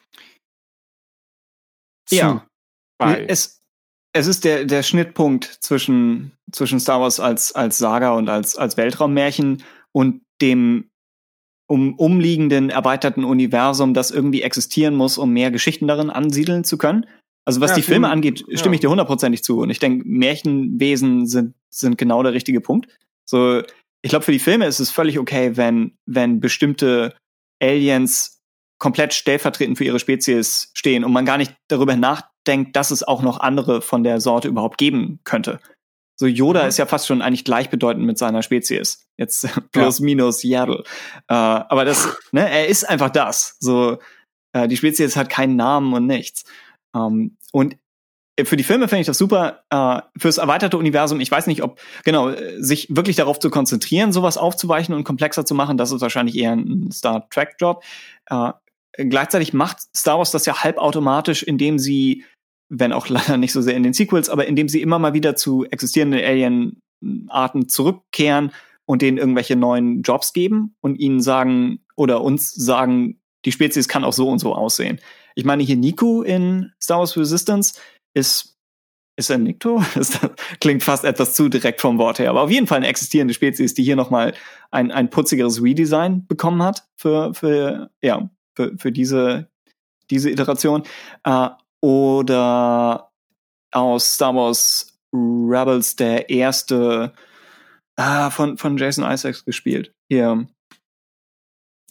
Ja. Bei. Es, es ist der, der Schnittpunkt zwischen, zwischen Star Wars als, als Saga und als, als Weltraummärchen und dem um umliegenden erweiterten Universum, das irgendwie existieren muss, um mehr Geschichten darin ansiedeln zu können. Also was Ja, die Filme Film- angeht, ja. stimme ich dir hundertprozentig zu. Und ich denke, Märchenwesen sind, sind genau der richtige Punkt. So, ich glaube, für die Filme ist es völlig okay, wenn, wenn bestimmte Aliens komplett stellvertretend für ihre Spezies stehen und man gar nicht darüber nachdenkt, dass es auch noch andere von der Sorte überhaupt geben könnte. So Yoda Mhm. ist ja fast schon eigentlich gleichbedeutend mit seiner Spezies. Jetzt (laughs) plus minus Yaddle. Äh, aber das, ne, er ist einfach das. So äh, die Spezies hat keinen Namen und nichts. Ähm, und für die Filme finde ich das super. Äh, fürs erweiterte Universum, ich weiß nicht, ob, genau, äh, sich wirklich darauf zu konzentrieren, sowas aufzuweichen und komplexer zu machen, das ist wahrscheinlich eher ein Star Trek-Job. Äh, gleichzeitig macht Star Wars das ja halbautomatisch, indem sie, wenn auch (laughs) leider nicht so sehr in den Sequels, aber indem sie immer mal wieder zu existierenden Alien-Arten zurückkehren und denen irgendwelche neuen Jobs geben und ihnen sagen oder uns sagen, die Spezies kann auch so und so aussehen. Ich meine, hier Niku in Star Wars Resistance ist, ist er Nikto? (laughs) Das klingt fast etwas zu direkt vom Wort her, aber auf jeden Fall eine existierende Spezies, die hier nochmal ein, ein putzigeres Redesign bekommen hat für, für, ja, für, für diese, diese Iteration. Äh, oder aus Star Wars Rebels der erste ah, von, von Jason Isaacs gespielt. Hier.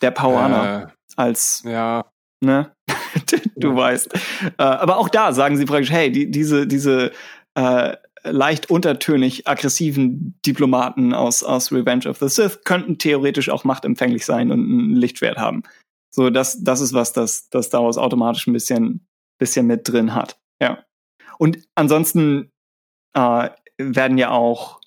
Der Pauaner Äh, als ja. ne? (laughs) du Ja. weißt. Äh, aber auch da sagen sie praktisch, hey, die, diese, diese äh, leicht untertönig aggressiven Diplomaten aus, aus Revenge of the Sith könnten theoretisch auch machtempfänglich sein und ein Lichtschwert haben. So, das, das ist was, das, das Star Wars automatisch ein bisschen, bisschen mit drin hat. Ja. Und ansonsten äh, werden ja auch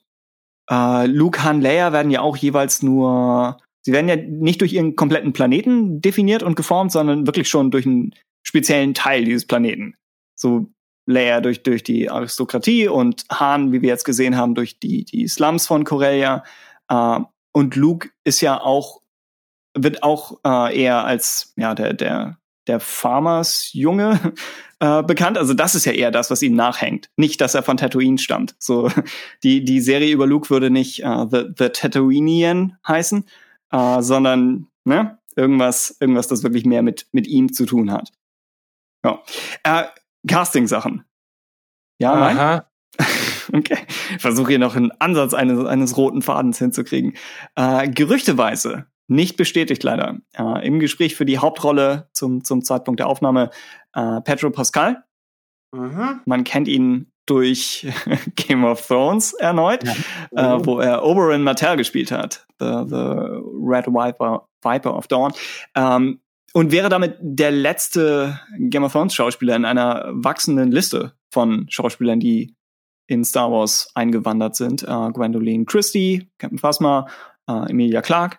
äh, Luke, Han, Leia werden ja auch jeweils nur Sie werden ja nicht durch ihren kompletten Planeten definiert und geformt, sondern wirklich schon durch einen speziellen Teil dieses Planeten. So Leia durch, durch die Aristokratie und Han, wie wir jetzt gesehen haben, durch die, die Slums von Corellia. Äh, und Luke ist ja auch, wird auch äh, eher als ja, der, der, der Farmers-Junge (laughs) äh, bekannt. Also das ist ja eher das, was ihm nachhängt. Nicht, dass er von Tatooine stammt. So (laughs) die, die Serie über Luke würde nicht äh, The, The Tatooinean heißen, äh, sondern ne, irgendwas, irgendwas, das wirklich mehr mit, mit ihm zu tun hat. Ja. Äh, Casting-Sachen. Ja, nein? Aha. (laughs) Okay. Ich versuche hier noch einen Ansatz eines, eines roten Fadens hinzukriegen. Äh, gerüchteweise, nicht bestätigt leider, äh, im Gespräch für die Hauptrolle zum, zum Zeitpunkt der Aufnahme äh, Pedro Pascal. Mhm. Man kennt ihn durch (laughs) Game of Thrones erneut, Ja. äh, wo er Oberyn Martell gespielt hat. The, the Red Viper, Viper of Dawn. Ähm, und wäre damit der letzte Game of Thrones Schauspieler in einer wachsenden Liste von Schauspielern, die in Star Wars eingewandert sind. Äh, Gwendoline Christie, Captain Phasma, äh, Emilia Clarke,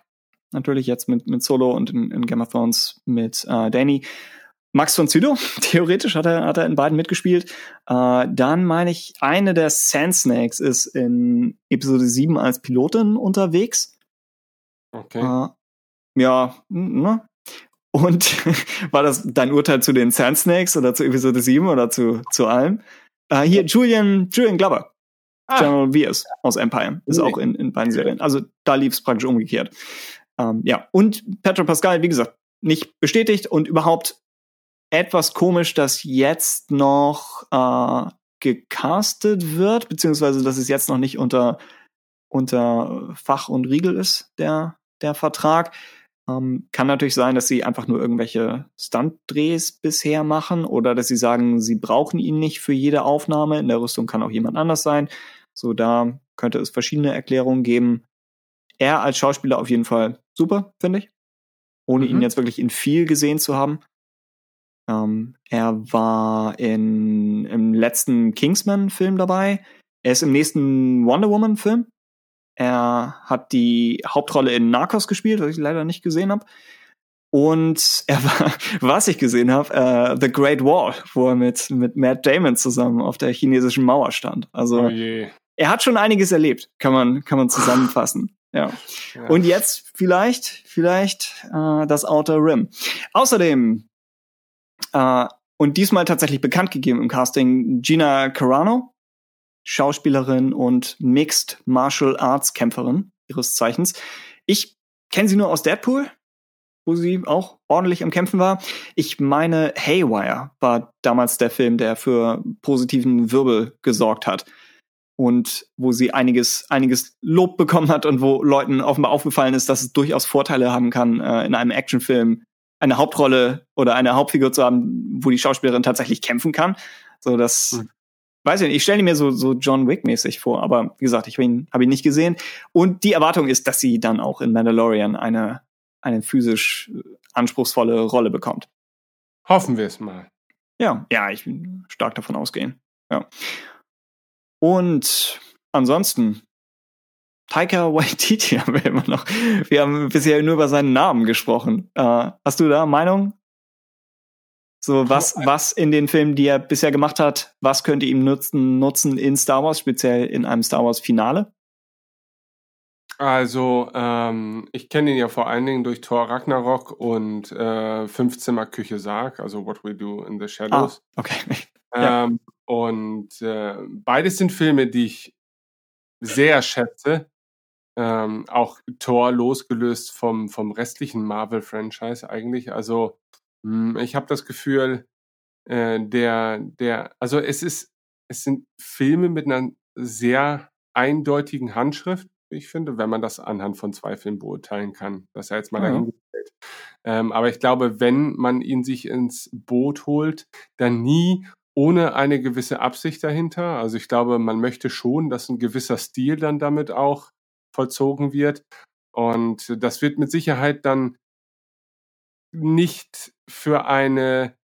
natürlich jetzt mit, mit Solo und in, in Game of Thrones mit äh, Danny. Max von Sydow, (laughs) theoretisch hat er, hat er in beiden mitgespielt. Äh, dann meine ich, eine der Sand Snakes ist in Episode 7 als Pilotin unterwegs. Okay. Äh, ja, ne? Und (laughs) war das dein Urteil zu den Sand Snakes oder zu Episode 7 oder zu, zu allem? Äh, hier, Julian, Julian Glover. Ah. General Viers aus Empire. Ist Okay. auch in, in beiden Serien. Also da lief es praktisch umgekehrt. Ähm, ja, und Pedro Pascal, wie gesagt, nicht bestätigt und überhaupt etwas komisch, dass jetzt noch äh, gecastet wird, beziehungsweise dass es jetzt noch nicht unter, unter Fach und Riegel ist, der, der Vertrag. Ähm, kann natürlich sein, dass sie einfach nur irgendwelche Stunt-Drehs bisher machen oder dass sie sagen, sie brauchen ihn nicht für jede Aufnahme. In der Rüstung kann auch jemand anders sein. So, da könnte es verschiedene Erklärungen geben. Er als Schauspieler auf jeden Fall super, finde ich. Ohne ihn Mhm. jetzt wirklich in viel gesehen zu haben. Ähm, er war in, im letzten Kingsman-Film dabei. Er ist im nächsten Wonder Woman-Film. Er hat die Hauptrolle in Narcos gespielt, was ich leider nicht gesehen habe. Und (laughs) er war, was ich gesehen habe, äh, The Great Wall, wo er mit, mit Matt Damon zusammen auf der chinesischen Mauer stand. Also Oh er hat schon einiges erlebt, kann man, kann man zusammenfassen. Ja. Ja. Und jetzt vielleicht, vielleicht äh, das Outer Rim. Außerdem äh, und diesmal tatsächlich bekannt gegeben im Casting Gina Carano, Schauspielerin und Mixed Martial Arts Kämpferin ihres Zeichens. Ich kenne sie nur aus Deadpool. wo sie auch ordentlich im Kämpfen war. Ich meine, Haywire war damals der Film, der für positiven Wirbel gesorgt hat. Und wo sie einiges, einiges Lob bekommen hat und wo Leuten offenbar aufgefallen ist, dass es durchaus Vorteile haben kann, äh, in einem Actionfilm eine Hauptrolle oder eine Hauptfigur zu haben, wo die Schauspielerin tatsächlich kämpfen kann. So, das mhm. weiß ich nicht. Ich stelle mir so, so John Wick-mäßig vor, aber wie gesagt, ich habe ihn, hab ihn nicht gesehen. Und die Erwartung ist, dass sie dann auch in Mandalorian eine, eine physisch anspruchsvolle Rolle bekommt. Hoffen wir es mal. Ja, ja, ich bin stark davon ausgehen. Ja. Und ansonsten, Taika Waititi (laughs) haben wir immer noch. Wir haben bisher nur über seinen Namen gesprochen. Äh, hast du da Meinung? So, was, was in den Filmen, die er bisher gemacht hat, was könnte ihm nutzen, nutzen in Star Wars, speziell in einem Star Wars Finale? Also, ähm, ich kenne ihn ja vor allen Dingen durch Thor Ragnarok und äh, Fünfzimmer Küche Sarg, also What We Do in the Shadows. Ah, okay. (laughs) Ähm, ja. Und äh, beides sind Filme, die ich sehr schätze. Ähm, auch Thor losgelöst vom, vom restlichen Marvel-Franchise eigentlich. Also mh, hm, ich habe das Gefühl, äh, der, der, also es ist, es sind Filme mit einer sehr eindeutigen Handschrift, ich finde, wenn man das anhand von zwei Filmen beurteilen kann. Das sei jetzt mal mhm. dahingestellt. Ähm, aber ich glaube, wenn man ihn sich ins Boot holt, dann nie ohne eine gewisse Absicht dahinter. Also ich glaube, man möchte schon, dass ein gewisser Stil dann damit auch vollzogen wird. Und das wird mit Sicherheit dann nicht für eine,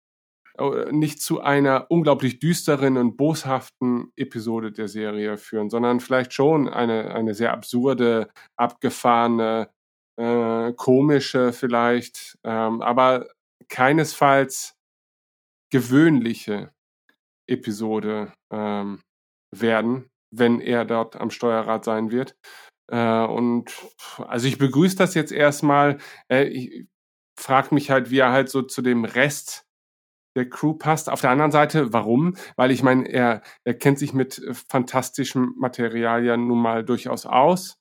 äh, nicht zu einer unglaublich düsteren und boshaften Episode der Serie führen, sondern vielleicht schon eine, eine sehr absurde, abgefahrene, äh, komische vielleicht, ähm, aber keinesfalls gewöhnliche Episode ähm, werden, wenn er dort am Steuerrad sein wird. Äh, und also ich begrüße das jetzt erstmal. Äh, ich frage mich halt, wie er halt so zu dem Rest der Crew passt. Auf der anderen Seite, warum? Weil ich meine, er, er kennt sich mit äh, fantastischem Material ja nun mal durchaus aus.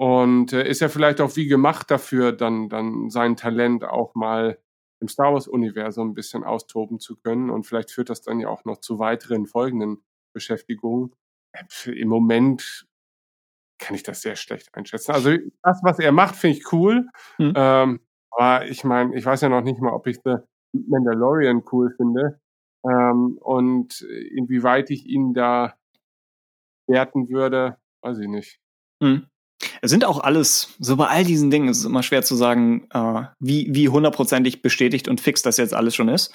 Und äh, ist ja vielleicht auch wie gemacht dafür, dann, dann sein Talent auch mal im Star Wars-Universum ein bisschen austoben zu können. Und vielleicht führt das dann ja auch noch zu weiteren folgenden Beschäftigungen. Äh, Im Moment kann ich das sehr schlecht einschätzen. Also das, was er macht, finde ich cool. Mhm. Ähm, aber ich meine, ich weiß ja noch nicht mal, ob ich The Mandalorian cool finde. Ähm, und inwieweit ich ihn da werten würde, weiß ich nicht. Mhm. Es sind auch alles, so bei all diesen Dingen ist es immer schwer zu sagen, äh, wie, wie hundertprozentig bestätigt und fix das jetzt alles schon ist.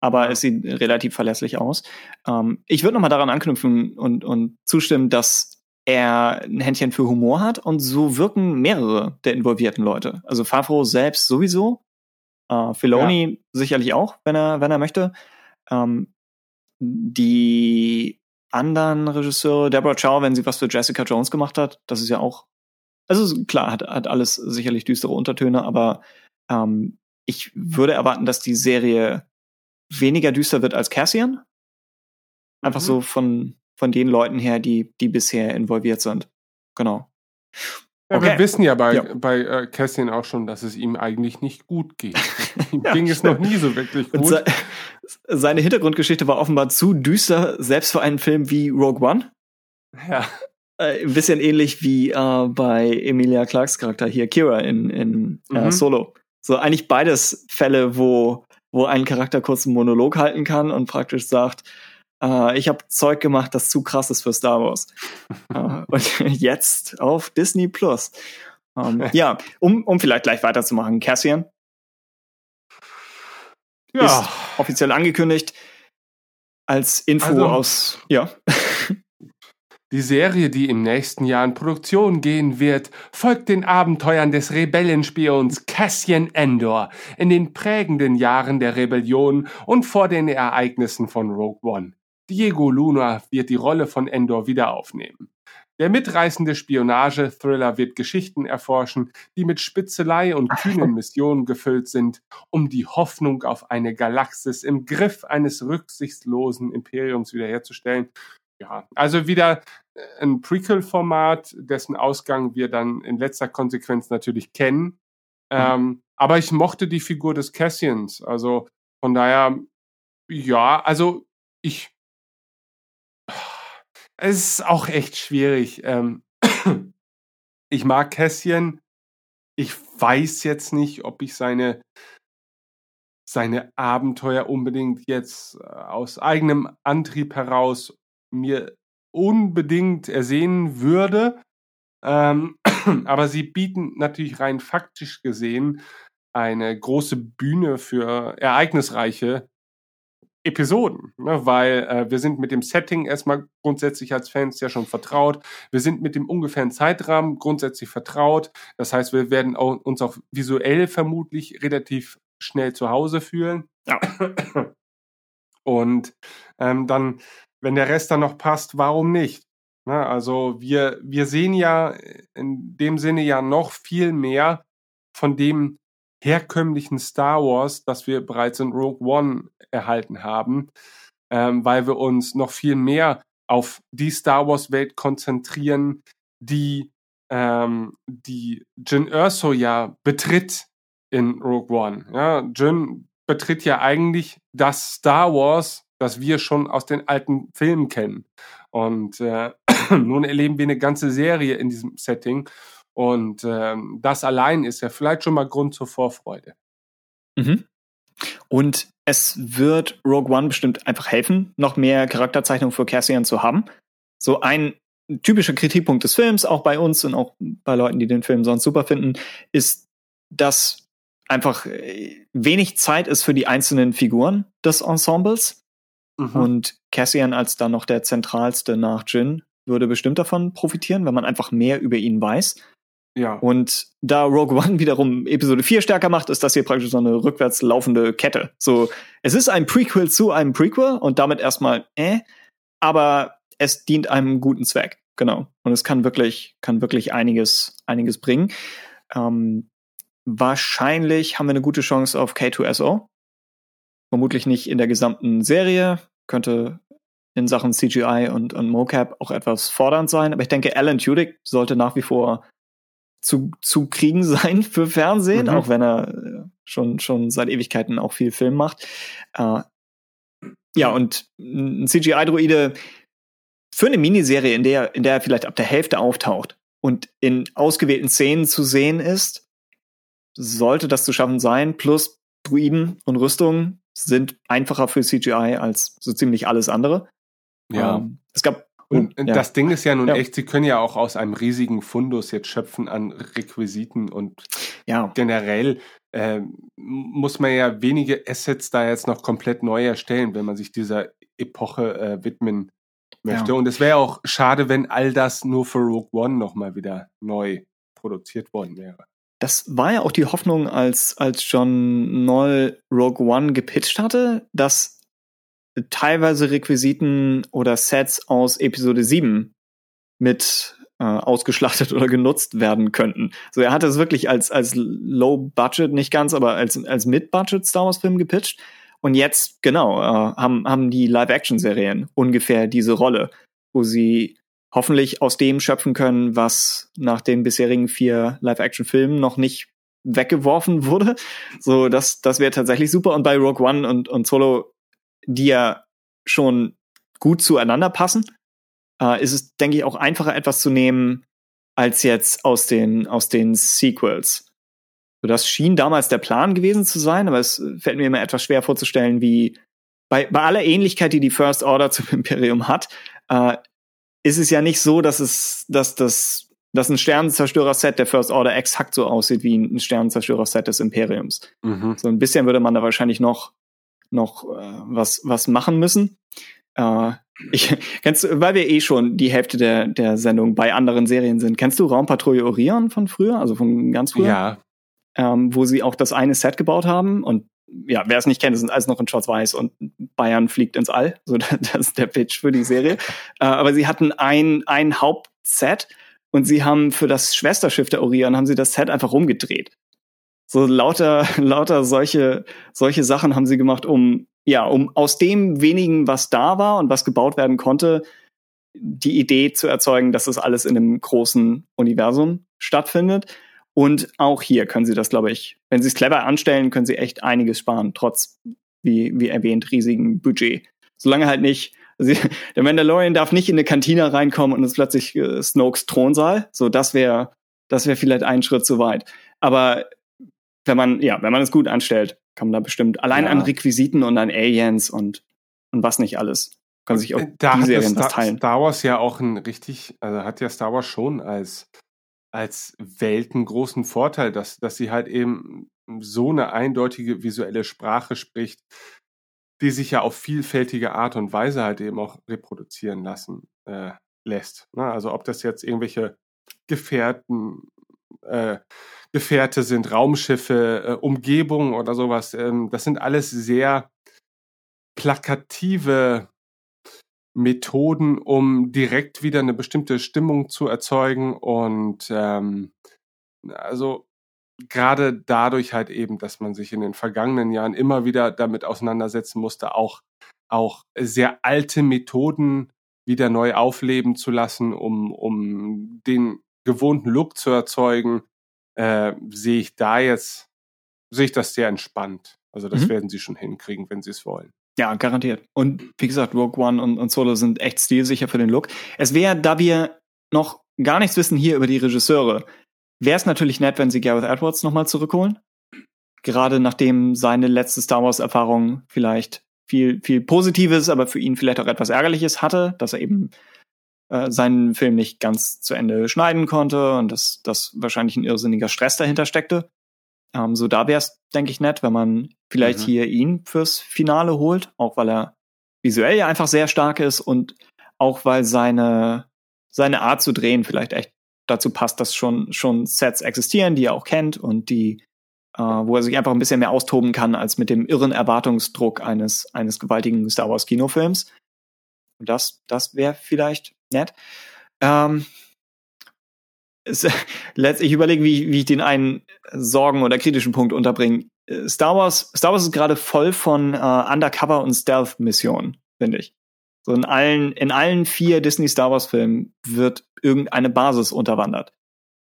Aber es sieht relativ verlässlich aus. Ähm, ich würde nochmal daran anknüpfen und, und zustimmen, dass er ein Händchen für Humor hat und so wirken mehrere der involvierten Leute. Also Favreau selbst sowieso, äh, Filoni ja. sicherlich auch, wenn er, wenn er möchte. Ähm, die anderen Regisseure, Deborah Chow, wenn sie was für Jessica Jones gemacht hat, das ist ja auch also klar, hat, hat alles sicherlich düstere Untertöne, aber ähm, ich würde erwarten, dass die Serie weniger düster wird als Cassian. Einfach mhm. so von, von den Leuten her, die, die bisher involviert sind. Genau. Ja, okay. wir wissen ja bei, ja. bei äh, Cassian auch schon, dass es ihm eigentlich nicht gut geht. (laughs) ihm ja, ging es noch nie so wirklich gut. Se seine Hintergrundgeschichte war offenbar zu düster, selbst für einen Film wie Rogue One. Ja. Äh, ein bisschen ähnlich wie äh, bei Emilia Clarks Charakter hier, Kira in, in äh, mhm. Solo. So eigentlich beides Fälle, wo, wo ein Charakter kurz einen Monolog halten kann und praktisch sagt, äh, ich habe Zeug gemacht, das zu krass ist für Star Wars. (laughs) äh, und (laughs) jetzt auf Disney Plus. Ähm, (laughs) ja, um, um vielleicht gleich weiterzumachen, Cassian ja. ist offiziell angekündigt als Info also, aus, ja. Die Serie, die im nächsten Jahr in Produktion gehen wird, folgt den Abenteuern des Rebellenspions Cassian Endor in den prägenden Jahren der Rebellion und vor den Ereignissen von Rogue One. Diego Luna wird die Rolle von Endor wieder aufnehmen. Der mitreißende Spionage-Thriller wird Geschichten erforschen, die mit Spitzelei und kühnen Missionen gefüllt sind, um die Hoffnung auf eine Galaxis im Griff eines rücksichtslosen Imperiums wiederherzustellen ja, also wieder äh, ein Prequel-Format, dessen Ausgang wir dann in letzter Konsequenz natürlich kennen. Ähm, aber ich mochte die Figur des Cassians. Also von daher, ja, also ich. Es ist auch echt schwierig. Ähm, (clears throat) ich mag Cassian. Ich weiß jetzt nicht, ob ich seine seine Abenteuer unbedingt jetzt äh, aus eigenem Antrieb heraus mir unbedingt ersehen würde. Ähm, (clears throat) aber sie bieten natürlich rein faktisch gesehen eine große Bühne für ereignisreiche Episoden, ne? weil äh, wir sind mit dem Setting erstmal grundsätzlich als Fans ja schon vertraut. Wir sind mit dem ungefähren Zeitrahmen grundsätzlich vertraut. Das heißt, wir werden auch, uns auch visuell vermutlich relativ schnell zu Hause fühlen. Ja. Und ähm, dann, wenn der Rest dann noch passt, warum nicht? Ne? Also wir, wir sehen ja in dem Sinne ja noch viel mehr von dem herkömmlichen Star Wars, das wir bereits in Rogue One erhalten haben, ähm, weil wir uns noch viel mehr auf die Star Wars Welt konzentrieren, die ähm, die Jin Erso ja betritt in Rogue One. Ja, Jin betritt ja eigentlich das Star Wars, das wir schon aus den alten Filmen kennen. Und äh, (clears throat) nun erleben wir eine ganze Serie in diesem Setting. Und ähm, das allein ist ja vielleicht schon mal Grund zur Vorfreude. Mhm. Und es wird Rogue One bestimmt einfach helfen, noch mehr Charakterzeichnung für Cassian zu haben. So ein typischer Kritikpunkt des Films, auch bei uns und auch bei Leuten, die den Film sonst super finden, ist, dass einfach äh, wenig Zeit ist für die einzelnen Figuren des Ensembles. Mhm. Und Cassian als dann noch der zentralste nach Jin würde bestimmt davon profitieren, wenn man einfach mehr über ihn weiß. Ja. Und da Rogue One (laughs) wiederum Episode 4 stärker macht, ist das hier praktisch so eine rückwärts laufende Kette. So, es ist ein Prequel zu einem Prequel und damit erstmal äh, aber es dient einem guten Zweck. Genau. Und es kann wirklich, kann wirklich einiges, einiges bringen. Ähm, wahrscheinlich haben wir eine gute Chance auf K2SO. Vermutlich nicht in der gesamten Serie. Könnte in Sachen CGI und, und Mocap auch etwas fordernd sein. Aber ich denke, Alan Tudyk sollte nach wie vor zu, zu kriegen (laughs) sein für Fernsehen, mhm. auch wenn er äh, schon, schon seit Ewigkeiten auch viel Film macht. Äh, ja, und ein CGI-Droide für eine Miniserie, in der, in der er vielleicht ab der Hälfte auftaucht und in ausgewählten Szenen zu sehen ist, sollte das zu schaffen sein. Plus Druiden und Rüstungen sind einfacher für CGI als so ziemlich alles andere. Ja. Ähm, es gab und ja. das Ding ist ja nun ja. echt, sie können ja auch aus einem riesigen Fundus jetzt schöpfen an Requisiten und ja. generell äh, muss man ja wenige Assets da jetzt noch komplett neu erstellen, wenn man sich dieser Epoche äh, widmen möchte. Und es wäre auch schade, wenn all das nur für Rogue One nochmal wieder neu produziert worden wäre. Das war ja auch die Hoffnung, als, als John Noll Rogue One gepitcht hatte, dass teilweise Requisiten oder Sets aus Episode 7 mit äh, ausgeschlachtet (laughs) oder genutzt werden könnten. So, er hat es wirklich als, als Low Budget, nicht ganz, aber als, als Mid-Budget Star Wars Film gepitcht. Und jetzt, genau, äh, haben, haben die Live-Action-Serien ungefähr diese Rolle, wo sie hoffentlich aus dem schöpfen können, was nach den bisherigen vier Live-Action-Filmen noch nicht weggeworfen (laughs) wurde. So, das, das wäre tatsächlich super. Und bei Rogue One und, und Solo die ja schon gut zueinander passen, äh, ist es, denke ich, auch einfacher, etwas zu nehmen, als jetzt aus den, aus den Sequels. So, das schien damals der Plan gewesen zu sein, aber es fällt mir immer etwas schwer vorzustellen, wie bei, bei aller Ähnlichkeit, die die First Order zum (laughs) Imperium hat, äh, ist es ja nicht so, dass es, dass das, dass ein Sternenzerstörer-Set der First Order exakt so aussieht wie ein Sternenzerstörer-Set des Imperiums. Mhm. So ein bisschen würde man da wahrscheinlich noch noch äh, was, was machen müssen. Äh, ich, (laughs) kennst du, weil wir eh schon die Hälfte der, der Sendung bei anderen Serien sind, kennst du Raumpatrouille Orion von früher, also von ganz früher? Ja. Ähm, wo sie auch das eine Set gebaut haben und ja, wer es nicht kennt, sind alles noch in Schwarz-Weiß und Bayern fliegt ins All. So, (laughs) das ist der Pitch für die Serie. (laughs) äh, aber sie hatten ein, ein Hauptset und sie haben für das Schwesterschiff der Orion haben sie das Set einfach rumgedreht. So lauter, (laughs) lauter solche, solche Sachen haben sie gemacht, um, ja, um aus dem wenigen, was da war und was gebaut werden konnte, die Idee zu erzeugen, dass das alles in einem großen Universum stattfindet. Und auch hier können sie das, glaube ich, wenn sie es clever anstellen, können sie echt einiges sparen, trotz, wie, wie erwähnt, riesigen Budget. Solange halt nicht, also (laughs) der Mandalorian darf nicht in eine Kantine reinkommen und es ist plötzlich äh, Snokes Thronsaal. So, das wäre, das wäre vielleicht ein Schritt zu weit. Aber wenn man, ja, wenn man es gut anstellt, kann man da bestimmt allein ja. an Requisiten und an Aliens und, und was nicht alles, kann sich auch da die Serien Star, was teilen. Star Wars ja auch ein richtig, also hat ja Star Wars schon als, als Welt großen Vorteil, dass, dass sie halt eben so eine eindeutige visuelle Sprache spricht, die sich ja auf vielfältige Art und Weise halt eben auch reproduzieren lassen äh, lässt. Ne? Also ob das jetzt irgendwelche Gefährten, äh, Gefährte sind, Raumschiffe, äh, Umgebungen oder sowas. Ähm, das sind alles sehr plakative Methoden, um direkt wieder eine bestimmte Stimmung zu erzeugen und ähm, also gerade dadurch halt eben, dass man sich in den vergangenen Jahren immer wieder damit auseinandersetzen musste, auch auch sehr alte Methoden wieder neu aufleben zu lassen, um um den gewohnten Look zu erzeugen, äh, sehe ich da jetzt, sehe ich das sehr entspannt. Also das mhm. werden sie schon hinkriegen, wenn sie es wollen. Ja, garantiert. Und wie gesagt, Rogue One und, und Solo sind echt stilsicher für den Look. Es wäre, da wir noch gar nichts wissen hier über die Regisseure, wäre es natürlich nett, wenn sie Gareth Edwards nochmal zurückholen. Gerade nachdem seine letzte Star Wars-Erfahrung vielleicht viel, viel Positives, aber für ihn vielleicht auch etwas Ärgerliches hatte, dass er eben äh, seinen Film nicht ganz zu Ende schneiden konnte und dass, dass wahrscheinlich ein irrsinniger Stress dahinter steckte. Ähm, so da wäre es, denke ich, nett, wenn man vielleicht mhm. hier ihn fürs Finale holt, auch weil er visuell ja einfach sehr stark ist und auch weil seine, seine Art zu drehen vielleicht echt dazu passt, dass schon, schon Sets existieren, die er auch kennt und die, äh, wo er sich einfach ein bisschen mehr austoben kann als mit dem irren Erwartungsdruck eines, eines gewaltigen Star Wars Kinofilms. Und das, das wäre vielleicht nett. Ähm, ich überlege, wie, wie ich den einen Sorgen oder kritischen Punkt unterbringe. Star Wars, Star Wars ist gerade voll von äh, Undercover und Stealth-Missionen, finde ich. So in allen, in allen vier Disney Star Wars Filmen wird irgendeine Basis unterwandert.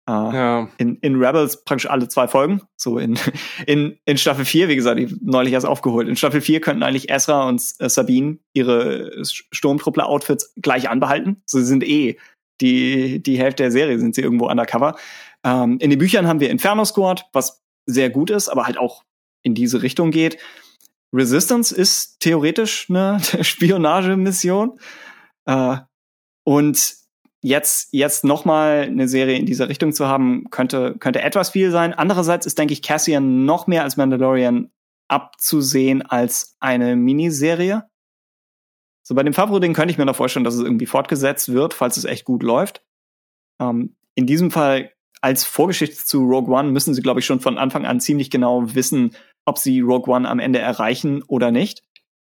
Äh, ja. in, in Rebels praktisch alle zwei Folgen. So in, in, in Staffel 4, wie gesagt, ich neulich erst aufgeholt. In Staffel 4 könnten eigentlich Ezra und äh, Sabine ihre Sturmtruppler-Outfits gleich anbehalten. Sie sind eh die, die Hälfte der Serie sind sie irgendwo undercover. Ähm, in den Büchern haben wir Inferno Squad, was sehr gut ist, aber halt auch in diese Richtung geht. Resistance ist theoretisch eine (laughs) Spionagemission. Äh, und jetzt, jetzt nochmal eine Serie in dieser Richtung zu haben, könnte, könnte etwas viel sein. Andererseits ist, denke ich, Cassian noch mehr als Mandalorian abzusehen als eine Miniserie. So bei dem Favre-Ding könnte ich mir noch vorstellen, dass es irgendwie fortgesetzt wird, falls es echt gut läuft. Ähm, in diesem Fall als Vorgeschichte zu Rogue One müssen sie, glaube ich, schon von Anfang an ziemlich genau wissen, ob sie Rogue One am Ende erreichen oder nicht.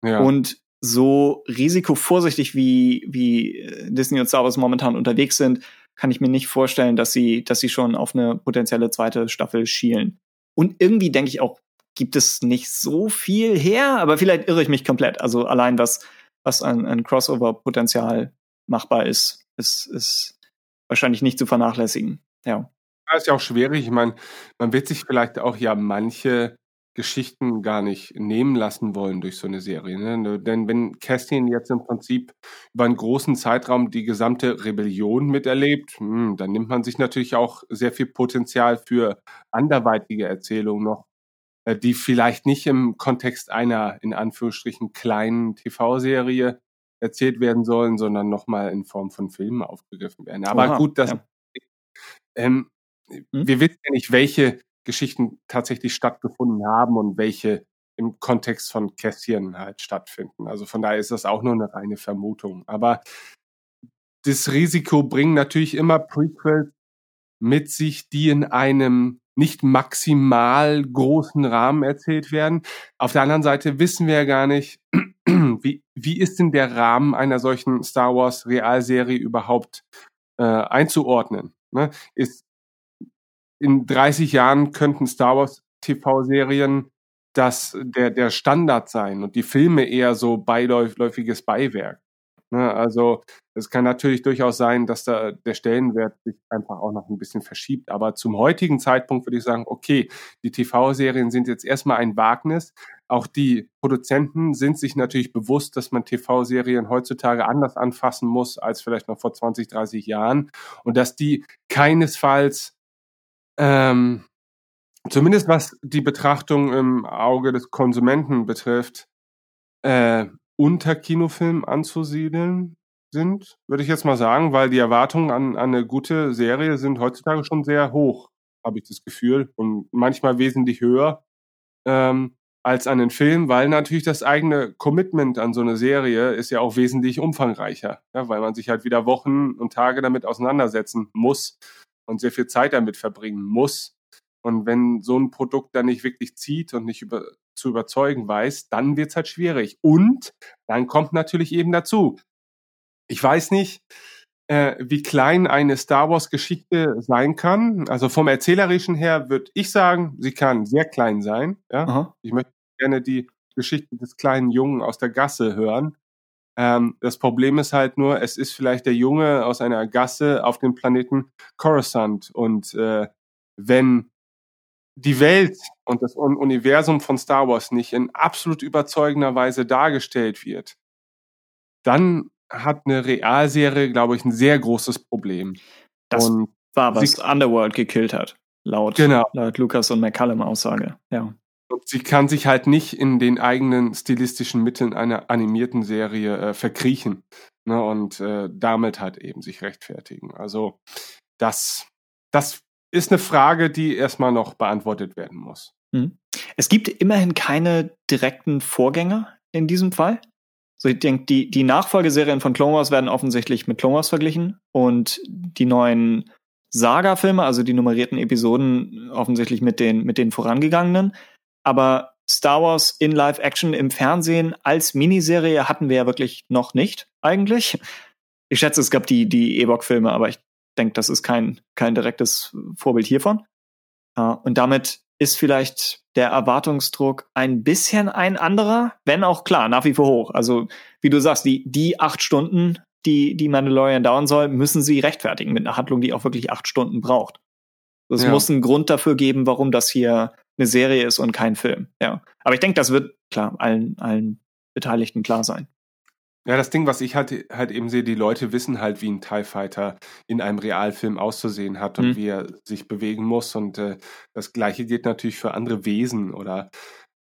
Ja. Und so risikovorsichtig wie, wie äh, Disney und Star Wars momentan unterwegs sind, kann ich mir nicht vorstellen, dass sie, dass sie schon auf eine potenzielle zweite Staffel schielen. Und irgendwie denke ich auch, gibt es nicht so viel her, aber vielleicht irre ich mich komplett. Also allein was, was an, an Crossover-Potenzial machbar ist, ist, ist wahrscheinlich nicht zu vernachlässigen. Ja. Das ist ja auch schwierig. Ich meine, man wird sich vielleicht auch ja manche Geschichten gar nicht nehmen lassen wollen durch so eine Serie. Ne? Denn wenn Castian jetzt im Prinzip über einen großen Zeitraum die gesamte Rebellion miterlebt, hm, dann nimmt man sich natürlich auch sehr viel Potenzial für anderweitige Erzählungen noch, die vielleicht nicht im Kontext einer in Anführungsstrichen kleinen TV-Serie erzählt werden sollen, sondern nochmal in Form von Filmen aufgegriffen werden. Aber Oha, gut, das, ja. ähm, hm? wir wissen ja nicht, welche Geschichten tatsächlich stattgefunden haben und welche im Kontext von Kästchen halt stattfinden. Also von daher ist das auch nur eine reine Vermutung. Aber das Risiko bringen natürlich immer Prequels mit sich, die in einem nicht maximal großen Rahmen erzählt werden. Auf der anderen Seite wissen wir ja gar nicht, (clears throat) wie, wie ist denn der Rahmen einer solchen Star Wars Realserie überhaupt äh, einzuordnen? Ne? Ist, in 30 Jahren könnten Star Wars TV-Serien das der, der Standard sein und die Filme eher so beiläufiges Beiwerk. Ne? Also es kann natürlich durchaus sein, dass da der Stellenwert sich einfach auch noch ein bisschen verschiebt. Aber zum heutigen Zeitpunkt würde ich sagen, okay, die TV-Serien sind jetzt erstmal ein Wagnis. Auch die Produzenten sind sich natürlich bewusst, dass man TV-Serien heutzutage anders anfassen muss als vielleicht noch vor 20, 30 Jahren und dass die keinesfalls ähm, zumindest was die Betrachtung im Auge des Konsumenten betrifft, äh, unter Kinofilm anzusiedeln sind, würde ich jetzt mal sagen, weil die Erwartungen an, an eine gute Serie sind heutzutage schon sehr hoch, habe ich das Gefühl, und manchmal wesentlich höher ähm, als an den Film, weil natürlich das eigene Commitment an so eine Serie ist ja auch wesentlich umfangreicher, ja, weil man sich halt wieder Wochen und Tage damit auseinandersetzen muss und sehr viel Zeit damit verbringen muss. Und wenn so ein Produkt dann nicht wirklich zieht und nicht über, zu überzeugen weiß, dann wird's halt schwierig. Und dann kommt natürlich eben dazu, ich weiß nicht, äh, wie klein eine Star Wars-Geschichte sein kann. Also vom Erzählerischen her würde ich sagen, sie kann sehr klein sein. Ja? Ich möchte gerne die Geschichte des kleinen Jungen aus der Gasse hören. Ähm, das Problem ist halt nur, es ist vielleicht der Junge aus einer Gasse auf dem Planeten Coruscant. Und äh, wenn die Welt und das Universum von Star Wars nicht in absolut überzeugender Weise dargestellt wird, dann hat eine Realserie, glaube ich, ein sehr großes Problem. Das und war, was Underworld gekillt hat, laut, genau. laut Lucas und McCallum Aussage. Ja. Und sie kann sich halt nicht in den eigenen stilistischen Mitteln einer animierten Serie äh, verkriechen ne, und äh, damit halt eben sich rechtfertigen. Also das, das ist eine Frage, die erstmal noch beantwortet werden muss. Mhm. Es gibt immerhin keine direkten Vorgänger in diesem Fall. So, ich denke, die, die Nachfolgeserien von Clone Wars werden offensichtlich mit Clone Wars verglichen und die neuen Saga-Filme, also die nummerierten Episoden, offensichtlich mit den, mit den vorangegangenen. Aber Star Wars in Live-Action im Fernsehen als Miniserie hatten wir ja wirklich noch nicht, eigentlich. Ich schätze, es gab die, die Ewok-Filme, aber ich denke, das ist kein, kein direktes Vorbild hiervon. Und damit ist vielleicht der Erwartungsdruck ein bisschen ein anderer, wenn auch klar, nach wie vor hoch. Also, wie du sagst, die, die acht Stunden, die, die Mandalorian dauern soll, müssen sie rechtfertigen mit einer Handlung, die auch wirklich acht Stunden braucht. Es ja. muss einen Grund dafür geben, warum das hier eine Serie ist und kein Film. Ja. Aber ich denke, das wird klar allen, allen Beteiligten klar sein. Ja, das Ding, was ich halt, halt eben sehe, die Leute wissen halt, wie ein TIE Fighter in einem Realfilm auszusehen hat und mhm. wie er sich bewegen muss. Und äh, das Gleiche gilt natürlich für andere Wesen oder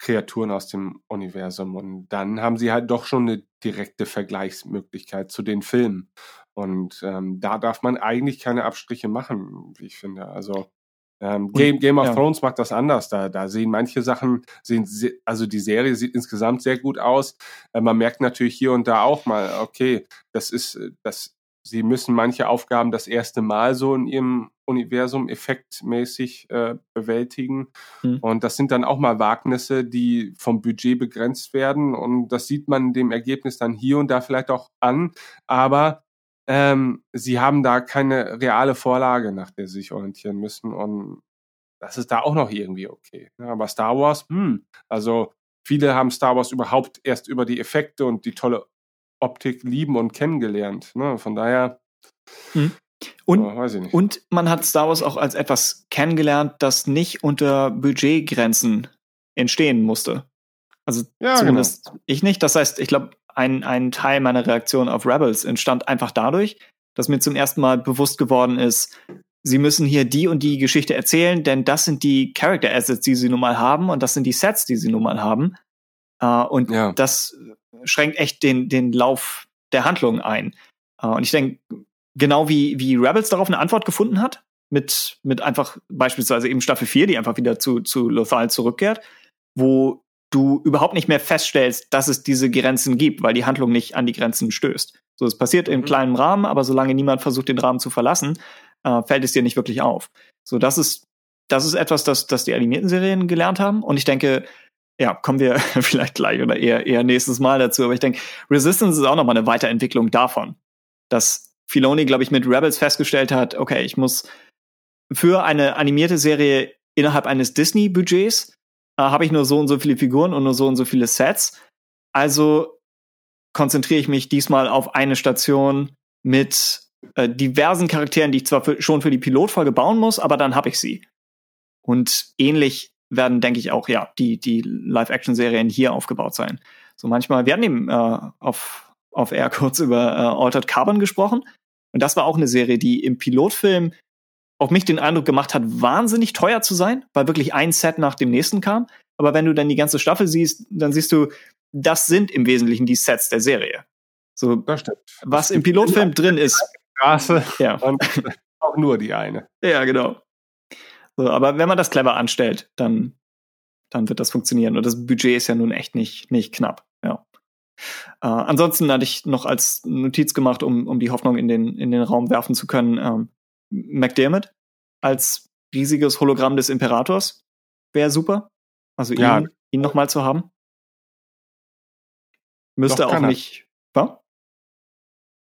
Kreaturen aus dem Universum. Und dann haben sie halt doch schon eine direkte Vergleichsmöglichkeit zu den Filmen. Und ähm, da darf man eigentlich keine Abstriche machen, wie ich finde. Also ähm, Game, Game of ja. Thrones macht das anders. Da, da sehen manche Sachen, sehen, also die Serie sieht insgesamt sehr gut aus. Äh, man merkt natürlich hier und da auch mal, okay, das ist, äh, das, sie müssen manche Aufgaben das erste Mal so in ihrem Universum effektmäßig äh, bewältigen. Mhm. Und das sind dann auch mal Wagnisse, die vom Budget begrenzt werden. Und das sieht man dem Ergebnis dann hier und da vielleicht auch an. Aber ähm, sie haben da keine reale Vorlage, nach der sie sich orientieren müssen. Und das ist da auch noch irgendwie okay. Ja, aber Star Wars, hm, also viele haben Star Wars überhaupt erst über die Effekte und die tolle Optik lieben und kennengelernt. Ne? Von daher. Hm. Und, und man hat Star Wars auch als etwas kennengelernt, das nicht unter Budgetgrenzen entstehen musste. Also ja, zumindest genau. ich nicht. Das heißt, ich glaube, ein, ein Teil meiner Reaktion auf Rebels entstand einfach dadurch, dass mir zum ersten Mal bewusst geworden ist, sie müssen hier die und die Geschichte erzählen, denn das sind die Character Assets, die sie nun mal haben und das sind die Sets, die sie nun mal haben. Uh, und ja. das schränkt echt den, den Lauf der Handlung ein. Uh, und ich denke, genau wie, wie Rebels darauf eine Antwort gefunden hat, mit, mit einfach beispielsweise eben Staffel 4, die einfach wieder zu, zu Lothal zurückkehrt, wo du überhaupt nicht mehr feststellst, dass es diese Grenzen gibt, weil die Handlung nicht an die Grenzen stößt. So, es passiert in mhm. kleinem Rahmen, aber solange niemand versucht, den Rahmen zu verlassen, äh, fällt es dir nicht wirklich auf. So, das ist, das ist etwas, das, das die animierten Serien gelernt haben. Und ich denke, ja, kommen wir (laughs) vielleicht gleich oder eher, eher nächstes Mal dazu. Aber ich denke, Resistance ist auch nochmal eine Weiterentwicklung davon, dass Filoni, glaube ich, mit Rebels festgestellt hat, okay, ich muss für eine animierte Serie innerhalb eines Disney-Budgets äh, habe ich nur so und so viele Figuren und nur so und so viele Sets. Also konzentriere ich mich diesmal auf eine Station mit äh, diversen Charakteren, die ich zwar für, schon für die Pilotfolge bauen muss, aber dann habe ich sie. Und ähnlich werden, denke ich, auch ja die die Live-Action-Serien hier aufgebaut sein. So manchmal, wir hatten eben äh, auf auf Air kurz über äh, Altered Carbon gesprochen und das war auch eine Serie, die im Pilotfilm auf mich den Eindruck gemacht hat, wahnsinnig teuer zu sein, weil wirklich ein Set nach dem nächsten kam. Aber wenn du dann die ganze Staffel siehst, dann siehst du, das sind im Wesentlichen die Sets der Serie. So, was im Pilotfilm drin ist. Straße. Ja. (laughs) Und auch nur die eine. Ja, genau. So, aber wenn man das clever anstellt, dann, dann wird das funktionieren. Und das Budget ist ja nun echt nicht, nicht knapp. Ja. Äh, ansonsten hatte ich noch als Notiz gemacht, um, um die Hoffnung in den, in den Raum werfen zu können, ähm, McDermott als riesiges Hologramm des Imperators wäre super. Also ja. ihn, ihn nochmal zu haben. Müsste auch nicht. Was?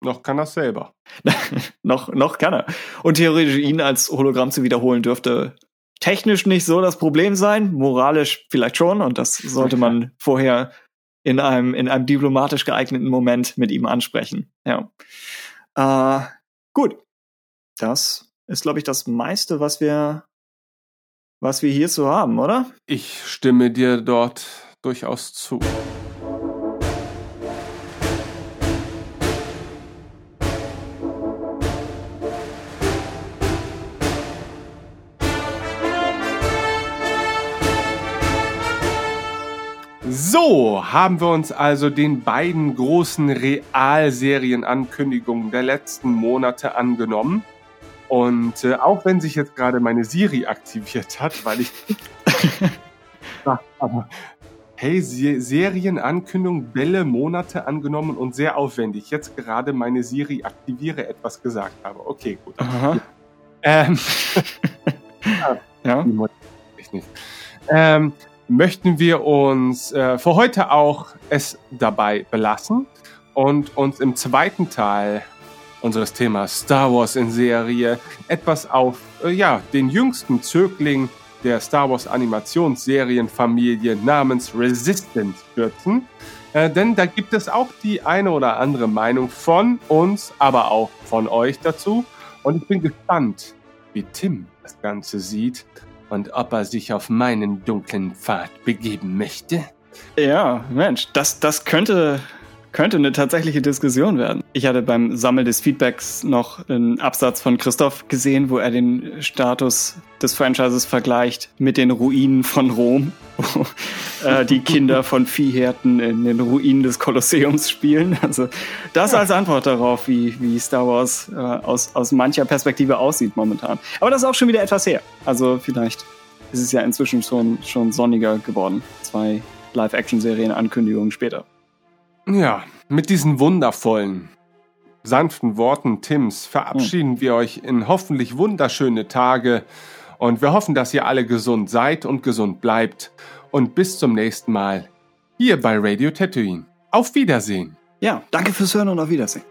Noch kann er selber. (laughs) noch, noch kann er. Und theoretisch ihn als Hologramm zu wiederholen dürfte technisch nicht so das Problem sein, moralisch vielleicht schon. Und das sollte man (laughs) vorher in einem, in einem diplomatisch geeigneten Moment mit ihm ansprechen. Ja. Äh, gut. Das ist, glaube ich, das meiste, was wir, was wir hierzu haben, oder? Ich stimme dir dort durchaus zu. So haben wir uns also den beiden großen Realserienankündigungen der letzten Monate angenommen. Und äh, auch wenn sich jetzt gerade meine Siri aktiviert hat, weil ich. (laughs) aber, hey, Se Serienankündigung, Bälle, Monate angenommen und sehr aufwendig. Jetzt gerade meine Siri aktiviere etwas gesagt habe. Okay, gut. Aha. Ähm, (laughs) ja. Ich nicht. Ähm, möchten wir uns äh, für heute auch es dabei belassen und uns im zweiten Teil unseres Themas Star Wars in Serie etwas auf äh, ja, den jüngsten Zögling der Star Wars Animationsserienfamilie namens Resistance stürzen. Äh, denn da gibt es auch die eine oder andere Meinung von uns, aber auch von euch dazu. Und ich bin gespannt, wie Tim das Ganze sieht und ob er sich auf meinen dunklen Pfad begeben möchte. Ja, Mensch, das, das könnte, könnte eine tatsächliche Diskussion werden. Ich hatte beim Sammeln des Feedbacks noch einen Absatz von Christoph gesehen, wo er den Status des Franchises vergleicht mit den Ruinen von Rom, wo äh, die Kinder von Viehhärten in den Ruinen des Kolosseums spielen. Also das als Antwort darauf, wie, wie Star Wars äh, aus, aus mancher Perspektive aussieht momentan. Aber das ist auch schon wieder etwas her. Also vielleicht ist es ja inzwischen schon, schon sonniger geworden. Zwei Live-Action-Serien-Ankündigungen später. Ja, mit diesen wundervollen, sanften Worten Tims verabschieden hm. wir euch in hoffentlich wunderschöne Tage und wir hoffen, dass ihr alle gesund seid und gesund bleibt. Und bis zum nächsten Mal hier bei Radio Tatooine. Auf Wiedersehen. Ja, danke fürs Hören und auf Wiedersehen.